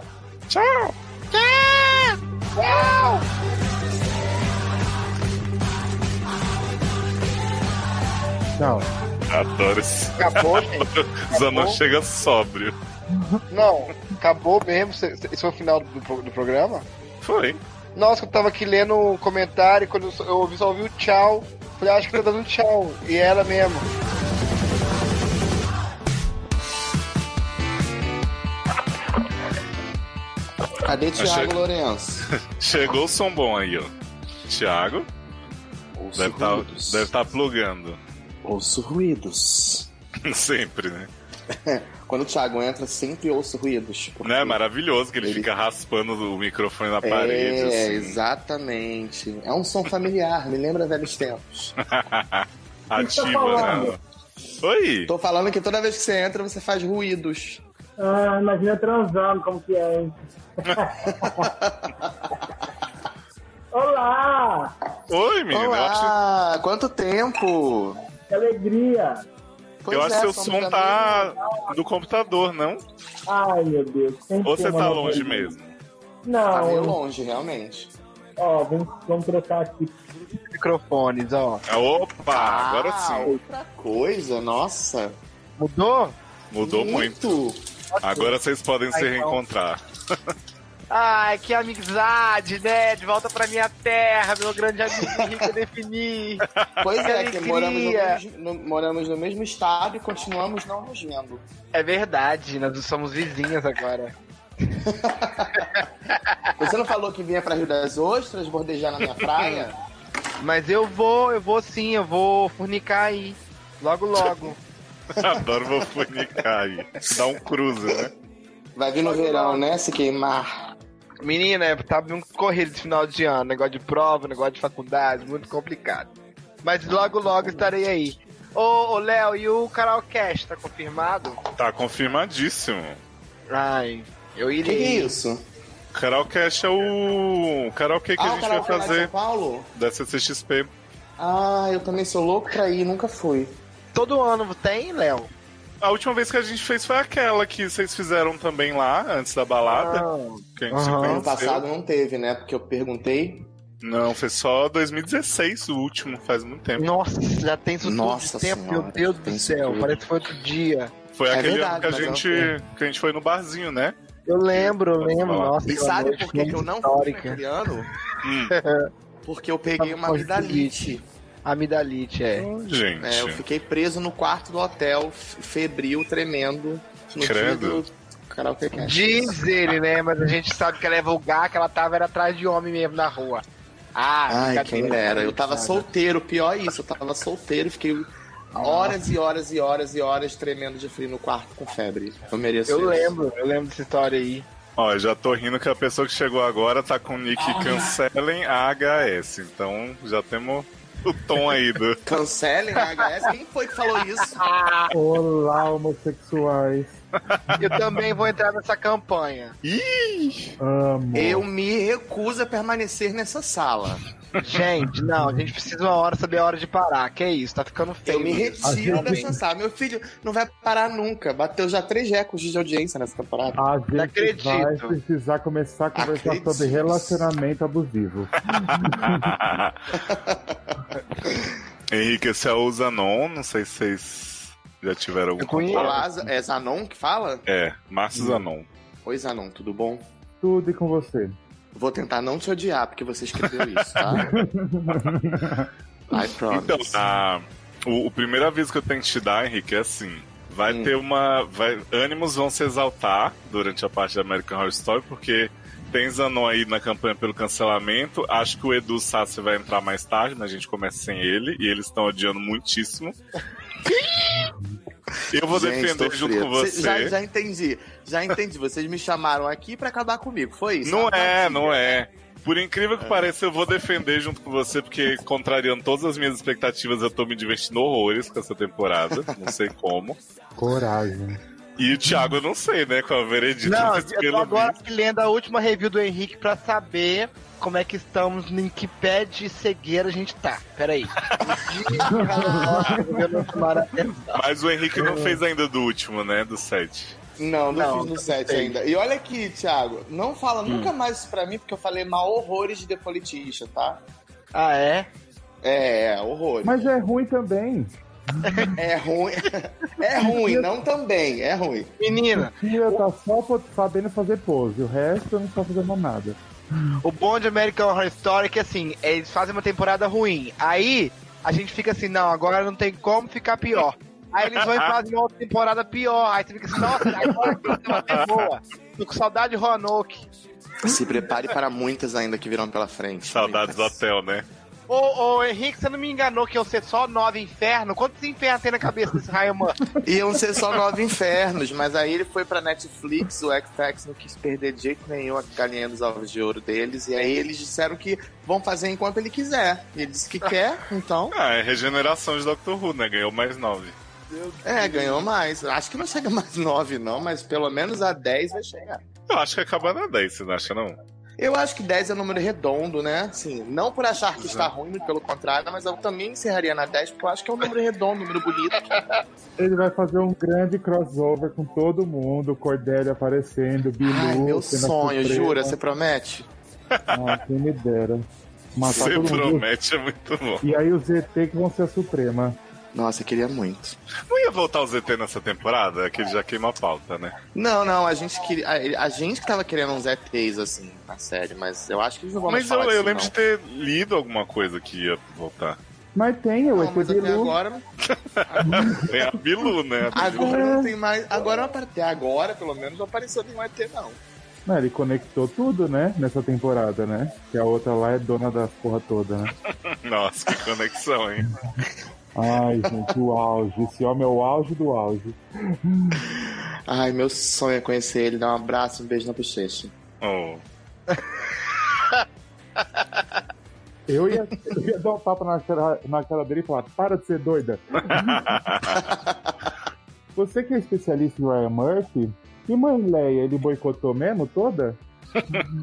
Tchau! Tchau. Adoro esse. Acabou, gente. Zanon chega sóbrio. Não, acabou mesmo. Esse foi o final do, do programa? Foi. Nossa, eu tava aqui lendo um comentário, quando eu, só- eu ouvi, só ouvi o tchau. Falei, acho que tá dando tchau. E ela mesmo. Cadê Achei- Thiago Lourenço? Chegou o som bom aí, ó. Thiago Ouço deve estar ruídos. deve tá plugando. Ouço ruídos. Sempre, né? Quando o Thiago entra, sempre ouço ruídos. Não é maravilhoso que ele, Ele- fica raspando o microfone na parede. É, assim. exatamente. É um som familiar, me lembra velhos tempos. Ativa, né? Oi! Tô falando que toda vez que você entra, você faz ruídos. Ah, imagina transando, como que é. hein? Olá! Oi, menino. Eu acho, Olá, quanto tempo! Que alegria! Pois eu acho é, que seu somos som amigos. tá do computador, não? Ai, meu Deus. Ou você tá longe mesmo? Tá meio Não, longe, realmente. ó, vamos, vamos trocar aqui. Microfones, ó. Ah, Opa, agora Ah, sim. outra coisa, nossa. Mudou? Mudou muito. Agora vocês podem se Ai, não. reencontrar. Ai, que amizade, né? De volta pra minha terra, meu grande amigo Henrique Definir. Pois Que é, que moramos no, mesmo, no- moramos no mesmo estado e continuamos não nos vendo. É verdade, nós somos vizinhos agora. Você não falou que vinha pra Rio das Ostras, bordejar na minha praia? Mas eu vou, eu vou sim, eu vou fornicar aí. Logo, logo. Adoro vou funicar aí. Dá um cruze, né? Vai vir no verão, né? Se queimar. Menina, tá muito corrido esse final de ano. Negócio de prova, negócio de faculdade, muito complicado. Mas logo, logo estarei aí. Ô, ô Léo, e o Karaokast, tá confirmado? Tá confirmadíssimo. Ai, eu O que, que é isso? Karaokast é o karaokê que ah, a o gente vai de São fazer Paulo? da CCXP. Ah, eu também sou louco pra ir, nunca fui. Todo ano tem, Léo? A última vez que a gente fez foi aquela que vocês fizeram também lá, antes da balada. Que a gente se Aham. Ano passado não teve, né? Porque eu perguntei. Não, foi só 2016 o último, faz muito tempo. Nossa, já tem isso Nossa tudo de tempo, Senhora, meu Deus do céu. tudo. Parece que foi outro dia. Foi É aquele verdade, ano que a, eu gente, que a gente foi no barzinho, né? Eu lembro, eu lembro. Nossa, E sabe por que, que eu não fui naquele ano? Hum, Porque eu peguei uma amidalite. Amidalite, é. gente. É, eu fiquei preso no quarto do hotel, febril, tremendo, no Credo. cast. Diz ele, né? Mas a gente sabe que ela é vulgar, que ela tava era atrás de homem mesmo na rua. Ah, Ai, fica quem dera. Eu tava solteiro, pior isso, eu tava solteiro, fiquei horas e horas e horas e horas tremendo de frio no quarto com febre. Eu mereço Eu isso. lembro, eu lembro dessa história aí. Ó, já tô rindo que a pessoa que chegou agora tá com o nick cancelem a HS. Então já temos o tom aí do. Cancelem a HS? Quem foi que falou isso? Olá, homossexuais. Eu também vou entrar nessa campanha. Ih! Amo. Eu me recuso a permanecer nessa sala. Gente, não, a gente precisa uma hora saber a hora de parar. Que é isso, tá ficando feio. Eu me retiro gente- dessa sala. Meu filho não vai parar nunca. Bateu já três recordes de audiência nessa temporada. A gente acredito. vai precisar começar a conversar Acredito. sobre relacionamento abusivo. Henrique, esse é o Zanon, não sei se vocês já tiveram algum contato. É Zanon que fala? É, Márcio Zanon. Oi, Zanon, tudo bom? Tudo e com você. Vou tentar não te odiar, porque você escreveu isso, tá? I promise. Então, a- o, o primeiro aviso que eu tenho que te dar, Henrique, é assim. Vai Hum. ter uma. Vai, ânimos vão se exaltar durante a parte da American Horror Story, porque tem Zanon aí na campanha pelo cancelamento. Acho que o Edu Sassi vai entrar mais tarde, né? A gente começa sem ele, e eles estão odiando muitíssimo. Eu vou Gente, defender junto com você. Já, já entendi. Já entendi. Vocês me chamaram aqui pra acabar comigo. Foi isso? Não é, não é. Por incrível que pareça, eu vou defender junto com você, porque contrariando todas as minhas expectativas, eu tô me divertindo horrores com essa temporada. Não sei como. Coragem. E o Thiago, eu não sei, né? Com a veredita. Não, eu tô agora lendo a última review do Henrique pra saber como é que estamos, em que pé de cegueira a gente tá. Peraí. Mas o Henrique não fez ainda do último, né? Do 7. Não, não, Não, fiz no não 7 sei. ainda. E olha aqui, Thiago, não fala Hum. nunca mais isso pra mim, porque eu falei mal horrores de The Politician, tá? ah, é? É, horrores. Mas é ruim também. É ruim. é ruim, não também, é ruim. Menina, Tia tá só sabendo fazer pose. O resto não tá fazendo nada. O bom de American Horror Story é que assim, eles fazem uma temporada ruim. Aí a gente fica assim, não, agora não tem como ficar pior. Aí eles vão e fazem uma outra temporada pior. Aí você fica assim, nossa, agora vai ser boa. Tô com saudade de Roanoke. Se prepare para muitas ainda que virão pela frente. Saudades do hotel, né? Ô, ô, Henrique, você não me enganou que iam ser só nove infernos? Quantos infernos tem na cabeça desse Rayman? Iam ser só nove infernos, mas aí ele foi pra Netflix, o X-Fax não quis perder de jeito nenhum a galinha dos ovos de ouro deles, e aí eles disseram que vão fazer enquanto ele quiser. E ele disse que quer, então, Ah, é regeneração de Doctor Who, né? Ganhou mais 9. é, ganhou mais. Acho que não chega mais nove, não, mas pelo menos a 10 vai chegar. Eu acho que acaba na 10, você não acha, não? Eu acho que 10 é um número redondo, né? Assim, não por achar que está ruim, pelo contrário, mas eu também encerraria na 10, porque eu acho que é um número redondo, um número bonito. Ele vai fazer um grande crossover com todo mundo, Cordélia aparecendo, Bilu. Ai, meu sonho, Suprema. jura? Você promete? Ah, quem me dera. Matar Você todo mundo. promete, é muito bom. E aí os ET que vão ser a Suprema. Nossa, eu queria muito. Não ia voltar o ZT nessa temporada? É que ele já queima a pauta, né? Não, não, a gente queria. A, a gente que tava querendo uns ETs, assim, na série, mas eu acho que eles não vão Mas eu, eu lembro não. de ter lido alguma coisa que ia voltar. Mas tem o ET Bilu. agora. Tem a Bilu, né? A Bilu. Agora não tem mais. Agora, até agora, pelo menos, não apareceu nenhum ET, não. Não, ele conectou tudo, né? Nessa temporada, né? Que a outra lá é dona das porra toda, né? Nossa, que conexão, hein? Ai, gente, o auge. Esse homem é o auge do auge. Ai, meu sonho é conhecer ele, dar um abraço, um beijo na bochecha. Oh. Eu ia, eu ia dar um tapa na cara, na cara dele e falar: para de ser doida. Você que é especialista em Ryan Murphy, e Mãe Leia, ele boicotou mesmo toda?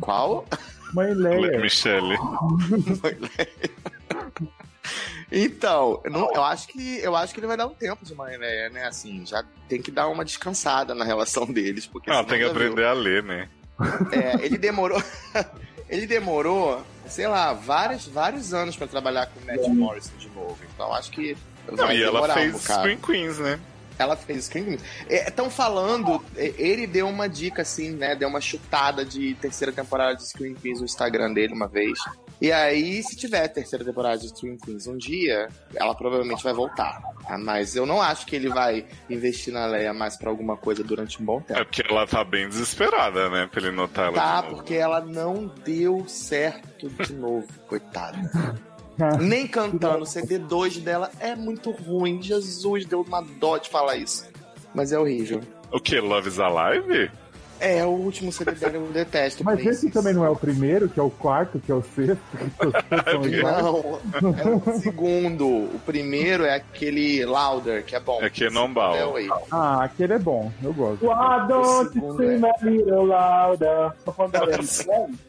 Qual? Mãe Leia. Michelle. Então, eu, não- eu acho que eu acho que ele vai dar um tempo de mané, né? Assim, já tem que dar uma descansada na relação deles, porque senão tem que já viu. aprender a ler, né? É, ele demorou. ele demorou, sei lá, vários, vários anos pra trabalhar com o Matt Morrison de novo. Então acho que. Não, e ela fez um. Screen Queens, né? Ela fez Queens. Estão falando, é, ele deu uma dica assim, né? Deu uma chutada de terceira temporada de Screen Queens no Instagram dele uma vez. E aí, se tiver terceira temporada de Twin Queens um dia, ela provavelmente vai voltar. Ah, Mas eu não acho que ele vai investir na Leia mais pra alguma coisa durante um bom É tempo. porque ela tá bem desesperada, né? Pra ele notar ela. Tá, porque ela não deu certo de novo, coitada. Nem cantando, o CD2 dela é muito ruim. Jesus, deu uma dó de falar isso. Mas é horrível. O que? Love is Alive? É, o último CD dela eu detesto. Mas esse também não é o primeiro, que é o quarto, que é o sexto, três são iguais. Não, é o segundo. O primeiro é aquele Louder, que é bom. É que não bal. É o aí. Ah, aquele é bom, eu gosto. Why don't you segundo scream a little louder?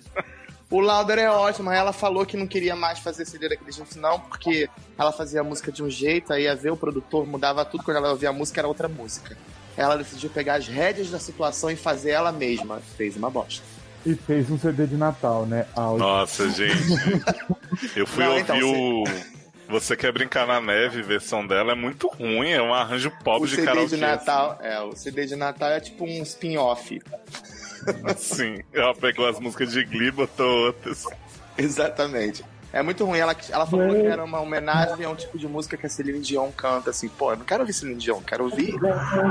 O Louder é ótimo, aí ela falou que não queria mais fazer CD daquele jeito, não, porque ela fazia a música de um jeito, aí ia ver o produtor, mudava tudo, quando ela ouvia a música era outra música. Ela decidiu pegar as rédeas da situação e fazer ela mesma. Fez uma bosta. E fez um CD de Natal, né? Áudio. Nossa, gente. Eu fui Não, ouvir então, o. Você quer brincar na neve, versão dela é muito ruim, é um arranjo O pobre de CD karaokê. de Natal, é, o CD de Natal é tipo um spin-off. Sim, ela pegou as músicas de Glee e botou outras. Exatamente. É muito ruim. Ela, ela falou que era uma homenagem a um tipo de música que a Celine Dion canta, assim. Pô, eu não quero ouvir Celine Dion, quero ouvir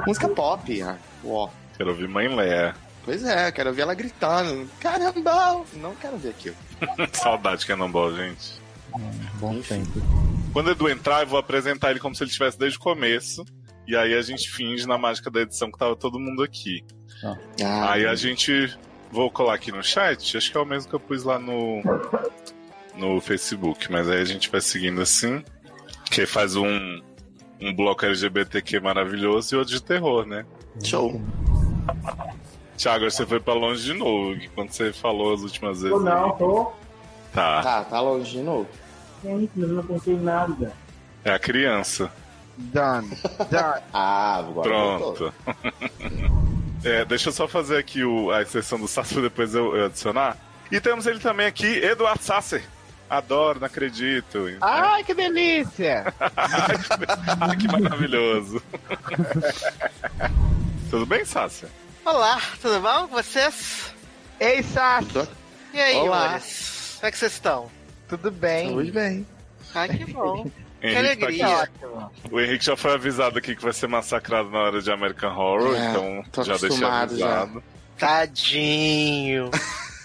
música pop. Ah, Ó. Quero ouvir Mãe Léa. Pois é, quero ouvir ela gritando. Caramba! Não quero ver aquilo. Saudade que é não bom, gente. Bom tempo. Quando o Edu entrar, eu vou apresentar ele como se ele estivesse desde o começo. E aí a gente finge na mágica da edição que tava todo mundo aqui. Ah, Aí a gente. Vou colar aqui no chat, acho que é o mesmo que eu pus lá no. No Facebook, mas aí a gente vai seguindo assim. Que faz um. Um bloco LGBTQ maravilhoso e outro de terror, né? Show. Thiago, você foi pra longe de novo, que quando você falou as últimas vezes. Tô não, aí. tô. Tá, Tá, tá longe de novo. Gente, eu não pensei em nada. é a criança. Done. Done. Ah, agora. Pronto. É, deixa eu só fazer aqui o, a exceção do Sasser depois eu, eu adicionar. E temos ele também aqui, Eduardo Sasser. Adoro, não acredito. Ai, que delícia! Ai, que maravilhoso. Tudo bem, Sasser? Olá, tudo bom com vocês? Ei, Sassi, Tô- E aí, Olá. amores? Como é que vocês estão? tudo bem? Saúde bem. Ai, que bom. Henrique alegria. tá aqui. O Henrique já foi avisado aqui que vai ser massacrado na hora de American Horror, É, então tô já deixei acostumado já. avisado. Tadinho.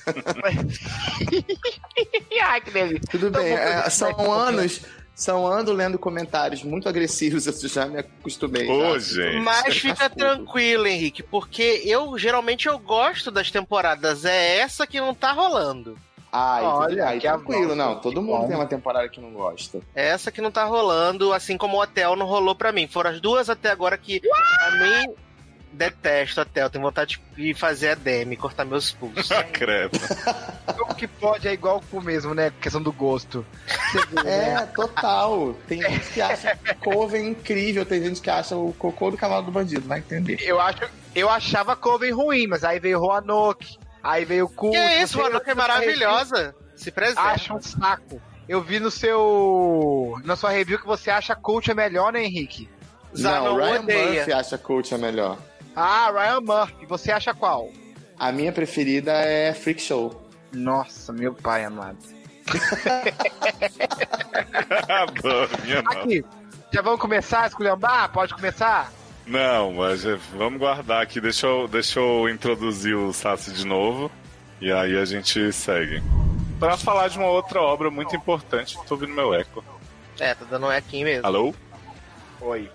Ai, que delícia. Tudo Então, bem. é, são anos. São anos lendo comentários muito agressivos, eu já me acostumei. Ô, gente. Mas fica tranquilo, Henrique, porque eu geralmente eu gosto das temporadas. É essa que não tá rolando. Ah, Olha, aí que tranquilo, não. Todo mundo bom. tem uma temporada que não gosta. Essa que não tá rolando, assim como o Hotel não rolou pra mim. Foram as duas até agora que, pra mim, detesto Hotel. Tenho vontade de fazer a Demi, cortar meus pulsos. Credo. Como que pode é igual com o mesmo, né? Questão do gosto. Vê, né? É, total. Tem gente que acha Coven incrível, tem gente que acha o cocô do cavalo do bandido, vai entender. Eu, acho, eu achava Coven ruim, mas aí veio Roanoke, aí veio Cult. que é isso, Roanoke é maravilhosa. Se presente. Acha um saco. Eu vi no seu. Na sua review que você acha Cult é melhor, né, Henrique? Zanon não, Ryan odeia. Murphy acha Coach é melhor. Ah, Ryan Murphy. Você acha qual? A minha preferida é Freak Show. Nossa, meu pai amado. Nossa. Aqui, já vamos começar a esculhambar? Pode começar? Não, mas é, vamos guardar aqui. Deixa eu, deixa eu introduzir o Sassi de novo. E aí a gente segue. Pra falar de uma outra obra muito importante, tô ouvindo meu eco. É, tá dando eco mesmo. Alô? Oi.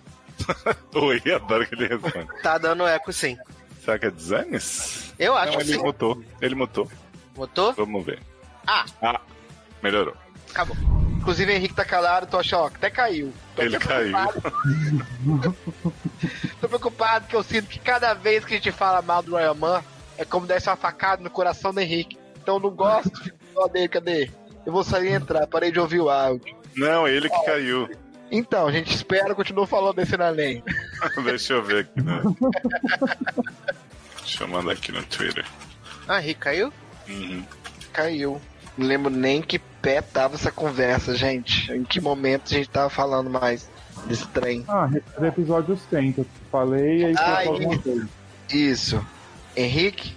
Oi, adoro que ele responde. Tá dando eco sim. Será que é Designs? Eu acho Não, que ele sim. mutou. Ele mutou. Botou? Vamos ver. Ah. Ah, melhorou. Acabou. Inclusive, Henrique tá calado, tô achando, ó, até caiu. Tô Ele caiu. tô preocupado que eu sinto que cada vez que a gente fala mal do Ryan Man, é como desse uma facada no coração do Henrique. Então eu não gosto, só dele, cadê? Eu vou sair e entrar, parei de ouvir o áudio. Não, ele que caiu. Então, a gente espera, continua falando desse na além. Deixa eu ver aqui, né? Deixa eu mandar aqui no Twitter. Ah, Henrique caiu? Uhum. Caiu. Não lembro nem que pé tava essa conversa, gente. Em que momento a gente tava falando mais desse trem. Ah, do episódio 100 que eu falei, aí Ah, foi alguma e- coisa. Isso. Henrique,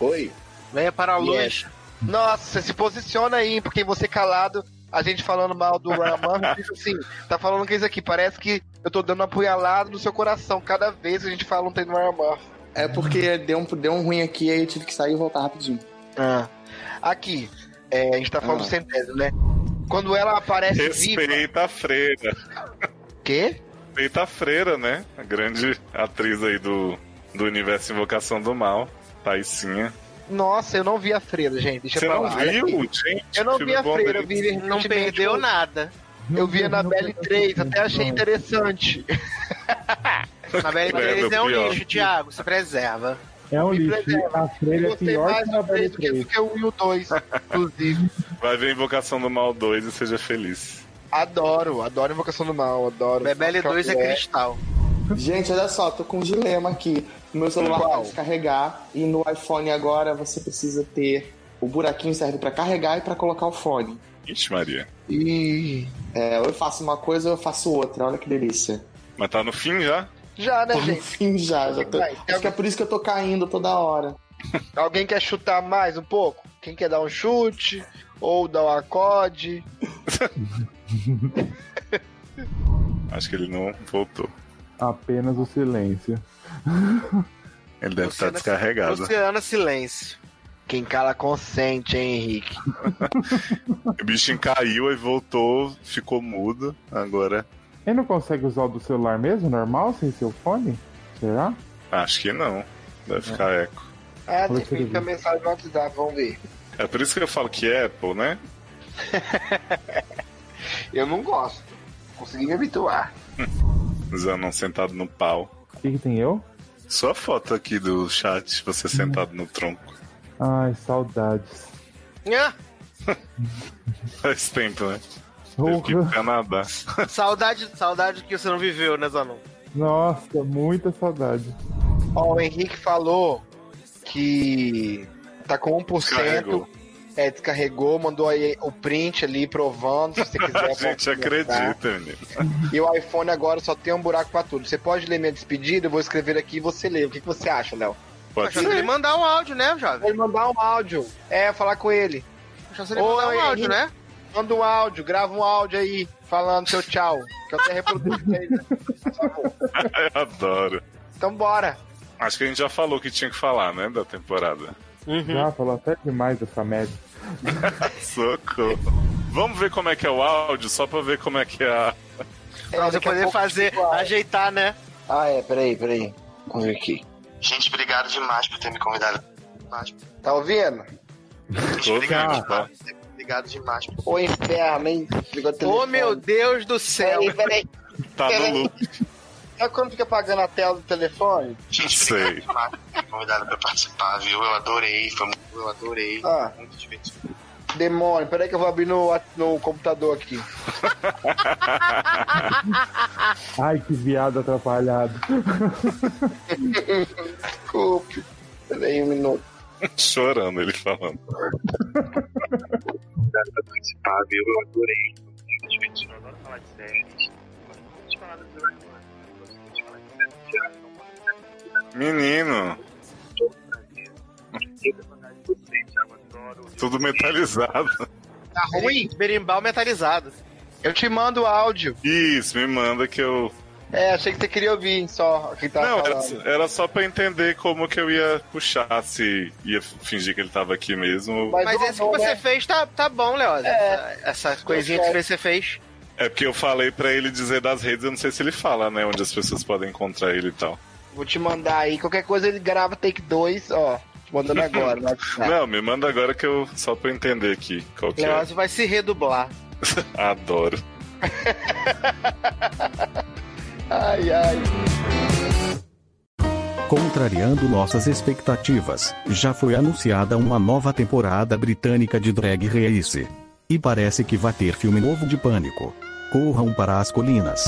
Oi? Venha para a luz. Yes. Nossa, você se posiciona aí, porque você calado, a gente falando mal do Ryan Murphy, assim, tá falando que isso aqui, parece que eu tô dando uma apunhalada no seu coração cada vez que a gente fala um tem do Ryan Murphy. É porque deu um, deu um ruim aqui, aí eu tive que sair e voltar rapidinho. Ah. Aqui, é, a gente tá falando Ah. do Centésimo, né? Quando ela aparece viva... Respeita a freira. Quê? Respeita a freira, né? A grande atriz aí do, do universo Invocação do Mal. Paicinha. Nossa, eu não vi a freira, gente. Deixa Você pra não lá. viu, gente? Eu não vi a freira, eu vi Não perdeu o- nada. Eu vi a Annabelle 3, até achei interessante. A Belle É, 3 é um pior. lixo, Thiago. Se preserva. É um lixo. A freira é pior mais que a do 3 Belle do que, 3. do que o 1 e o 2, inclusive. Vai ver Invocação do Mal 2 e seja feliz. Adoro, adoro Invocação do Mal, adoro. Bebele 2 é cristal. Gente, olha só, tô com um dilema aqui. Meu celular Qual? vai descarregar e no iPhone agora você precisa ter. O buraquinho serve pra carregar e pra colocar o fone. Ixi, Maria. Ih, É, ou eu faço uma coisa ou eu faço outra. Olha que delícia. Mas tá no fim já? já, né, Tô no gente? fim já. já tô... Vai, Acho que é por isso que eu tô caindo toda hora. Alguém quer chutar mais um pouco? Quem quer dar um chute? Ou dar um acorde? Acho que ele não voltou. Apenas o silêncio. Ele deve estar Luciana- descarregado. Luciana Silêncio. Quem cala consente, hein, Henrique? O bichinho caiu e voltou, ficou mudo. Agora, Ele não consegue usar o do celular mesmo, normal, sem seu fone? Será? acho que não. Deve ficar eco. Que que a mensagem no WhatsApp, vamos ver. É por isso que eu falo que é Apple, né? Eu não gosto. Consegui me habituar. Zanon sentado no pau. O que, que tem eu? Sua foto aqui do chat, você sentado no tronco. Ai, saudades. Ah, Faz tempo, né? Teve que. Canadá. saudade, saudade que você não viveu, né, Zanon? Nossa, muita saudade. Ó, o Henrique falou que tá com 1%. Descarregou. É, descarregou, mandou aí o print ali provando, se você quiser. A gente acredita, menino. E o iPhone agora só tem um buraco pra tudo. Você pode ler minha despedida, eu vou escrever aqui e você lê. O que, que você acha, Léo? Pode Achando ele ser. mandar um áudio, né, jovem? Ele mandar um áudio. É, falar com ele. Achando ele mandar um áudio, né? Manda um áudio, grava um áudio aí, falando seu tchau. Que eu até reproduzo né? Eu adoro. Então bora. Acho que a gente já falou o que tinha que falar, né? Da temporada. Já falou até demais dessa média. Socorro. Vamos ver como é que é o áudio, só pra ver como é que é a. Pra você poder fazer, ajeitar, né? Ah, é, peraí, peraí. Vamos ver aqui. Gente, obrigado demais por ter me convidado. Tá ouvindo? Vendo, tá? Obrigado demais. Ô inferno, hein? Ô, meu Deus do céu. Peraí, peraí. Tá no loop. Sabe quando fica apagando a tela do telefone? Gente, Sei. convidado pra participar, viu? Eu adorei, foi muito, eu adorei. Ah. Muito divertido. Demônio, peraí que eu vou abrir no, no computador aqui. Ai, que viado atrapalhado. Desculpe. Peraí um minuto. Chorando ele falando. Obrigado por participar, viu? Eu adorei, foi muito divertido. Eu adoro falar de séries. Menino, tudo metalizado. Tá ruim? Berimbau metalizado. Eu te mando o áudio. Isso, me manda que eu. É, achei que você queria ouvir só o que tava Não, era, falando. era só pra entender como que eu ia puxar, se ia fingir que ele tava aqui mesmo. Mas, Mas esse que você é- fez tá, tá bom, Leoz. É. Essa, essa coisinha que você fez. É porque eu falei pra ele dizer das redes, eu não sei se ele fala, né? Onde as pessoas podem encontrar ele e tal. Vou te mandar aí. Qualquer coisa ele grava take 2, ó. Te mandando agora. Não, me manda agora que eu. Só pra eu entender aqui qual que é. Vai se redublar. Adoro. ai, ai. Contrariando nossas expectativas, já foi anunciada uma nova temporada britânica de Drag Race. E parece que vai ter filme novo de Pânico. Corram para as colinas.